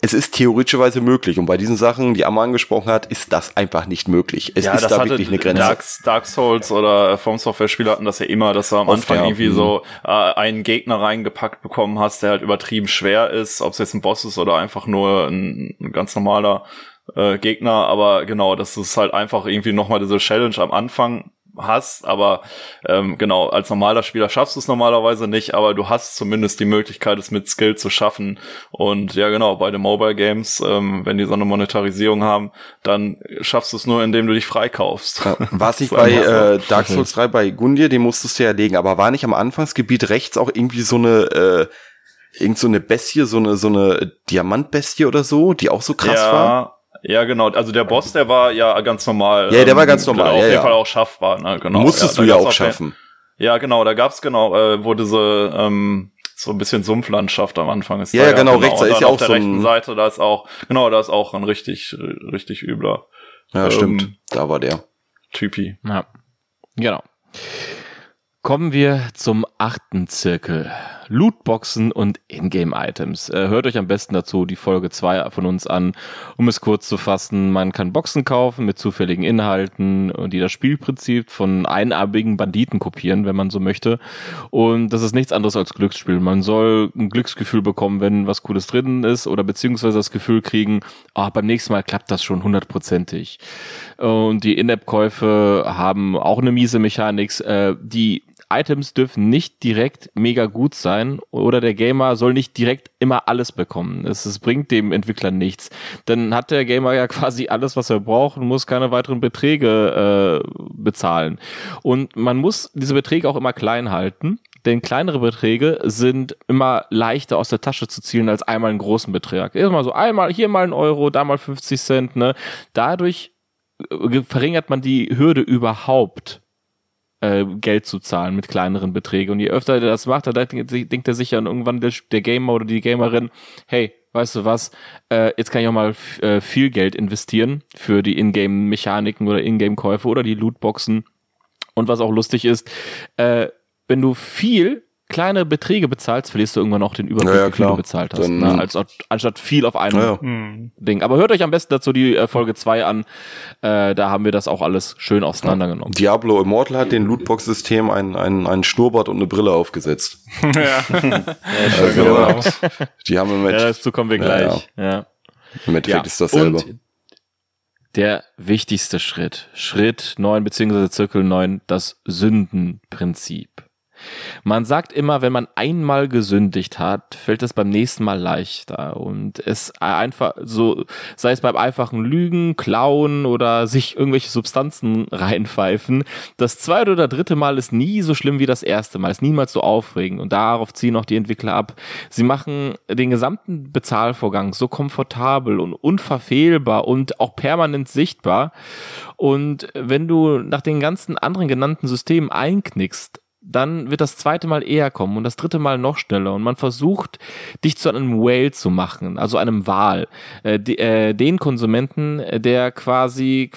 Es ist theoretischerweise möglich und bei diesen Sachen, die Amma angesprochen hat, ist das einfach nicht möglich. Es ja, ist da wirklich eine Grenze. Dark, Dark Souls oder From Software Spieler hatten das ja immer, dass du am Oft, Anfang ja. irgendwie so mhm. äh, einen Gegner reingepackt bekommen hast, der halt übertrieben schwer ist, ob es jetzt ein Boss ist oder einfach nur ein, ein ganz normaler äh, Gegner, aber genau, das ist halt einfach irgendwie nochmal diese Challenge am Anfang hast, aber ähm, genau, als normaler Spieler schaffst du es normalerweise nicht, aber du hast zumindest die Möglichkeit, es mit Skill zu schaffen. Und ja, genau, bei den Mobile Games, ähm, wenn die so eine Monetarisierung haben, dann schaffst du es nur, indem du dich freikaufst. Ja, war es nicht bei äh, Dark Souls 3 bei Gundir, den musstest du ja legen, aber war nicht am Anfangsgebiet rechts auch irgendwie so eine äh, irgend so eine Bestie, so eine so eine Diamantbestie oder so, die auch so krass ja, war? Ja, genau. Also der Boss, der war ja ganz normal. Ja, der war ganz normal. Auf ja, jeden ja. Fall auch schaffbar. Ne? Genau. Musstest ja, du ja auch schaffen. Ja, genau. Da gab's genau, äh, wo diese ähm, so ein bisschen Sumpflandschaft am Anfang ist. Ja, da, ja genau. Rechts da ist ja auch auf der so rechten Seite, da ist auch genau, da ist auch ein richtig richtig übler. Ja, ähm, stimmt. Da war der. Typi. Ja. Genau. Kommen wir zum achten Zirkel. Lootboxen und Ingame-Items. Äh, hört euch am besten dazu die Folge 2 von uns an, um es kurz zu fassen. Man kann Boxen kaufen mit zufälligen Inhalten, die das Spielprinzip von einarmigen Banditen kopieren, wenn man so möchte. Und das ist nichts anderes als Glücksspiel. Man soll ein Glücksgefühl bekommen, wenn was Cooles drin ist oder beziehungsweise das Gefühl kriegen, ah, beim nächsten Mal klappt das schon hundertprozentig. Und die In-App-Käufe haben auch eine miese Mechanik, äh, die Items dürfen nicht direkt mega gut sein oder der Gamer soll nicht direkt immer alles bekommen. Es, es bringt dem Entwickler nichts. Dann hat der Gamer ja quasi alles, was er braucht und muss keine weiteren Beträge äh, bezahlen. Und man muss diese Beträge auch immer klein halten. Denn kleinere Beträge sind immer leichter aus der Tasche zu zielen als einmal einen großen Betrag. Erstmal so einmal, hier mal ein Euro, da mal 50 Cent, ne? Dadurch äh, verringert man die Hürde überhaupt äh, Geld zu zahlen mit kleineren Beträgen. Und je öfter er das macht, da denkt er sich ja irgendwann der, der Gamer oder die Gamerin, hey, weißt du was, äh, jetzt kann ich auch mal äh, viel Geld investieren für die Ingame-Mechaniken oder Ingame-Käufe oder die Lootboxen. Und was auch lustig ist, äh, wenn du viel kleine Beträge bezahlst, verlierst du irgendwann auch den Überblick, ja, ja, wie viel du bezahlt hast. Dann, ne? Als, anstatt viel auf einem ja, hm. Ding. Aber hört euch am besten dazu die äh, Folge 2 an. Äh, da haben wir das auch alles schön auseinandergenommen. Diablo Immortal hat den Lootbox-System ein, ein, ein Schnurrbart und eine Brille aufgesetzt. ja. also, genau. Die haben im ja, dazu kommen wir gleich. Ja. Im Endeffekt ist dasselbe. Und der wichtigste Schritt, Schritt 9 beziehungsweise Zirkel 9, das Sündenprinzip. Man sagt immer, wenn man einmal gesündigt hat, fällt es beim nächsten Mal leichter. Und es einfach so, sei es beim einfachen Lügen, Klauen oder sich irgendwelche Substanzen reinpfeifen, das zweite oder dritte Mal ist nie so schlimm wie das erste Mal, ist niemals so aufregend. Und darauf ziehen auch die Entwickler ab. Sie machen den gesamten Bezahlvorgang so komfortabel und unverfehlbar und auch permanent sichtbar. Und wenn du nach den ganzen anderen genannten Systemen einknickst, dann wird das zweite Mal eher kommen und das dritte Mal noch schneller und man versucht, dich zu einem Whale zu machen, also einem Wal, äh, äh, den Konsumenten, der quasi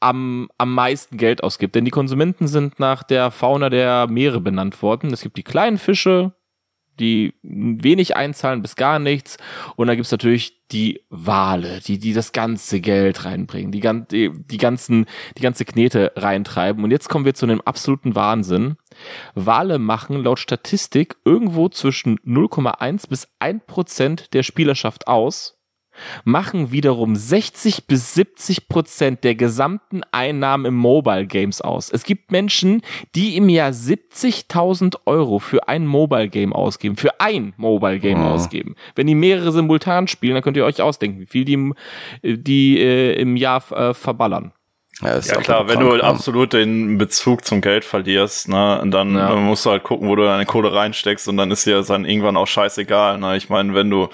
am, am meisten Geld ausgibt. Denn die Konsumenten sind nach der Fauna der Meere benannt worden. Es gibt die kleinen Fische, die wenig einzahlen bis gar nichts. Und dann gibt's natürlich die Wale, die, die das ganze Geld reinbringen, die, die, die ganzen, die ganze Knete reintreiben. Und jetzt kommen wir zu einem absoluten Wahnsinn. Wale machen laut Statistik irgendwo zwischen 0,1 bis 1 Prozent der Spielerschaft aus machen wiederum 60 bis 70 Prozent der gesamten Einnahmen im Mobile Games aus. Es gibt Menschen, die im Jahr 70.000 Euro für ein Mobile Game ausgeben, für ein Mobile Game oh. ausgeben. Wenn die mehrere simultan spielen, dann könnt ihr euch ausdenken, wie viel die, die äh, im Jahr äh, verballern. Ja, ja klar, wenn du absolut den Bezug zum Geld verlierst, ne, dann ja. musst du halt gucken, wo du deine Kohle reinsteckst und dann ist dir dann irgendwann auch scheißegal. Ne? Ich meine, wenn du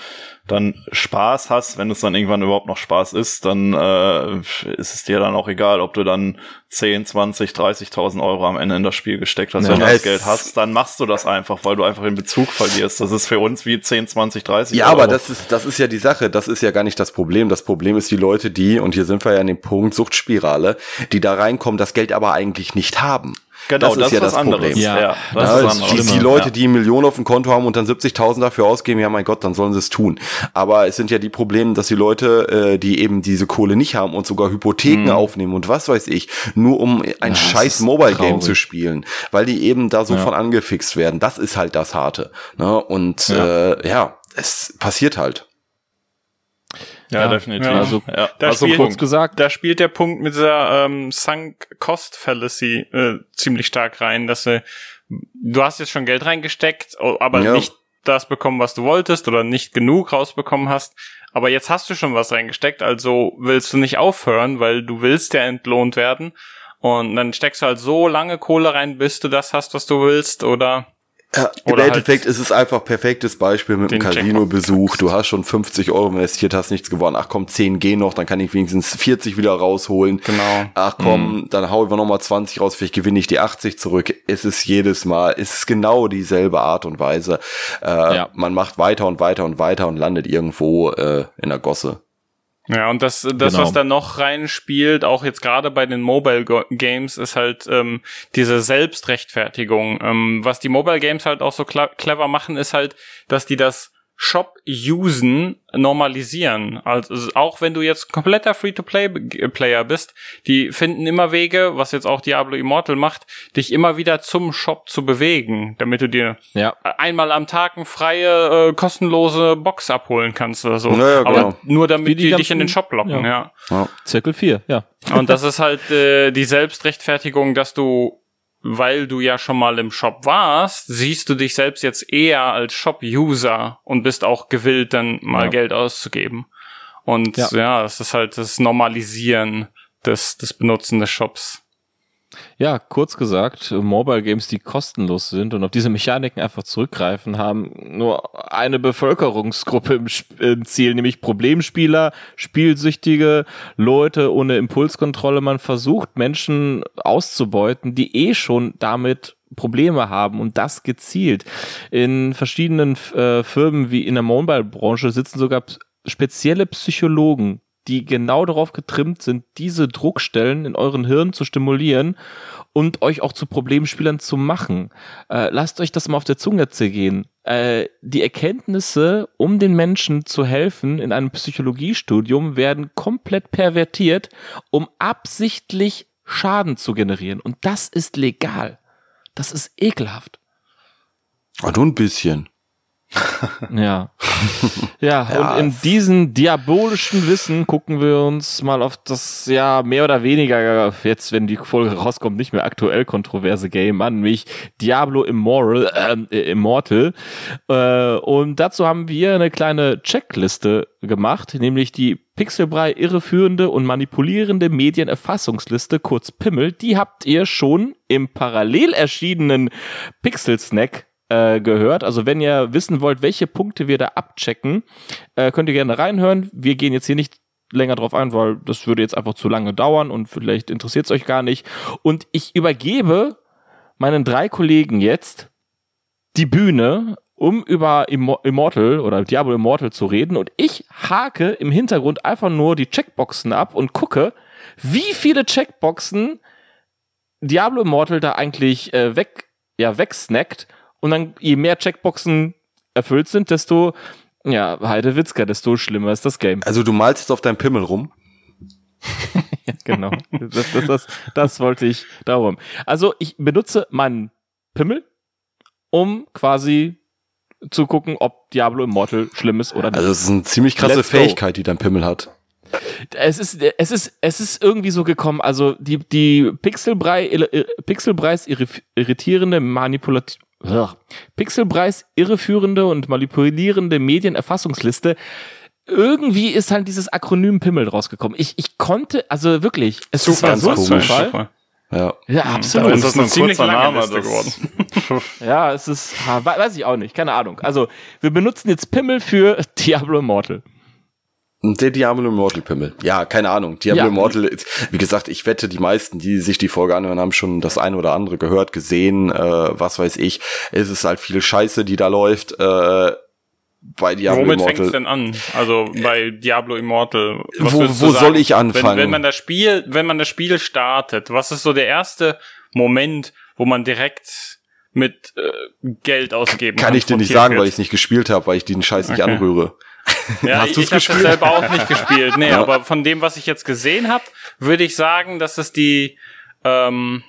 dann Spaß hast, wenn es dann irgendwann überhaupt noch Spaß ist, dann äh, ist es dir dann auch egal, ob du dann 10, 20, 30.000 Euro am Ende in das Spiel gesteckt hast. Ja, wenn du das Geld hast, dann machst du das einfach, weil du einfach den Bezug verlierst. Das ist für uns wie 10, 20, 30 Ja, Euro. aber das ist, das ist ja die Sache. Das ist ja gar nicht das Problem. Das Problem ist die Leute, die, und hier sind wir ja an dem Punkt Suchtspirale, die da reinkommen, das Geld aber eigentlich nicht haben. Genau, das, das ist ja das Problem. Ja, ja, das ja, ist die, die Leute, die Millionen auf dem Konto haben und dann 70.000 dafür ausgeben, ja mein Gott, dann sollen sie es tun. Aber es sind ja die Probleme, dass die Leute, äh, die eben diese Kohle nicht haben und sogar Hypotheken mhm. aufnehmen und was weiß ich, nur um ein ja, scheiß Mobile Game zu spielen, weil die eben da so von angefixt werden. Das ist halt das Harte. Ne? Und ja. Äh, ja, es passiert halt. Ja, ja definitiv. Ja. Also, ja. Da, also spielt, kurz gesagt. da spielt der Punkt mit dieser ähm, Sunk Cost Fallacy äh, ziemlich stark rein, dass du, du hast jetzt schon Geld reingesteckt, aber ja. nicht das bekommen, was du wolltest oder nicht genug rausbekommen hast. Aber jetzt hast du schon was reingesteckt, also willst du nicht aufhören, weil du willst ja entlohnt werden. Und dann steckst du halt so lange Kohle rein, bis du das hast, was du willst, oder ja, Im Oder Endeffekt halt ist es einfach perfektes Beispiel mit dem Casino-Besuch. Du hast schon 50 Euro investiert, hast nichts gewonnen. Ach komm, 10 gehen noch, dann kann ich wenigstens 40 wieder rausholen. Genau. Ach komm, mhm. dann hau ich noch mal 20 raus, vielleicht gewinne ich die 80 zurück. Es ist jedes Mal, es ist genau dieselbe Art und Weise. Äh, ja. Man macht weiter und weiter und weiter und landet irgendwo äh, in der Gosse. Ja, und das, das genau. was da noch reinspielt, auch jetzt gerade bei den Mobile Games, ist halt ähm, diese Selbstrechtfertigung. Ähm, was die Mobile Games halt auch so clever machen, ist halt, dass die das Shop-Usen normalisieren. Also auch wenn du jetzt kompletter Free-to-Play-Player bist, die finden immer Wege, was jetzt auch Diablo Immortal macht, dich immer wieder zum Shop zu bewegen, damit du dir ja. einmal am Tag eine freie, äh, kostenlose Box abholen kannst oder so. Ja, ja, Aber genau. nur damit die, die dich in den Shop locken, ja. ja. Zirkel 4, ja. Und das ist halt äh, die Selbstrechtfertigung, dass du weil du ja schon mal im Shop warst, siehst du dich selbst jetzt eher als Shop-User und bist auch gewillt, dann mal ja. Geld auszugeben. Und ja. ja, das ist halt das Normalisieren des, des Benutzen des Shops. Ja, kurz gesagt, Mobile Games, die kostenlos sind und auf diese Mechaniken einfach zurückgreifen, haben nur eine Bevölkerungsgruppe im, im, Ziel, nämlich Problemspieler, spielsüchtige Leute ohne Impulskontrolle. Man versucht Menschen auszubeuten, die eh schon damit Probleme haben und das gezielt. In verschiedenen äh, Firmen wie in der Mobile-Branche sitzen sogar spezielle Psychologen, die genau darauf getrimmt sind, diese Druckstellen in euren Hirn zu stimulieren und euch auch zu Problemspielern zu machen. Äh, lasst euch das mal auf der Zunge zergehen. Äh, die Erkenntnisse, um den Menschen zu helfen in einem Psychologiestudium, werden komplett pervertiert, um absichtlich Schaden zu generieren. Und das ist legal. Das ist ekelhaft. Ah, nur ein bisschen. Ja. ja. Ja, und in diesem diabolischen Wissen gucken wir uns mal auf das, ja, mehr oder weniger, jetzt, wenn die Folge rauskommt, nicht mehr aktuell kontroverse Game an, nämlich Diablo Immoral, äh, Immortal. Äh, und dazu haben wir eine kleine Checkliste gemacht, nämlich die Pixelbrei irreführende und manipulierende Medienerfassungsliste, kurz Pimmel, die habt ihr schon im parallel erschienenen Pixel Snack äh, gehört. Also wenn ihr wissen wollt, welche Punkte wir da abchecken, äh, könnt ihr gerne reinhören. Wir gehen jetzt hier nicht länger drauf ein, weil das würde jetzt einfach zu lange dauern und vielleicht interessiert es euch gar nicht. Und ich übergebe meinen drei Kollegen jetzt die Bühne, um über Immortal oder Diablo Immortal zu reden. Und ich hake im Hintergrund einfach nur die Checkboxen ab und gucke, wie viele Checkboxen Diablo Immortal da eigentlich äh, weg, ja, wegsnackt und dann, je mehr Checkboxen erfüllt sind, desto, ja, Heidewitzka, desto schlimmer ist das Game. Also du malst jetzt auf deinem Pimmel rum? ja, genau. Das, das, das, das wollte ich darum. Also ich benutze meinen Pimmel, um quasi zu gucken, ob Diablo Immortal schlimm ist oder nicht. Also es ist eine ziemlich krasse Let's Fähigkeit, go. die dein Pimmel hat. Es ist, es ist, es ist irgendwie so gekommen, also die, die Pixelbrei, Pixelbreis irritierende Manipulation, Pixelpreis irreführende und manipulierende Medienerfassungsliste irgendwie ist halt dieses Akronym Pimmel rausgekommen. Ich, ich konnte, also wirklich, es Super, war so ein ganz komisch. Zufall. Ja. Ja, absolut. ist das ein ein ziemlich kurzer langer Name, geworden. Ja, es ist, weiß ich auch nicht, keine Ahnung. Also, wir benutzen jetzt Pimmel für Diablo Immortal. Der Diablo Immortal Pimmel. Ja, keine Ahnung. Diablo Ja. Immortal, ist, wie gesagt, ich wette, die meisten, die sich die Folge anhören, haben schon das eine oder andere gehört, gesehen, äh, was weiß ich. Es ist halt viel Scheiße, die da läuft. Äh, bei Diablo Womit fängt es Immortal. denn an? Also bei Diablo Immortal. Was Wo- wo soll ich anfangen? Wenn, wenn man das Spiel, wenn man das Spiel startet, was ist so der erste Moment, wo man direkt mit äh, Geld ausgeben Kann ich dir nicht sagen, wird? weil ich es nicht gespielt habe, weil ich den Scheiß nicht Okay. anrühre. Ja, Hast ich, ich habe das selber auch nicht gespielt. Nee, Ja. aber von dem, was ich jetzt gesehen habe, würde ich sagen, dass es die ähm,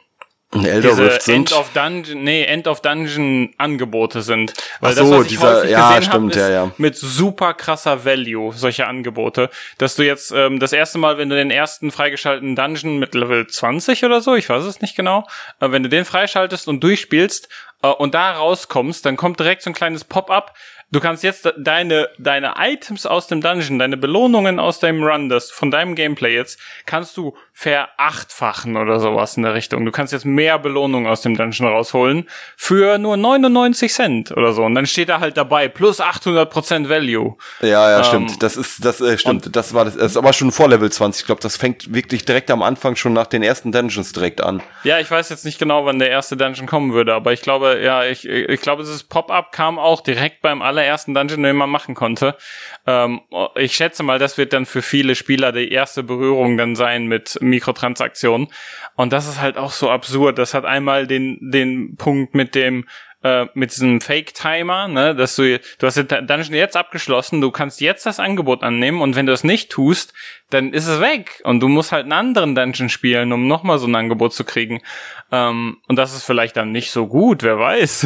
Elder Rift sind. End of Dungeon, nee, End of Dungeon Angebote sind. Weil Ach so, das, was ich dieser- ja, gesehen stimmt, hab, ja, ja. mit super krasser Value, solche Angebote. Dass du jetzt ähm, das erste Mal, wenn du den ersten freigeschalteten Dungeon mit Level 20 oder so, ich weiß es nicht genau, äh, wenn du den freischaltest und durchspielst äh, und da rauskommst, dann kommt direkt so ein kleines Pop-up. Du kannst jetzt de- deine, deine Items aus dem Dungeon, deine Belohnungen aus deinem Run, das von deinem Gameplay jetzt, kannst du verachtfachen oder sowas in der Richtung. Du kannst jetzt mehr Belohnungen aus dem Dungeon rausholen für nur 99 Cent oder so. Und dann steht da halt dabei, plus 800% Value. Ja, ja, Ähm, stimmt. Das ist, das äh, stimmt. Das war das, das ist aber schon vor Level 20. Ich glaube, das fängt wirklich direkt am Anfang schon nach den ersten Dungeons direkt an. Ja, ich weiß jetzt nicht genau, wann der erste Dungeon kommen würde, aber ich glaube, ja, ich, ich glaube, dieses Pop-up kam auch direkt beim allerersten Dungeon, den man machen konnte. Ähm, ich schätze mal, das wird dann für viele Spieler die erste Berührung dann sein mit Mikrotransaktionen. Und das ist halt auch so absurd. Das hat einmal den, den Punkt mit dem, äh, mit diesem Fake-Timer, ne, dass du, du hast den Dungeon jetzt abgeschlossen, du kannst jetzt das Angebot annehmen und wenn du es nicht tust, dann ist es weg und du musst halt einen anderen Dungeon spielen, um nochmal so ein Angebot zu kriegen. Ähm, und das ist vielleicht dann nicht so gut, wer weiß.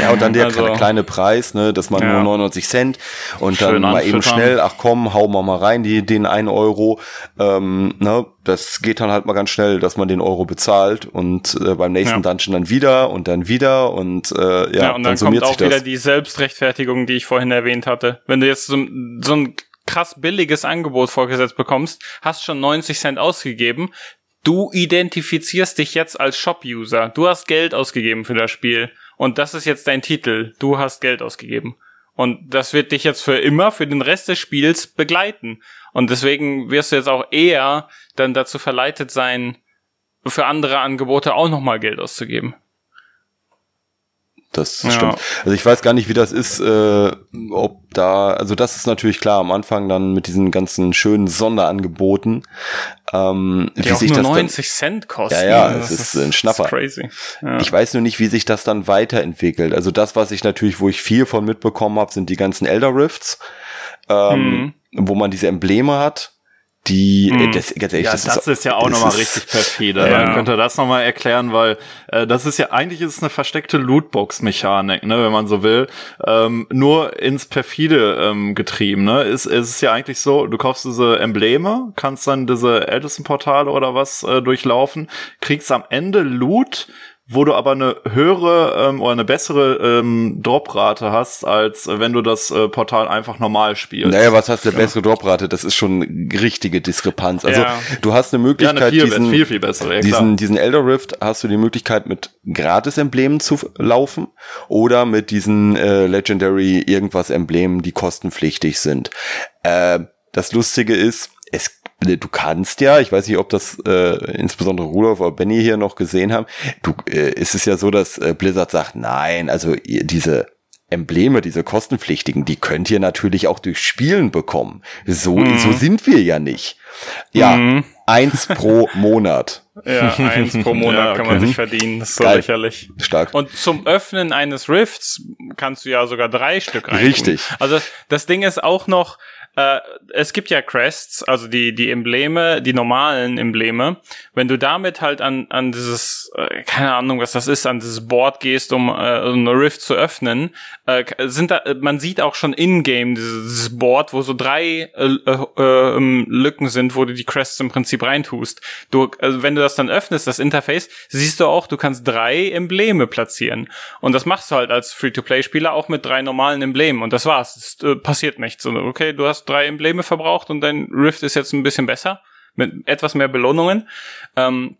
Ja, und dann der Also- kleine, Preis, ne, dass man Ja. nur 99 Cent und dann mal eben schnell, ach komm, hau mal mal rein, die, den einen Euro. Ähm, ne, das geht dann halt mal ganz schnell, dass man den Euro bezahlt und äh, beim nächsten Ja. Dungeon dann wieder und dann wieder und äh, ja, Ja, und dann, summiert kommt auch wieder die Selbstrechtfertigung, die ich vorhin erwähnt hatte. Wenn du jetzt so, so ein krass billiges Angebot vorgesetzt bekommst, hast schon 90 Cent ausgegeben, du identifizierst dich jetzt als Shop-User. Du hast Geld ausgegeben für das Spiel. Und das ist jetzt dein Titel. Du hast Geld ausgegeben. Und das wird dich jetzt für immer, für den Rest des Spiels begleiten. Und deswegen wirst du jetzt auch eher dann dazu verleitet sein, für andere Angebote auch nochmal Geld auszugeben. Das Ja. stimmt. Also ich weiß gar nicht, wie das ist, äh, ob da, also das ist natürlich klar am Anfang dann mit diesen ganzen schönen Sonderangeboten, ähm, Die wie auch sich nur das dann, 90 Cent kosten. Ja, ja, es ist ein Schnapper. Ist crazy. Ja. Ich weiß nur nicht, wie sich das dann weiterentwickelt. Also das, was ich natürlich, wo ich viel von mitbekommen habe, sind die ganzen Elder Rifts, ähm, wo man diese Embleme hat, die, äh, das, ganz ehrlich, Ja, das, das, ist ja auch nochmal ist- richtig perfide. Ja. Dann könnt ihr das nochmal erklären, weil äh, das ist ja eigentlich ist es eine versteckte Lootbox-Mechanik, ne, wenn man so will. Ähm, nur ins perfide ähm, getrieben. Ne? Ist, ist es ja eigentlich so, du kaufst diese Embleme, kannst dann diese ältesten Portale oder was äh, durchlaufen, kriegst am Ende Loot, wo du aber eine höhere ähm, oder eine bessere ähm, Droprate hast, als äh, wenn du das äh, Portal einfach normal spielst. Naja, was heißt der bessere Droprate? Das ist schon eine richtige Diskrepanz. Also Ja. du hast eine ja, Möglichkeit, eine viel, diesen, viel, viel bessere. Ja, diesen, diesen Elder Rift hast du die Möglichkeit mit Gratis-Emblemen zu laufen oder mit diesen äh, Legendary irgendwas Emblemen, die kostenpflichtig sind. Äh, das Lustige ist, du kannst ja, ich weiß nicht, ob das äh, insbesondere Rudolf oder Benny hier noch gesehen haben, du, äh, ist es ja so, dass äh, Blizzard sagt, nein, also ihr, diese Embleme, diese kostenpflichtigen, die könnt ihr natürlich auch durch Spielen bekommen. So, so sind wir ja nicht. Ja, Mhm. eins pro Monat. Ja, eins pro Monat Ja, kann man okay. sich verdienen. Das ist so Geil. lächerlich. Stark. Und zum Öffnen eines Rifts kannst du ja sogar drei Stück rein. Richtig. Also das Ding ist auch noch, äh, es gibt ja Crests, also die, die Embleme, die normalen Embleme. Wenn du damit halt an, an dieses, äh, keine Ahnung, was das ist, an dieses Board gehst, um äh, eine Rift zu öffnen, äh, sind da, man sieht auch schon in-game dieses, Board, wo so drei äh, äh, äh, ähm, Lücken sind, wo du die Crests im Prinzip reintust. Du, also wenn du das dann öffnest, das Interface, siehst du auch, du kannst drei Embleme platzieren. Und das machst du halt als Free-to-Play-Spieler auch mit drei normalen Emblemen. Und das war's. Es äh, passiert nichts. Okay, du hast drei Embleme verbraucht und dein Rift ist jetzt ein bisschen besser mit etwas mehr Belohnungen. Ähm,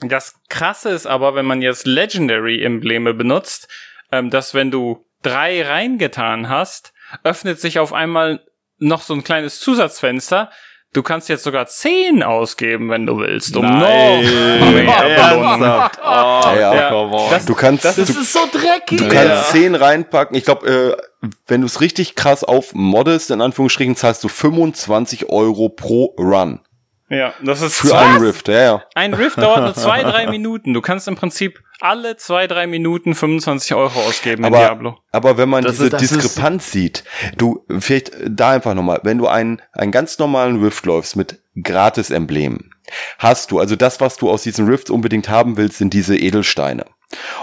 das Krasse ist aber, wenn man jetzt Legendary-Embleme benutzt, ähm, dass wenn du drei reingetan hast, öffnet sich auf einmal noch so ein kleines Zusatzfenster, Du kannst jetzt sogar 10 ausgeben, wenn du willst, um Nein. noch mehr Belohnungen. Oh, ja, ja. Das, du kannst, das, das ist so dreckig. Du kannst ja. 10 reinpacken. Ich glaube, äh, wenn du es richtig krass aufmoddest, in Anführungsstrichen, zahlst du 25 Euro pro Run. Ja, das ist für ein Rift, ja, ja. Ein Rift dauert nur zwei, drei Minuten. Du kannst im Prinzip alle zwei, drei Minuten 25 Euro ausgeben aber, in Diablo. Aber wenn man das diese ist, Diskrepanz sieht, du, vielleicht da einfach nochmal, wenn du einen, einen ganz normalen Rift läufst mit Gratis-Emblemen, hast du, also das, was du aus diesen Rifts unbedingt haben willst, sind diese Edelsteine.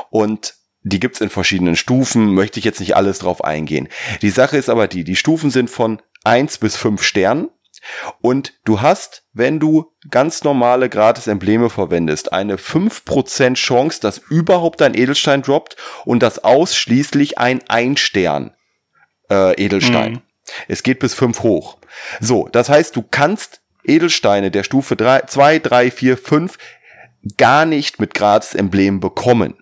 Und die gibt's in verschiedenen Stufen, möchte ich jetzt nicht alles drauf eingehen. Die Sache ist aber die, die Stufen sind von eins bis fünf Sternen und du hast, wenn du ganz normale Gratis-Embleme verwendest, eine 5% Chance, dass überhaupt ein Edelstein droppt und das ausschließlich ein Ein-Stern äh, Edelstein. Mhm. Es geht bis 5 hoch. So, das heißt, du kannst Edelsteine der Stufe 2, 3, 4, 5 gar nicht mit Gratis-Emblemen bekommen.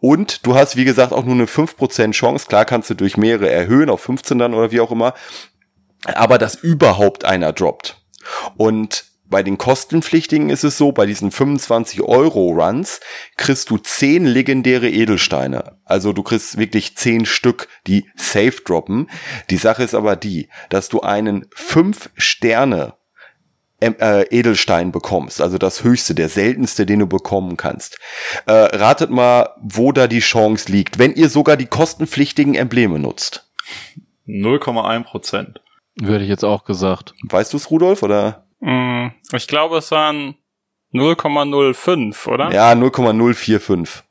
Und du hast, wie gesagt, auch nur eine 5% Chance. Klar kannst du durch mehrere erhöhen auf 15 dann oder wie auch immer aber dass überhaupt einer droppt. Und bei den kostenpflichtigen ist es so, bei diesen 25 Euro Runs kriegst du 10 legendäre Edelsteine. Also du kriegst wirklich 10 Stück, die safe droppen. Die Sache ist aber die, dass du einen 5 Sterne ähm, äh, Edelstein bekommst, also das höchste, der seltenste, den du bekommen kannst. Äh, ratet mal, wo da die Chance liegt, wenn ihr sogar die kostenpflichtigen Embleme nutzt. 0,1 Prozent. Würde ich jetzt auch gesagt. Weißt du es, Rudolf, oder? Mm, ich glaube, es waren 0,05, oder? Ja, 0,045.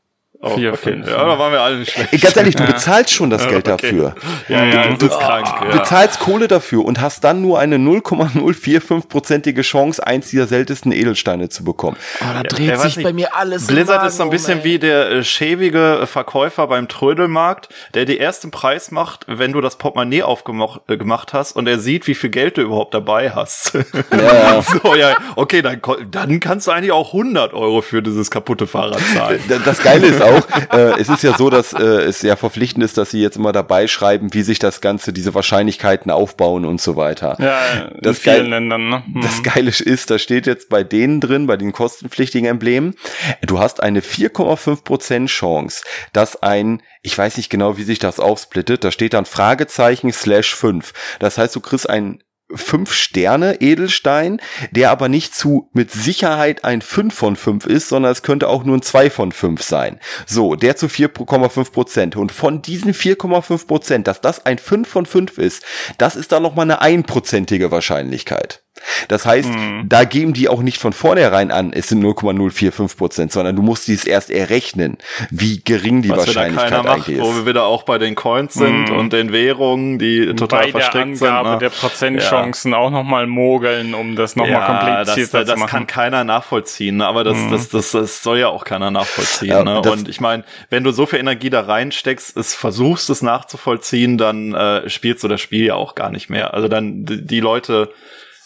Oh, Vier, okay. Fünf, ja, da waren wir alle nicht schlecht. Ganz ehrlich, du bezahlst schon das Geld okay. dafür. Ja, ja, du, du, krank, ja. bezahlst Kohle dafür und hast dann nur eine 0,045-prozentige Chance, eins dieser seltensten Edelsteine zu bekommen. Oh, da dreht ja, sich nicht. bei mir alles. Blizzard ist so ein bisschen ey. wie der äh, schäbige Verkäufer beim Trödelmarkt, der dir erst den Preis macht, wenn du das Portemonnaie aufgemacht äh, gemacht hast und er sieht, wie viel Geld du überhaupt dabei hast. Ja. so, ja, okay, dann, dann kannst du eigentlich auch 100 Euro für dieses kaputte Fahrrad zahlen. Das Geile ist auch, auch. Äh, es ist ja so, dass äh, es ja verpflichtend ist, dass sie jetzt immer dabei schreiben, wie sich das Ganze, diese Wahrscheinlichkeiten aufbauen und so weiter. Ja, in das vielen Geil, Ländern. Ne? Mhm. Das Geile ist, da steht jetzt bei denen drin, bei den kostenpflichtigen Emblemen, du hast eine 4,5% Chance, dass ein ich weiß nicht genau, wie sich das aufsplittet. Da steht dann Fragezeichen slash 5. Das heißt, du kriegst ein fünf Sterne Edelstein, der aber nicht zu mit Sicherheit ein 5 von 5 ist, sondern es könnte auch nur ein 2 von 5 sein. So, der zu 4,5 Prozent. Und von diesen 4,5 Prozent, dass das ein 5 von 5 ist, das ist dann nochmal eine einprozentige Wahrscheinlichkeit. Das heißt, mhm. da geben die auch nicht von vornherein an, es sind 0,045 Prozent, sondern du musst dies erst errechnen, wie gering die Was Wahrscheinlichkeit macht, eigentlich ist. Wo wir wieder auch bei den Coins sind mhm. und den Währungen, die total bei verstrickt der Angabe sind. Ne? der Prozentchancen ja. auch nochmal mogeln, um das nochmal ja, komplizierter das, zu machen. Das kann keiner nachvollziehen, ne? aber das, mhm. das, das, das soll ja auch keiner nachvollziehen. Ja, ne? Und ich meine, wenn du so viel Energie da reinsteckst, es versuchst es nachzuvollziehen, dann äh, spielst du das Spiel ja auch gar nicht mehr. Also dann die Leute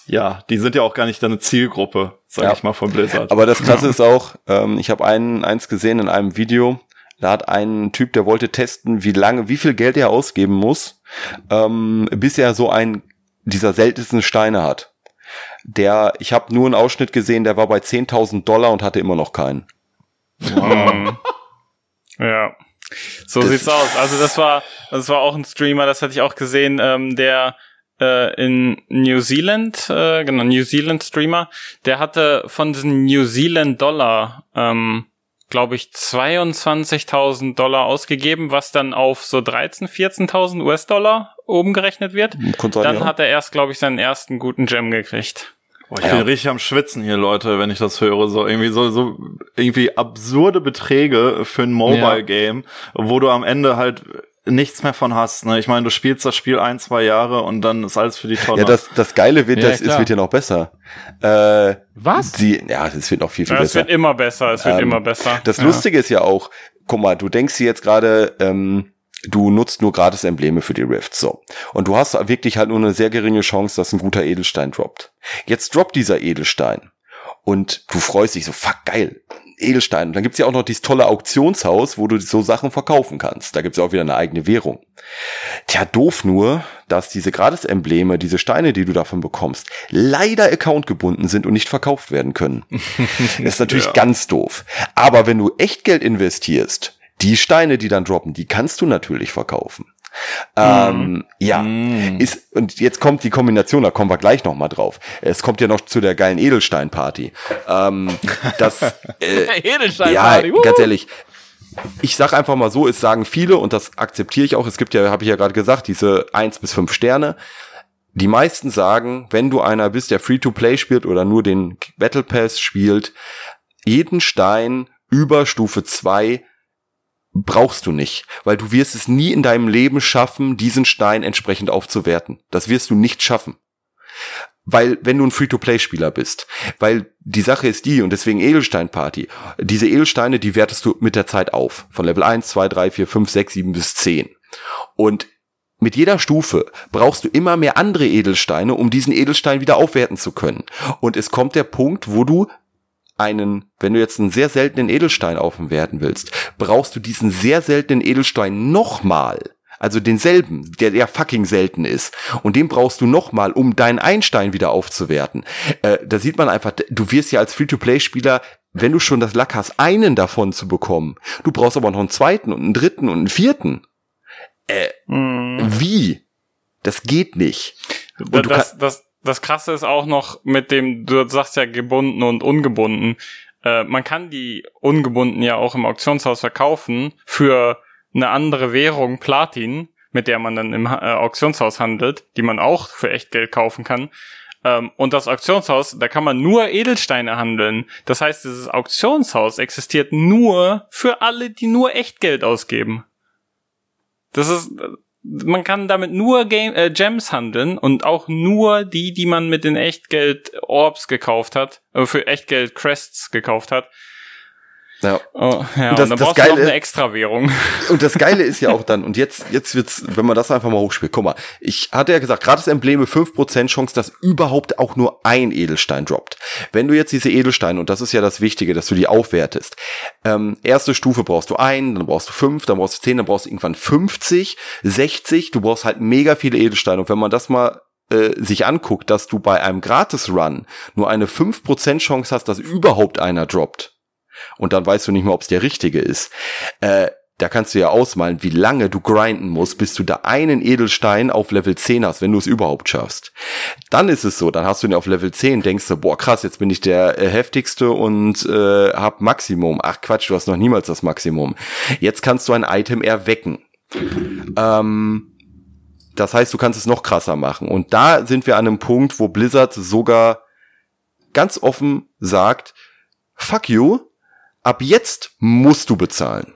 ja, die sind ja auch gar nicht deine Zielgruppe, sag ja. ich mal, von Blizzard. Aber das Krasse ist auch, ähm, ich habe einen eins gesehen in einem Video, da hat ein Typ, der wollte testen, wie lange, wie viel Geld er ausgeben muss, ähm, bis er so einen dieser seltensten Steine hat. Der, ich habe nur einen Ausschnitt gesehen, der war bei 10.000 Dollar und hatte immer noch keinen. Wow. ja. So das sieht's aus. Also das war, das war auch ein Streamer, das hatte ich auch gesehen, ähm, der äh, in New Zealand, äh, genau, New Zealand Streamer, der hatte von diesen New Zealand Dollar, ähm, glaube ich, 22.000 Dollar ausgegeben, was dann auf so 13.000, 14.000 US-Dollar oben gerechnet wird. Sein, dann ja. hat er erst, glaube ich, seinen ersten guten Gem gekriegt. Oh, ich ja. bin richtig am Schwitzen hier, Leute, wenn ich das höre. So irgendwie so, so irgendwie absurde Beträge für ein Mobile-Game, ja. wo du am Ende halt nichts mehr von hast. Ne? Ich meine, du spielst das Spiel ein, zwei Jahre und dann ist alles für die Tonne. Ja, das, das Geile wird, ja, das, es wird ja noch besser. Äh, Was? Die, ja, es wird noch viel, viel ja, besser. Es wird immer besser, es wird ähm, immer besser. Das ja. Lustige ist ja auch, guck mal, du denkst dir jetzt gerade, ähm, du nutzt nur gratis Embleme für die Rifts, so. Und du hast wirklich halt nur eine sehr geringe Chance, dass ein guter Edelstein droppt. Jetzt droppt dieser Edelstein. Und du freust dich so, fuck, geil, Edelstein. Und dann gibt's ja auch noch dieses tolle Auktionshaus, wo du so Sachen verkaufen kannst. Da gibt's ja auch wieder eine eigene Währung. Tja, doof nur, dass diese Gratis-Embleme, diese Steine, die du davon bekommst, leider accountgebunden sind und nicht verkauft werden können. das ist natürlich ja. ganz doof. Aber wenn du Echtgeld investierst, die Steine, die dann droppen, die kannst du natürlich verkaufen. Ähm, mm. Ja, mm. ist, und jetzt kommt die Kombination, da kommen wir gleich nochmal drauf. Es kommt ja noch zu der geilen Edelstein-Party. Ähm, das, äh, Edelstein-Party. Ja, ganz ehrlich, ich sag einfach mal so, es sagen viele, und das akzeptiere ich auch, es gibt ja, habe ich ja gerade gesagt, diese eins bis fünf Sterne. Die meisten sagen, wenn du einer bist, der Free-to-Play spielt oder nur den Battle Pass spielt, jeden Stein über Stufe zwei brauchst du nicht, weil du wirst es nie in deinem Leben schaffen, diesen Stein entsprechend aufzuwerten. Das wirst du nicht schaffen. Weil, wenn du ein Free-to-Play-Spieler bist, weil die Sache ist die, und deswegen Edelstein-Party, diese Edelsteine, die wertest du mit der Zeit auf. Von Level 1, 2, 3, 4, 5, 6, 7 bis 10. Und mit jeder Stufe brauchst du immer mehr andere Edelsteine, um diesen Edelstein wieder aufwerten zu können. Und es kommt der Punkt, wo du einen, wenn du jetzt einen sehr seltenen Edelstein aufwerten willst, brauchst du diesen sehr seltenen Edelstein nochmal. Also denselben, der der fucking selten ist. Und den brauchst du nochmal, um deinen Einstein wieder aufzuwerten. Äh, da sieht man einfach, du wirst ja als Free-to-Play-Spieler wenn du schon das Lack hast, einen davon zu bekommen, du brauchst aber noch einen zweiten und einen dritten und einen vierten. Äh, mm. Wie? Das geht nicht. Und das, das, das Krasse ist auch noch mit dem, du sagst ja gebunden und ungebunden. Äh, man kann die ungebunden ja auch im Auktionshaus verkaufen für eine andere Währung, Platin, mit der man dann im äh, Auktionshaus handelt, die man auch für echt Geld kaufen kann. Ähm, und das Auktionshaus, da kann man nur Edelsteine handeln. Das heißt, dieses Auktionshaus existiert nur für alle, die nur Echtgeld ausgeben. Das ist, man kann damit nur Game, äh, Gems handeln und auch nur die, die man mit den Echtgeld Orbs gekauft hat, äh, für Echtgeld Crests gekauft hat. Ja. Oh, ja, und, das, und dann das Geile, du noch eine Extrawährung. Und das Geile ist ja auch dann, und jetzt, jetzt wird's, wenn man das einfach mal hochspielt, guck mal, ich hatte ja gesagt, gratis Embleme 5% Chance, dass überhaupt auch nur ein Edelstein droppt. Wenn du jetzt diese Edelsteine, und das ist ja das Wichtige, dass du die aufwertest, ähm, erste Stufe brauchst du ein, dann brauchst du fünf, dann brauchst du zehn, dann brauchst du irgendwann 50, 60, du brauchst halt mega viele Edelsteine. Und wenn man das mal äh, sich anguckt, dass du bei einem Gratis-Run nur eine 5% Chance hast, dass überhaupt einer droppt, und dann weißt du nicht mehr, ob es der richtige ist. Äh, da kannst du ja ausmalen, wie lange du grinden musst, bis du da einen Edelstein auf Level 10 hast, wenn du es überhaupt schaffst. Dann ist es so, dann hast du ihn auf Level 10, denkst du, boah krass, jetzt bin ich der äh, heftigste und äh, hab Maximum. Ach Quatsch, du hast noch niemals das Maximum. Jetzt kannst du ein Item erwecken. Ähm, das heißt, du kannst es noch krasser machen. Und da sind wir an einem Punkt, wo Blizzard sogar ganz offen sagt, fuck you, ab jetzt musst du bezahlen.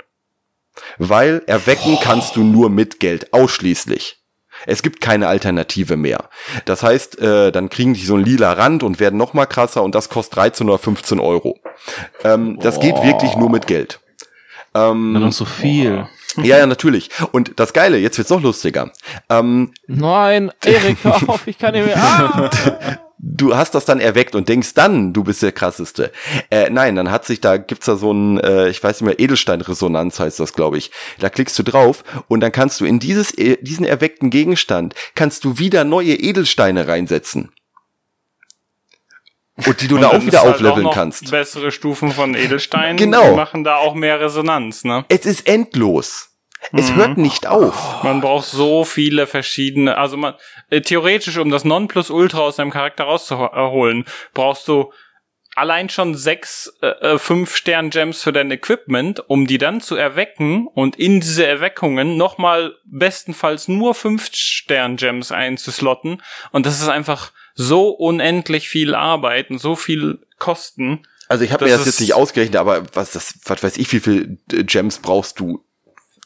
Weil erwecken oh. kannst du nur mit Geld, ausschließlich. Es gibt keine Alternative mehr. Das heißt, äh, dann kriegen die so einen lila Rand und werden noch mal krasser und das kostet 13 oder 15 Euro. Ähm, das geht wirklich nur mit Geld. Ähm, Dann noch so viel. Ja, ja, natürlich. Und das Geile, jetzt wird's noch lustiger. Ähm, Nein, Erik, hör auf, ich kann nicht mehr. Ah! du hast das dann erweckt und denkst dann, du bist der krasseste. Äh, nein, dann hat sich da gibt's da so ein, äh, ich weiß nicht mehr, Edelsteinresonanz heißt das, glaube ich. Da klickst du drauf und dann kannst du in dieses äh, diesen erweckten Gegenstand kannst du wieder neue Edelsteine reinsetzen. Und die du und da auch wieder halt aufleveln auch kannst. Bessere Stufen von Edelsteinen genau. machen da auch mehr Resonanz, ne? Es ist endlos. Es mhm. hört nicht auf. Man braucht so viele verschiedene, also man, äh, theoretisch, um das Nonplusultra aus deinem Charakter rauszuholen, brauchst du allein schon sechs, äh, äh, fünf Stern Gems für dein Equipment, um die dann zu erwecken und in diese Erweckungen nochmal bestenfalls nur fünf Stern Gems einzuslotten. Und das ist einfach so unendlich viel Arbeit und so viel Kosten. Also ich habe mir das jetzt nicht ausgerechnet, aber was das, was weiß ich, wie viel Gems brauchst du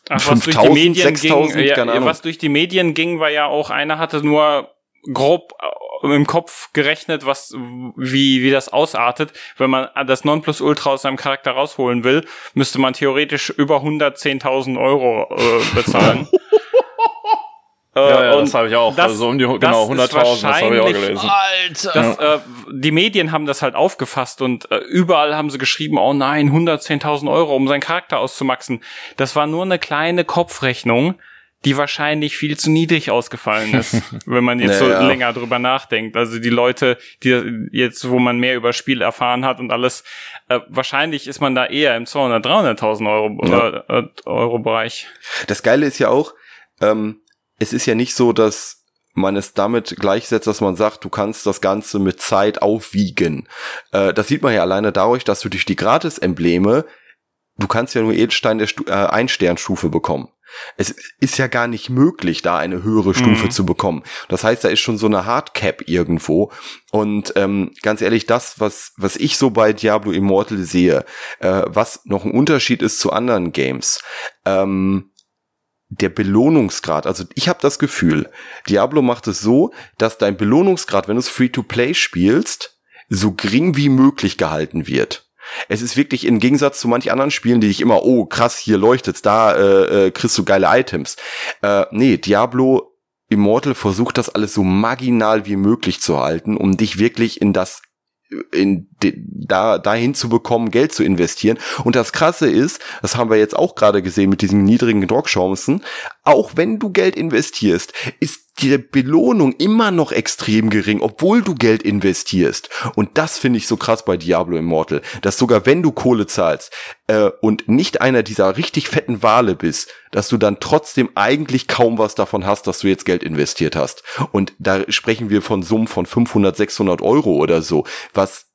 Ach, was durch die Medien 6000, ging, ja, was durch die Medien ging, war ja auch, einer hatte nur grob im Kopf gerechnet, was, wie, wie das ausartet. Wenn man das Nonplusultra aus seinem Charakter rausholen will, müsste man theoretisch über 110.000 Euro äh, bezahlen. ja, ja, das habe ich auch. Das, also um die genau 100.000, das habe ich auch gelesen. Alter. Das, äh, die Medien haben das halt aufgefasst und äh, überall haben sie geschrieben, oh nein, 110.000 Euro, um seinen Charakter auszumaxen. Das war nur eine kleine Kopfrechnung, die wahrscheinlich viel zu niedrig ausgefallen ist, wenn man jetzt naja. so länger drüber nachdenkt. Also die Leute, die jetzt, wo man mehr über Spiel erfahren hat und alles, äh, wahrscheinlich ist man da eher im 200, 300.000 Euro, ja. äh, Euro Bereich. Das Geile ist ja auch, ähm, es ist ja nicht so, dass man es damit gleichsetzt, dass man sagt, du kannst das Ganze mit Zeit aufwiegen. Äh, das sieht man ja alleine dadurch, dass du durch die Gratis-Embleme, du kannst ja nur Edelstein der Stu äh, Ein-Sternstufe bekommen. Es ist ja gar nicht möglich, da eine höhere Stufe mhm. zu bekommen. Das heißt, da ist schon so eine Hardcap irgendwo. Und ähm, ganz ehrlich, das, was, was ich so bei Diablo Immortal sehe, äh, was noch ein Unterschied ist zu anderen Games, ähm, der Belohnungsgrad, also ich habe das Gefühl, Diablo macht es so, dass dein Belohnungsgrad, wenn du es Free-to-Play spielst, so gering wie möglich gehalten wird. Es ist wirklich im Gegensatz zu manch anderen Spielen, die ich immer, oh krass, hier leuchtet's, da äh, äh, kriegst du geile Items. Äh, nee, Diablo Immortal versucht das alles so marginal wie möglich zu halten, um dich wirklich in das in da dahin zu bekommen, Geld zu investieren. Und das Krasse ist, das haben wir jetzt auch gerade gesehen mit diesen niedrigen Drogchancen, auch wenn du Geld investierst, ist die Belohnung immer noch extrem gering, obwohl du Geld investierst. Und das finde ich so krass bei Diablo Immortal, dass sogar wenn du Kohle zahlst äh, und nicht einer dieser richtig fetten Wale bist, dass du dann trotzdem eigentlich kaum was davon hast, dass du jetzt Geld investiert hast. Und da sprechen wir von Summen von 500, 600 Euro oder so, was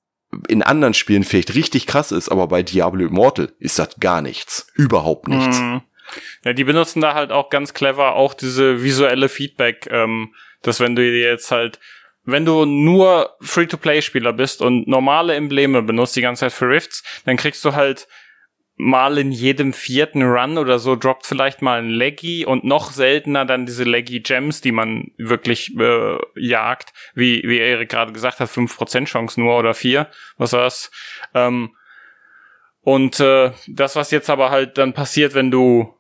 in anderen Spielen vielleicht richtig krass ist, aber bei Diablo Immortal ist das gar nichts. Überhaupt nichts. Mm. Ja, die benutzen da halt auch ganz clever auch diese visuelle Feedback, ähm, dass wenn du jetzt halt, wenn du nur Free-to-Play-Spieler bist und normale Embleme benutzt die ganze Zeit für Rifts, dann kriegst du halt mal in jedem vierten Run oder so droppt vielleicht mal ein Leggy und noch seltener dann diese Leggy Gems, die man wirklich äh, jagt, wie, wie Erik gerade gesagt hat, fünf Prozent Chance nur oder vier, was war's. Ähm, und äh, das, was jetzt aber halt dann passiert, wenn du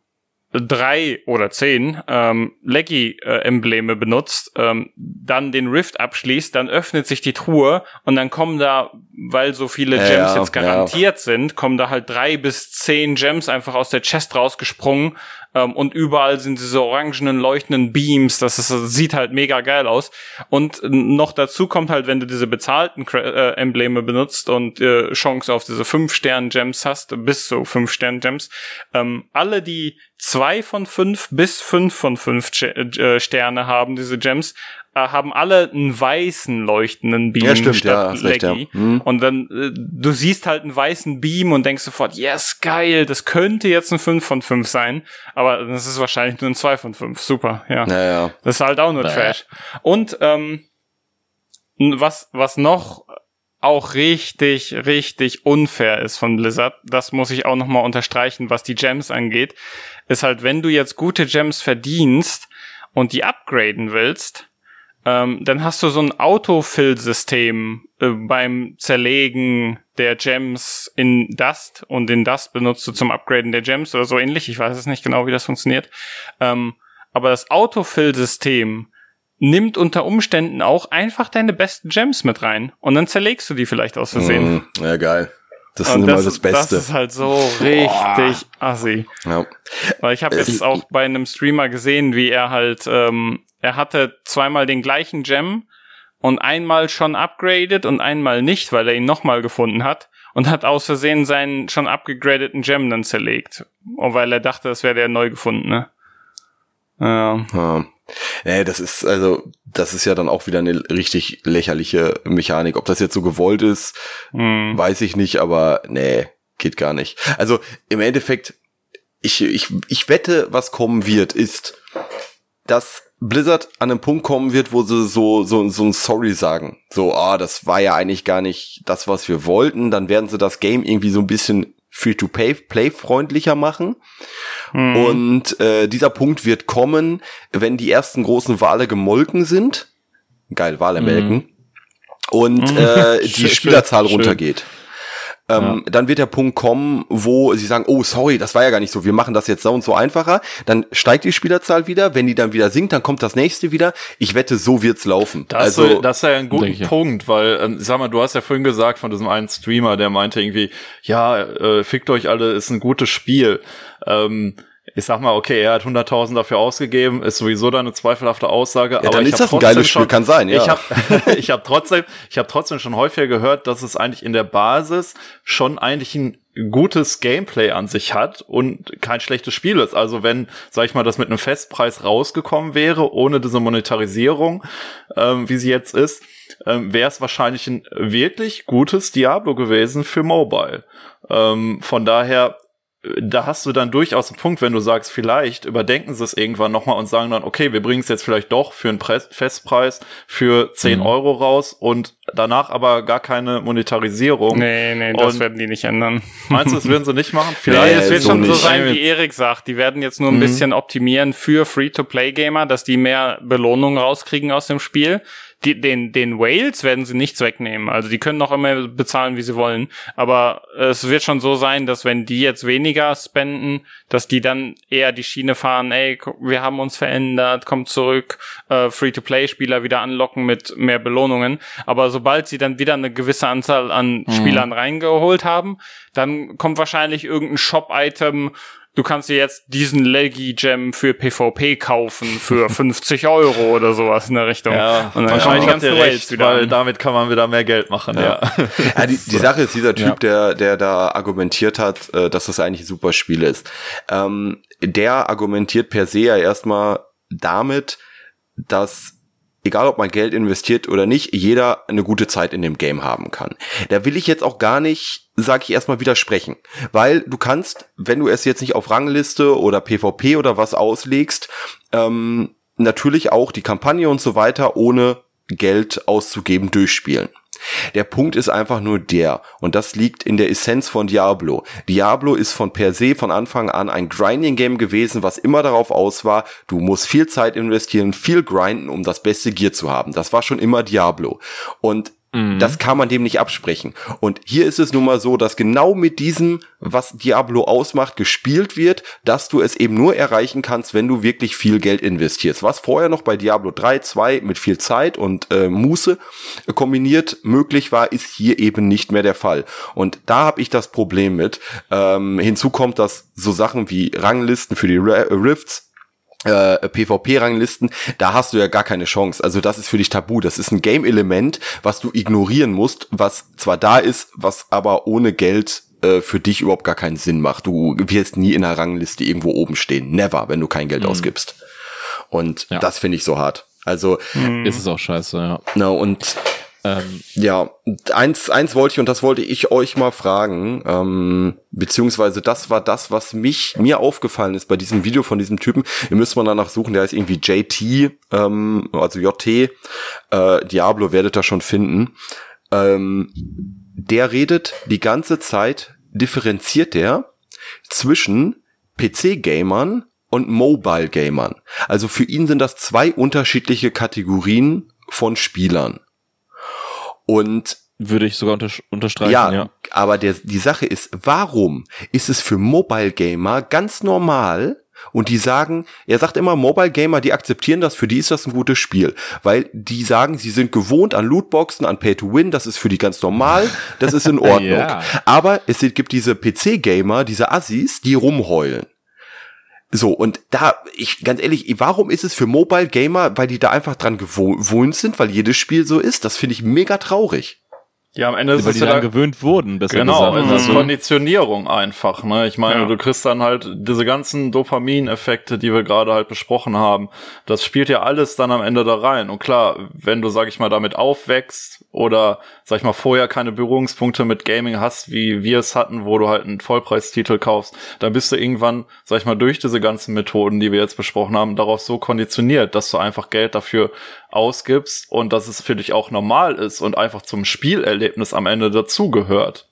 drei oder zehn ähm, Leggy-Embleme benutzt, ähm, dann den Rift abschließt, dann öffnet sich die Truhe und dann kommen da, weil so viele Gems ja, jetzt garantiert ja. sind, kommen da halt drei bis zehn Gems einfach aus der Chest rausgesprungen ähm, und überall sind diese orangenen leuchtenden Beams, das, ist, das sieht halt mega geil aus. Und noch dazu kommt halt, wenn du diese bezahlten äh, Embleme benutzt und äh, Chance auf diese 5-Stern-Gems hast, bis zu 5-Stern-Gems, ähm, alle, die zwei von fünf bis fünf von fünf äh, Sterne haben, diese Gems, haben alle einen weißen leuchtenden Beam ja, stimmt, statt ja, Leggy. Ja. Mhm. Und dann, äh, du siehst halt einen weißen Beam und denkst sofort, yes, geil, das könnte jetzt ein 5 von 5 sein. Aber das ist wahrscheinlich nur ein 2 von 5. Super, ja. ja, ja. Das ist halt auch nur naja. Trash. Und ähm, was, was noch auch richtig, richtig unfair ist von Blizzard, das muss ich auch nochmal unterstreichen, was die Gems angeht, ist halt, wenn du jetzt gute Gems verdienst und die upgraden willst, ähm, dann hast du so ein Autofill-System äh, beim Zerlegen der Gems in Dust und den Dust benutzt du zum Upgraden der Gems oder so ähnlich. Ich weiß es nicht genau, wie das funktioniert. Ähm, aber das Autofill-System nimmt unter Umständen auch einfach deine besten Gems mit rein und dann zerlegst du die vielleicht aus Versehen. Mm, ja, geil. Das ist immer das, das Beste. Das ist halt so richtig oh. assi. Ja. Weil ich habe jetzt auch bei einem Streamer gesehen, wie er halt ähm, er hatte zweimal den gleichen Gem und einmal schon upgraded und einmal nicht, weil er ihn nochmal gefunden hat und hat aus Versehen seinen schon upgradeten Gem dann zerlegt. Und weil er dachte, das wäre der neu gefundene. Ja. ja. Nee, das ist, also, das ist ja dann auch wieder eine richtig lächerliche Mechanik. Ob das jetzt so gewollt ist, mm. weiß ich nicht, aber nee, geht gar nicht. Also, im Endeffekt, ich, ich, ich wette, was kommen wird, ist, dass Blizzard an einen Punkt kommen wird, wo sie so, so, so ein Sorry sagen. So, ah, das war ja eigentlich gar nicht das, was wir wollten. Dann werden sie das Game irgendwie so ein bisschen Free-to-Play freundlicher machen. Mhm. Und äh, dieser Punkt wird kommen, wenn die ersten großen Wale gemolken sind geil, Wale melken. Mhm. Und mhm. äh, die Spielerzahl schön, runtergeht. Ähm, ja. Dann wird der Punkt kommen, wo sie sagen, oh sorry, das war ja gar nicht so, wir machen das jetzt so und so einfacher. Dann steigt die Spielerzahl wieder, wenn die dann wieder sinkt, dann kommt das nächste wieder. Ich wette, so wird's laufen. Das, also, das ist ja ein guter Punkt, weil, äh, sag mal, du hast ja vorhin gesagt von diesem einen Streamer, der meinte irgendwie, ja, äh, fickt euch alle, ist ein gutes Spiel. Ähm, ich sag mal, okay, er hat 100.000 dafür ausgegeben, ist sowieso da eine zweifelhafte Aussage. Ja, aber dann ist das ein geiles Spiel, kann sein, ja. Ich habe ich hab trotzdem, ich habe trotzdem schon häufiger gehört, dass es eigentlich in der Basis schon eigentlich ein gutes Gameplay an sich hat und kein schlechtes Spiel ist. Also wenn, sag ich mal, das mit einem Festpreis rausgekommen wäre, ohne diese Monetarisierung, ähm, wie sie jetzt ist, ähm, wäre es wahrscheinlich ein wirklich gutes Diablo gewesen für Mobile. Ähm, von daher da hast du dann durchaus einen Punkt, wenn du sagst, vielleicht überdenken sie es irgendwann nochmal und sagen dann, okay, wir bringen es jetzt vielleicht doch für einen Pre Festpreis für 10 mhm. Euro raus und danach aber gar keine Monetarisierung. Nee, nee, das und werden die nicht ändern. Meinst du, das würden sie nicht machen? Vielleicht. Nee, es wird so schon nicht. so sein, wie Erik sagt. Die werden jetzt nur ein mhm. bisschen optimieren für Free-to-Play-Gamer, dass die mehr Belohnungen rauskriegen aus dem Spiel die, den, den Whales werden sie nichts wegnehmen. Also die können noch immer bezahlen, wie sie wollen. Aber es wird schon so sein, dass wenn die jetzt weniger spenden, dass die dann eher die Schiene fahren, ey, wir haben uns verändert, kommt zurück, äh, Free-to-Play-Spieler wieder anlocken mit mehr Belohnungen. Aber sobald sie dann wieder eine gewisse Anzahl an mhm. Spielern reingeholt haben, dann kommt wahrscheinlich irgendein Shop-Item, du kannst dir jetzt diesen Leggy Gem für PvP kaufen für 50 Euro oder sowas in der Richtung. Ja, und dann wahrscheinlich ganz recht, wieder weil an. damit kann man wieder mehr Geld machen, ja. Ja, ja die, die Sache ist, dieser Typ, ja. der, der da argumentiert hat, äh, dass das eigentlich ein super Spiel ist, ähm, der argumentiert per se ja erstmal damit, dass egal ob man Geld investiert oder nicht, jeder eine gute Zeit in dem Game haben kann. Da will ich jetzt auch gar nicht, sag ich erstmal, widersprechen. Weil du kannst, wenn du es jetzt nicht auf Rangliste oder PvP oder was auslegst, ähm, natürlich auch die Kampagne und so weiter ohne Geld auszugeben durchspielen. Der Punkt ist einfach nur der, und das liegt in der Essenz von Diablo. Diablo ist von per se von Anfang an ein Grinding-Game gewesen, was immer darauf aus war, du musst viel Zeit investieren, viel grinden, um das beste Gear zu haben. Das war schon immer Diablo. Und Mhm. Das kann man dem nicht absprechen. Und hier ist es nun mal so, dass genau mit diesem, was Diablo ausmacht, gespielt wird, dass du es eben nur erreichen kannst, wenn du wirklich viel Geld investierst. Was vorher noch bei Diablo 3, 2 mit viel Zeit und äh, Muße kombiniert möglich war, ist hier eben nicht mehr der Fall. Und da habe ich das Problem mit. Ähm, hinzu kommt, dass so Sachen wie Ranglisten für die Rifts äh, PvP-Ranglisten, da hast du ja gar keine Chance. Also das ist für dich tabu. Das ist ein Game-Element, was du ignorieren musst, was zwar da ist, was aber ohne Geld äh, für dich überhaupt gar keinen Sinn macht. Du wirst nie in einer Rangliste irgendwo oben stehen. Never, wenn du kein Geld mhm. ausgibst. Und ja. das finde ich so hart. Also mhm. ist es auch scheiße, ja. Na, und ähm, ja, eins, eins wollte ich und das wollte ich euch mal fragen, ähm, beziehungsweise das war das, was mich mir aufgefallen ist bei diesem Video von diesem Typen. Ihr müsst mal danach suchen, der ist irgendwie JT, ähm, also JT, äh, Diablo werdet ihr schon finden. Ähm, der redet die ganze Zeit, differenziert der zwischen PC-Gamern und Mobile-Gamern. Also für ihn sind das zwei unterschiedliche Kategorien von Spielern. Und würde ich sogar unter, unterstreichen, ja, ja. Aber der, die Sache ist, warum ist es für Mobile Gamer ganz normal, und die sagen, er sagt immer, Mobile Gamer, die akzeptieren das, für die ist das ein gutes Spiel. Weil die sagen, sie sind gewohnt an Lootboxen, an Pay to Win, das ist für die ganz normal, das ist in Ordnung. ja. Aber es gibt diese PC-Gamer, diese Assis, die rumheulen. So, und da, ich, ganz ehrlich, warum ist es für Mobile Gamer, weil die da einfach dran gewohnt sind, weil jedes Spiel so ist? Das finde ich mega traurig. Ja, am Ende ist es die dann gewöhnt wurden, besser genau, gesagt. Genau, es ist Konditionierung einfach. Ne? Ich meine, ja. du kriegst dann halt diese ganzen Dopamineffekte, die wir gerade halt besprochen haben. Das spielt ja alles dann am Ende da rein. Und klar, wenn du, sag ich mal, damit aufwächst oder, sag ich mal, vorher keine Berührungspunkte mit Gaming hast, wie wir es hatten, wo du halt einen Vollpreistitel kaufst, dann bist du irgendwann, sag ich mal, durch diese ganzen Methoden, die wir jetzt besprochen haben, darauf so konditioniert, dass du einfach Geld dafür ausgibst und dass es für dich auch normal ist und einfach zum Spielerlebnis am Ende dazugehört.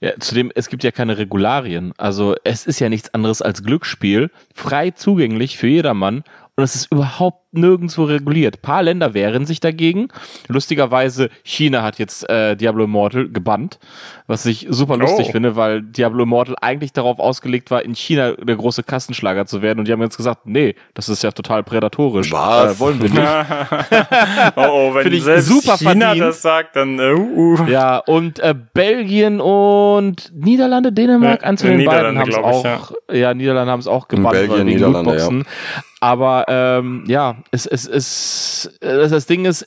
Ja, zudem, es gibt ja keine Regularien. Also es ist ja nichts anderes als Glücksspiel, frei zugänglich für jedermann und es ist überhaupt nirgendwo reguliert. Ein paar Länder wehren sich dagegen. Lustigerweise, China hat jetzt äh, Diablo Immortal gebannt, was ich super lustig Oh. finde, weil Diablo Immortal eigentlich darauf ausgelegt war, in China der große Kassenschlager zu werden. Und die haben jetzt gesagt, nee, das ist ja total prädatorisch. Was? Äh, wollen wir nicht. oh, oh, wenn Finde ich selbst super China verdient. das sagt, dann uh, uh. Ja, und äh, Belgien und Niederlande, Dänemark, Ja, eins von den beiden Niederlande, haben es ich, auch. Ja. Niederlande haben es auch gebannt. Belgien, Niederlande, Lootboxen. Aber ähm, ja, es, es, es, das, das Ding ist,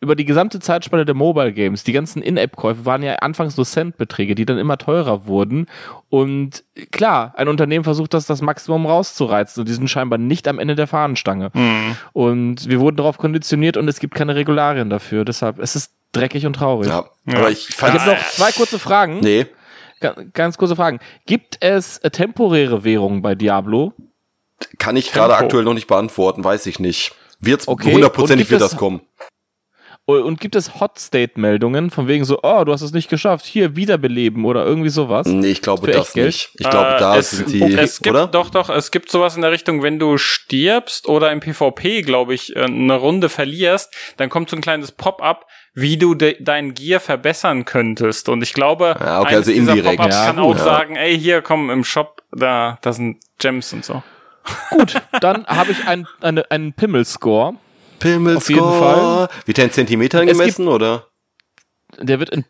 über die gesamte Zeitspanne der Mobile Games, die ganzen In-App-Käufe waren ja anfangs nur Centbeträge, die dann immer teurer wurden. Und klar, ein Unternehmen versucht das, das Maximum rauszureizen und die sind scheinbar nicht am Ende der Fahnenstange. Hm. Und wir wurden darauf konditioniert und es gibt keine Regularien dafür. Deshalb, es ist dreckig und traurig. Ja, Ja. aber ich Ich fand habe noch zwei kurze Fragen. Nee. Ga- Ganz kurze Fragen. Gibt es temporäre Währungen bei Diablo? Kann ich gerade aktuell noch nicht beantworten, weiß ich nicht. Wird's Okay, hundertprozentig und wird das es- kommen. O- Und gibt es Hot-State-Meldungen von wegen so, oh, du hast es nicht geschafft, hier wiederbeleben oder irgendwie sowas? Nee, ich glaube Für das nicht. Ich glaube, Äh, da es, sind die, es gibt, oder? Doch, doch, es gibt sowas in der Richtung, wenn du stirbst oder im PvP, glaube ich, äh, eine Runde verlierst, dann kommt so ein kleines Pop-up, wie du de dein Gear verbessern könntest. Und ich glaube, Ja, okay, eines also dieser indirekt. Pop-ups Ja, kann auch Ja. sagen, ey, hier, komm, im Shop, da, da sind Gems und so. Gut, dann habe ich ein, eine, einen Pimmel-Score. Pimmelscore. Auf jeden Fall. Wird der in Zentimetern Es gemessen, oder? Der wird in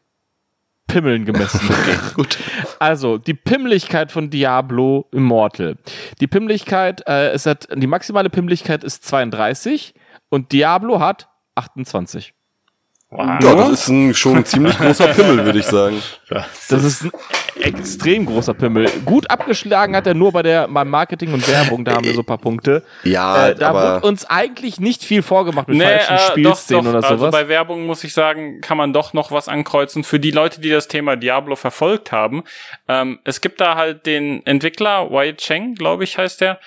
Pimmeln gemessen. Gut. Also, die Pimmlichkeit von Diablo Immortal. Die Pimmlichkeit, äh, es hat, die maximale Pimmlichkeit ist 32 und Diablo hat 28. Ja, das ist ein, schon ein ziemlich großer Pimmel, würde ich sagen. Das ist ein extrem großer Pimmel. Gut abgeschlagen hat er nur bei der beim Marketing und Werbung, da haben wir so ein paar Punkte. Ja, Äh, da aber wird uns eigentlich nicht viel vorgemacht mit Nee, falschen äh, doch, Spielszenen doch. oder Also sowas. bei Werbung muss ich sagen, kann man doch noch was ankreuzen für die Leute, die das Thema Diablo verfolgt haben. Ähm, es gibt da halt den Entwickler, Wei Cheng, glaube ich, heißt der.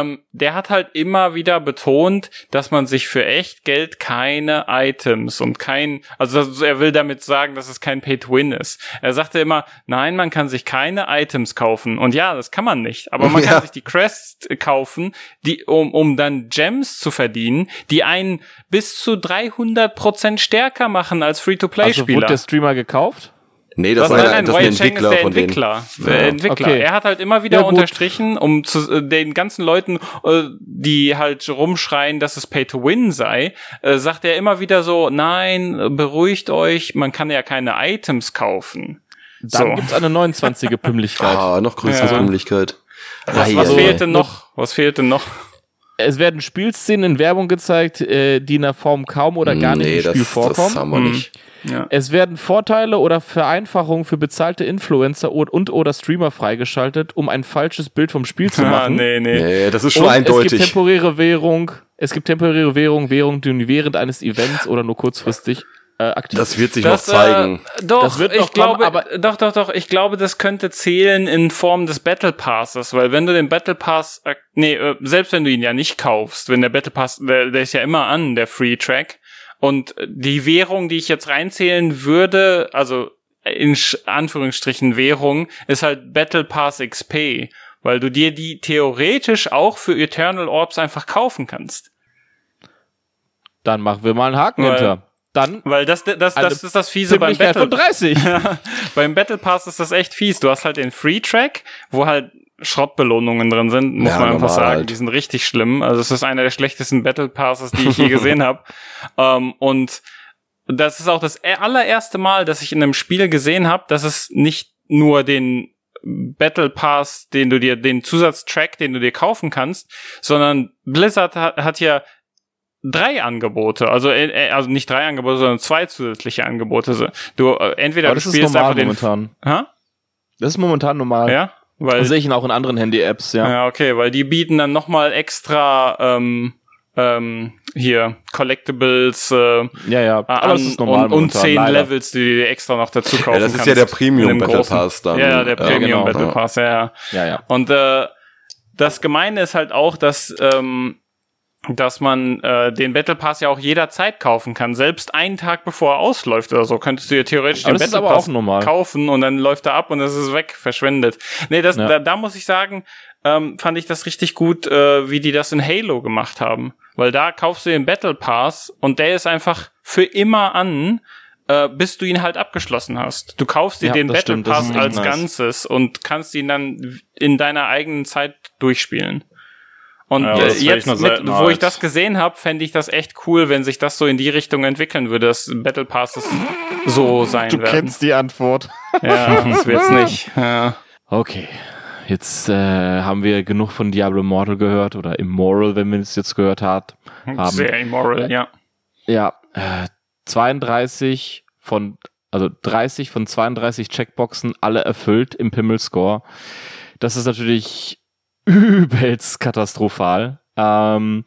Ähm, der hat halt immer wieder betont, dass man sich für echt Geld keine Items und kein, also das- er will damit sagen, dass es kein Pay-to-Win ist. Er sagte immer, nein, man kann sich keine Items kaufen. Und ja, das kann man nicht. Aber man Ja. kann sich die Crest kaufen, die, um, um dann Gems zu verdienen, die einen bis zu 300% stärker machen als also wurde Free-to-Play-Spieler. der Streamer gekauft? Nee, das, ein, das ist ein Cheng Entwickler ist der von denen. Entwickler. Der. Entwickler. Okay. Er hat halt immer wieder Ja, unterstrichen, um zu, äh, den ganzen Leuten, äh, die halt rumschreien, dass es Pay to Win sei, äh, sagt er immer wieder so, nein, beruhigt euch, man kann ja keine Items kaufen. Dann So. gibt's eine 29er Pimmlichkeit. Ah, noch größere Ja. Pimmlichkeit. Was, was fehlte noch? Was fehlte noch? Es werden Spielszenen in Werbung gezeigt, äh, die in der Form kaum oder gar nicht nee, im Spiel das, vorkommen. das haben wir Hm. nicht. Ja. Es werden Vorteile oder Vereinfachungen für bezahlte Influencer und, und oder Streamer freigeschaltet, um ein falsches Bild vom Spiel zu Ah, machen. nee, nee. Nee, das ist schon Und Es eindeutig. gibt temporäre Währung. Es gibt temporäre Währung, Währung, die während eines Events oder nur kurzfristig äh, aktiv Das wird sich Das, noch zeigen. Äh, doch, Das wird noch ich glaube, kommen, aber- doch, doch, doch, ich glaube, das könnte zählen in Form des Battle Passes, weil wenn du den Battle Pass, äh, nee, äh, selbst wenn du ihn ja nicht kaufst, wenn der Battle Pass, der, der ist ja immer an, der Free Track, und die Währung, die ich jetzt reinzählen würde, also in Anführungsstrichen Währung, ist halt Battle Pass XP, weil du dir die theoretisch auch für Eternal Orbs einfach kaufen kannst. Dann machen wir mal einen Haken Weil- hinter. Dann Weil das, das, Eine das ist das Fiese beim Battle von 30. Beim Battle Pass ist das echt fies. Du hast halt den Free Track, wo halt Schrottbelohnungen drin sind, muss Ja, man einfach sagen. halt. Die sind richtig schlimm. Also es ist einer der schlechtesten Battle Passes, die ich je gesehen habe. Ähm, und das ist auch das e- allererste Mal, dass ich in einem Spiel gesehen habe, dass es nicht nur den Battle Pass, den du dir, den Zusatztrack, den du dir kaufen kannst, sondern Blizzard hat, hat ja drei Angebote, also äh, also nicht drei Angebote, sondern zwei zusätzliche Angebote. Du äh, entweder Aber du das ist spielst normal einfach den momentan. Ha? Das ist momentan normal. Ja, weil Das sehe ich ihn auch in anderen Handy-Apps, ja. ja okay, weil die bieten dann noch mal extra ähm, ähm, hier Collectibles äh, Ja, ja. an Aber das ist normal und, zehn. Levels, die du dir extra noch dazu kaufen Ja, das ist kannst. ja der Premium Battle großen- Pass dann. Ja, ja, der Ja, Premium genau, Battle ja. Pass, ja, ja. Ja, ja. Und äh, das Gemeine ist halt auch, dass ähm, dass man äh, den Battle Pass ja auch jederzeit kaufen kann, selbst einen Tag bevor er ausläuft oder so, könntest du dir theoretisch Aber den Battle Pass kaufen und dann läuft er ab und es ist weg, verschwendet. Nee, das, Ja. da, da muss ich sagen, ähm, fand ich das richtig gut, äh, wie die das in Halo gemacht haben. Weil da kaufst du den Battle Pass und der ist einfach für immer an, äh, bis du ihn halt abgeschlossen hast. Du kaufst dir Ja, den Battle stimmt, Pass als nice. Ganzes und kannst ihn dann in deiner eigenen Zeit durchspielen. Und Ja, äh, jetzt, mit, wo ich das gesehen habe, fände ich das echt cool, wenn sich das so in die Richtung entwickeln würde, dass Battle Passes so sein Du werden. kennst die Antwort. Ja, das wird's nicht. Ja. Okay. Jetzt äh, haben wir genug von Diablo Immortal gehört oder Immoral, wenn wir es jetzt gehört hat, haben. Sehr immoral, ja. Ja, äh, 32 von, also 30 von 32 Checkboxen, alle erfüllt im Pimmel-Score. Das ist natürlich übelst katastrophal. Ähm,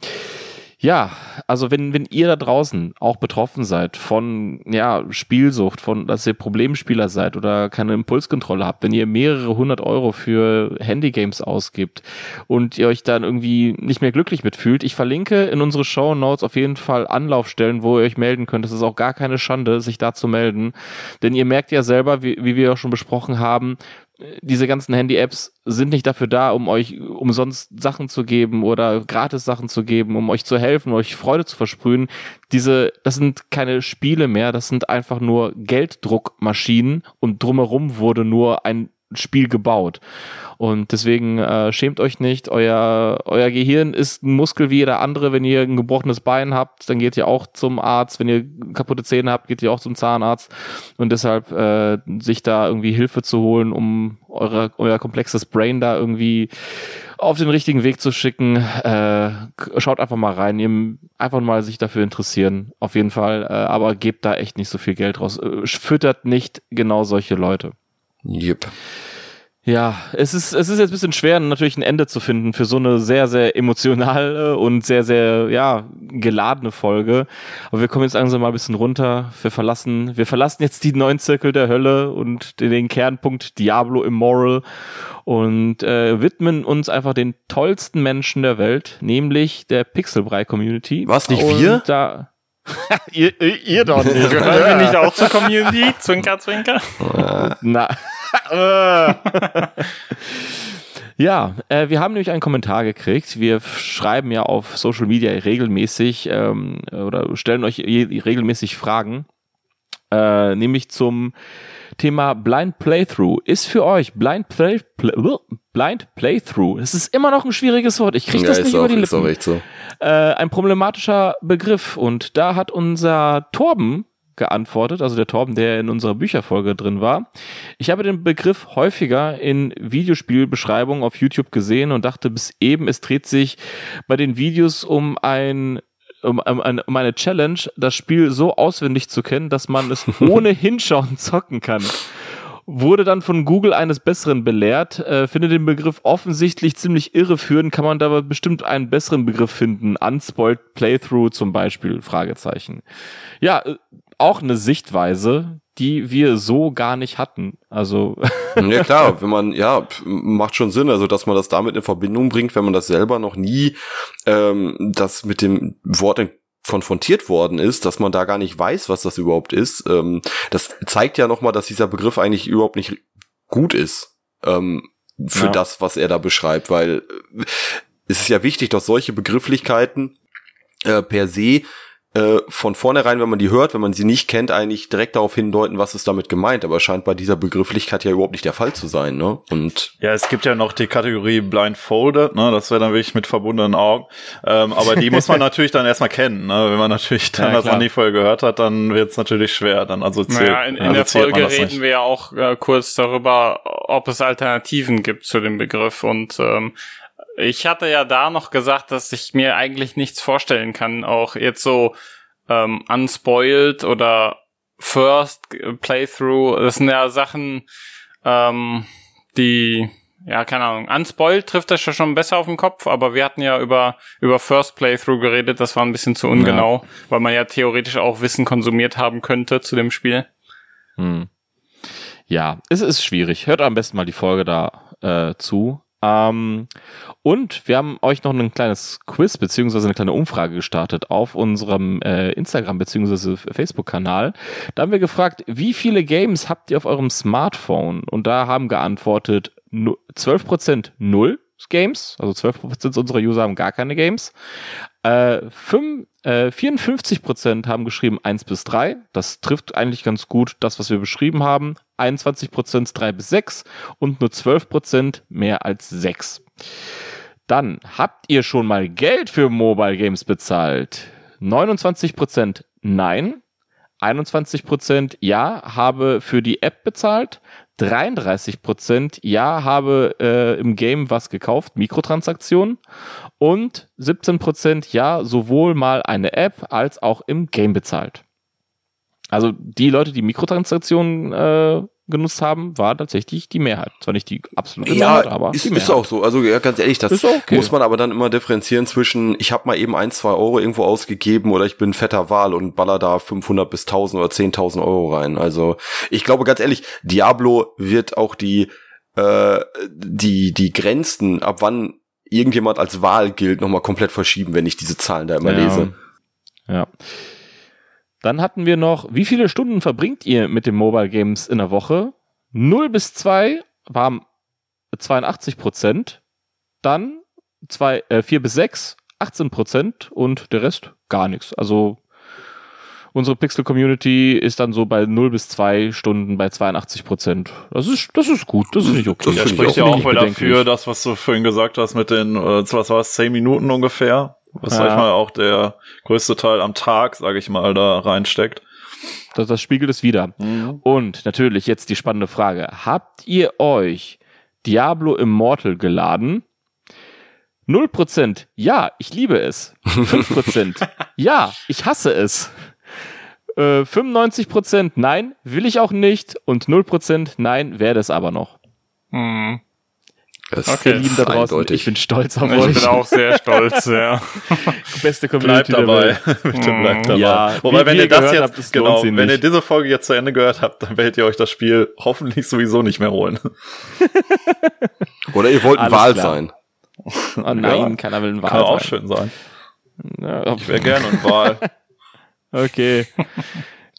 ja, also wenn, wenn ihr da draußen auch betroffen seid von ja, Spielsucht, von dass ihr Problemspieler seid oder keine Impulskontrolle habt, wenn ihr mehrere hundert Euro für Handygames ausgibt und ihr euch dann irgendwie nicht mehr glücklich mitfühlt, ich verlinke in unsere Show Notes auf jeden Fall Anlaufstellen, wo ihr euch melden könnt. Es ist auch gar keine Schande, sich da zu melden. Denn ihr merkt ja selber, wie, wie wir auch schon besprochen haben, diese ganzen Handy-Apps sind nicht dafür da, um euch umsonst Sachen zu geben oder gratis Sachen zu geben, um euch zu helfen, euch Freude zu versprühen. Diese, das sind keine Spiele mehr, das sind einfach nur Gelddruckmaschinen und drumherum wurde nur ein Spiel gebaut. Und deswegen äh, schämt euch nicht, euer, euer Gehirn ist ein Muskel wie jeder andere. Wenn ihr ein gebrochenes Bein habt, dann geht ihr auch zum Arzt. Wenn ihr kaputte Zähne habt, geht ihr auch zum Zahnarzt. Und deshalb äh, sich da irgendwie Hilfe zu holen, um eure, euer komplexes Brain da irgendwie auf den richtigen Weg zu schicken. Äh, schaut einfach mal rein, ihr einfach mal sich dafür interessieren. Auf jeden Fall. Äh, aber gebt da echt nicht so viel Geld raus. Äh, füttert nicht genau solche Leute. Yep. Ja, es ist, es ist jetzt ein bisschen schwer, natürlich ein Ende zu finden für so eine sehr, sehr emotionale und sehr, sehr, ja, geladene Folge. Aber wir kommen jetzt langsam mal ein bisschen runter. Wir verlassen, wir verlassen jetzt die neun Zirkel der Hölle und den, Kernpunkt Diablo Immoral und äh, widmen uns einfach den tollsten Menschen der Welt, nämlich der Pixelbrei-Community. Was, nicht Und wir? Da, ihr, ihr, ihr doch nicht. Gehören wir nicht auch zur Community? Zwinker, zwinker. Na. Äh. ja, äh, wir haben nämlich einen Kommentar gekriegt. Wir schreiben ja auf Social Media regelmäßig ähm, oder stellen euch regelmäßig Fragen, äh, nämlich zum Thema Blind Playthrough. Ist für euch Blind, Play, Play, Blind Playthrough, es ist immer noch ein schwieriges Wort, ich kriege Ja, das nicht auch, über die Lippen so. äh, ein problematischer Begriff. Und da hat unser Torben geantwortet, also der Torben, der in unserer Bücherfolge drin war. Ich habe den Begriff häufiger in Videospielbeschreibungen auf YouTube gesehen und dachte bis eben, es dreht sich bei den Videos um ein um, um, eine- um eine Challenge, das Spiel so auswendig zu kennen, dass man es ohne Hinschauen zocken kann. Wurde dann von Google eines Besseren belehrt, äh, finde den Begriff offensichtlich ziemlich irreführend, kann man da bestimmt einen besseren Begriff finden. Unspoiled Playthrough zum Beispiel, Fragezeichen. Ja, äh, auch eine Sichtweise, die wir so gar nicht hatten. Also, Ja klar, wenn man, ja, macht schon Sinn, also dass man das damit in Verbindung bringt, wenn man das selber noch nie ähm, das mit dem Wort in- konfrontiert worden ist, dass man da gar nicht weiß, was das überhaupt ist. Ähm, das zeigt ja nochmal, dass dieser Begriff eigentlich überhaupt nicht gut ist ähm, für Ja. das, was er da beschreibt, weil äh, es ist ja wichtig, dass solche Begrifflichkeiten äh, per se äh, von vornherein, wenn man die hört, wenn man sie nicht kennt, eigentlich direkt darauf hindeuten, was ist damit gemeint. Aber scheint bei dieser Begrifflichkeit ja überhaupt nicht der Fall zu sein. Ne? Und Ja, es gibt ja noch die Kategorie Blindfolded, ne? Das wäre dann wirklich mit verbundenen Augen. Ähm, aber die muss man natürlich dann erstmal kennen, ne? Wenn man natürlich dann Ja, das noch nie vorher gehört hat, dann wird es natürlich schwer. Dann also zählt, Naja, in, in also der Folge reden nicht. wir ja auch äh, kurz darüber, ob es Alternativen gibt zu dem Begriff. Und ähm, ich hatte ja da noch gesagt, dass ich mir eigentlich nichts vorstellen kann, auch jetzt so ähm, unspoiled oder First Playthrough. Das sind ja Sachen, ähm, die ja, keine Ahnung. Unspoiled trifft das ja schon besser auf den Kopf, aber wir hatten ja über, über First Playthrough geredet, das war ein bisschen zu ungenau, weil man ja theoretisch auch Wissen konsumiert haben könnte zu dem Spiel. hm. ja, es ist schwierig. Hört am besten mal die Folge da äh, zu. Ähm, und wir haben euch noch ein kleines Quiz beziehungsweise eine kleine Umfrage gestartet auf unserem äh, Instagram beziehungsweise Facebook-Kanal. Da haben wir gefragt, wie viele Games habt ihr auf eurem Smartphone? Und da haben geantwortet nu- 12% null Games, also 12% unserer User haben gar keine Games. Äh, fünf, äh, 54% haben geschrieben 1 bis 3. Das trifft eigentlich ganz gut das, was wir beschrieben haben. 21% 3 bis 6 und nur 12% mehr als 6. Dann habt ihr schon mal Geld für Mobile Games bezahlt? 29% nein. 21% ja, habe für die App bezahlt. 33% ja, habe äh, im Game was gekauft, Mikrotransaktionen. Und 17% ja, sowohl mal eine App als auch im Game bezahlt. Also die Leute, die Mikrotransaktionen äh, genutzt haben, war tatsächlich die Mehrheit. Zwar nicht die absolute ja, Mehrheit, aber ist, die Mehrheit. ist auch so. Also ja, ganz ehrlich, das okay. muss man aber dann immer differenzieren zwischen, ich habe mal eben ein, zwei Euro irgendwo ausgegeben oder ich bin fetter Wahl und baller da 500 bis 1000 oder 10.000 Euro rein. Also ich glaube ganz ehrlich, Diablo wird auch die äh, die die Grenzen, ab wann irgendjemand als Wahl gilt, nochmal komplett verschieben, wenn ich diese Zahlen da immer Ja. lese. Ja. Dann hatten wir noch, wie viele Stunden verbringt ihr mit den Mobile Games in der Woche? 0 bis 2 waren 82 Prozent. Dann zwei, äh, 4 bis 6, 18 Prozent und der Rest gar nichts. Also unsere Pixel-Community ist dann so bei 0 bis 2 Stunden bei 82 Prozent. Das ist, das ist gut, das ist nicht okay. Das ich spricht ja auch ich wieder dafür, das, was du vorhin gesagt hast mit den, äh, was war es, 10 Minuten ungefähr. Was, Ja. sag ich mal, auch der größte Teil am Tag, sage ich mal, da reinsteckt. Das, das spiegelt es wieder. Und natürlich jetzt die spannende Frage. Habt ihr euch Diablo Immortal geladen? 0% ja, ich liebe es. 5% ja, ich hasse es. Äh, 95% nein, will ich auch nicht. Und 0% nein, werde es aber noch. Hm. Das Okay. Ihr Lieben da draußen, eindeutig. ich bin stolz auf Ich euch. bin auch sehr stolz, ja. Beste Bleibt Community der dabei. Bitte bleibt dabei. Ja, Wobei, wenn ihr ihr das jetzt, habt, genau, wenn ihr nicht. diese Folge jetzt zu Ende gehört habt, dann werdet ihr euch das Spiel hoffentlich sowieso nicht mehr holen. Oder ihr wollt ein Alles Wahl klar. sein. Oh nein, keiner will ein Kann Wahl auch sein. schön sein. Ja, Ich wäre gerne in Wahl. Okay.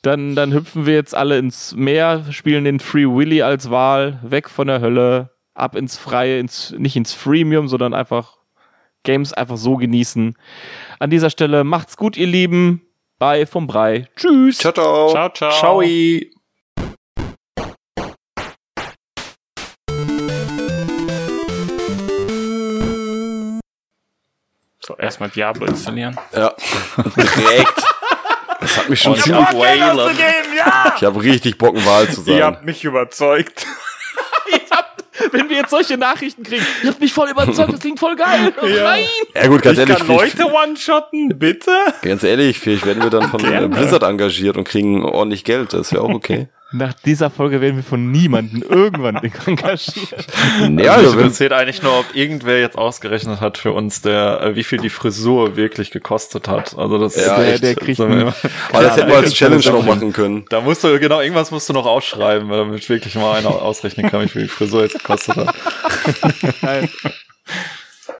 Dann, dann hüpfen wir jetzt alle ins Meer, spielen den Free Willy als Wahl, weg von der Hölle, ab ins Freie, ins, nicht ins Freemium, sondern einfach Games einfach so genießen. An dieser Stelle macht's gut, ihr Lieben. Bye vom Brei. Tschüss. Ciao, ciao. Ciao, ciao. Ciao. So, erstmal Diablo installieren. Ja. Direkt. Das hat mich schon ziemlich. ja, Wayland. ja! Ich habe richtig Bock, ein Wahl zu Ihr sein. habt mich überzeugt. Wenn wir jetzt solche Nachrichten kriegen, ihr habt mich voll überzeugt, das klingt voll geil. Ja. Nein. Ja gut, ganz Ich ehrlich, kann Leute one-shotten, bitte? ganz ehrlich, vielleicht werden wir dann von Gerne. Blizzard engagiert und kriegen ordentlich Geld. Das wäre auch okay. Nach dieser Folge werden wir von niemandem irgendwann engagiert. ja, Mich also wenn, interessiert eigentlich nur, ob irgendwer jetzt ausgerechnet hat für uns, der, äh, wie viel die Frisur wirklich gekostet hat. Also das Ja, der, echt. der kriegt So, einen, aber das hätten wir als Challenge noch machen können. Da musst du, genau, irgendwas musst du noch ausschreiben, damit wirklich mal einer ausrechnen kann, wie viel die Frisur jetzt gekostet hat. Geil.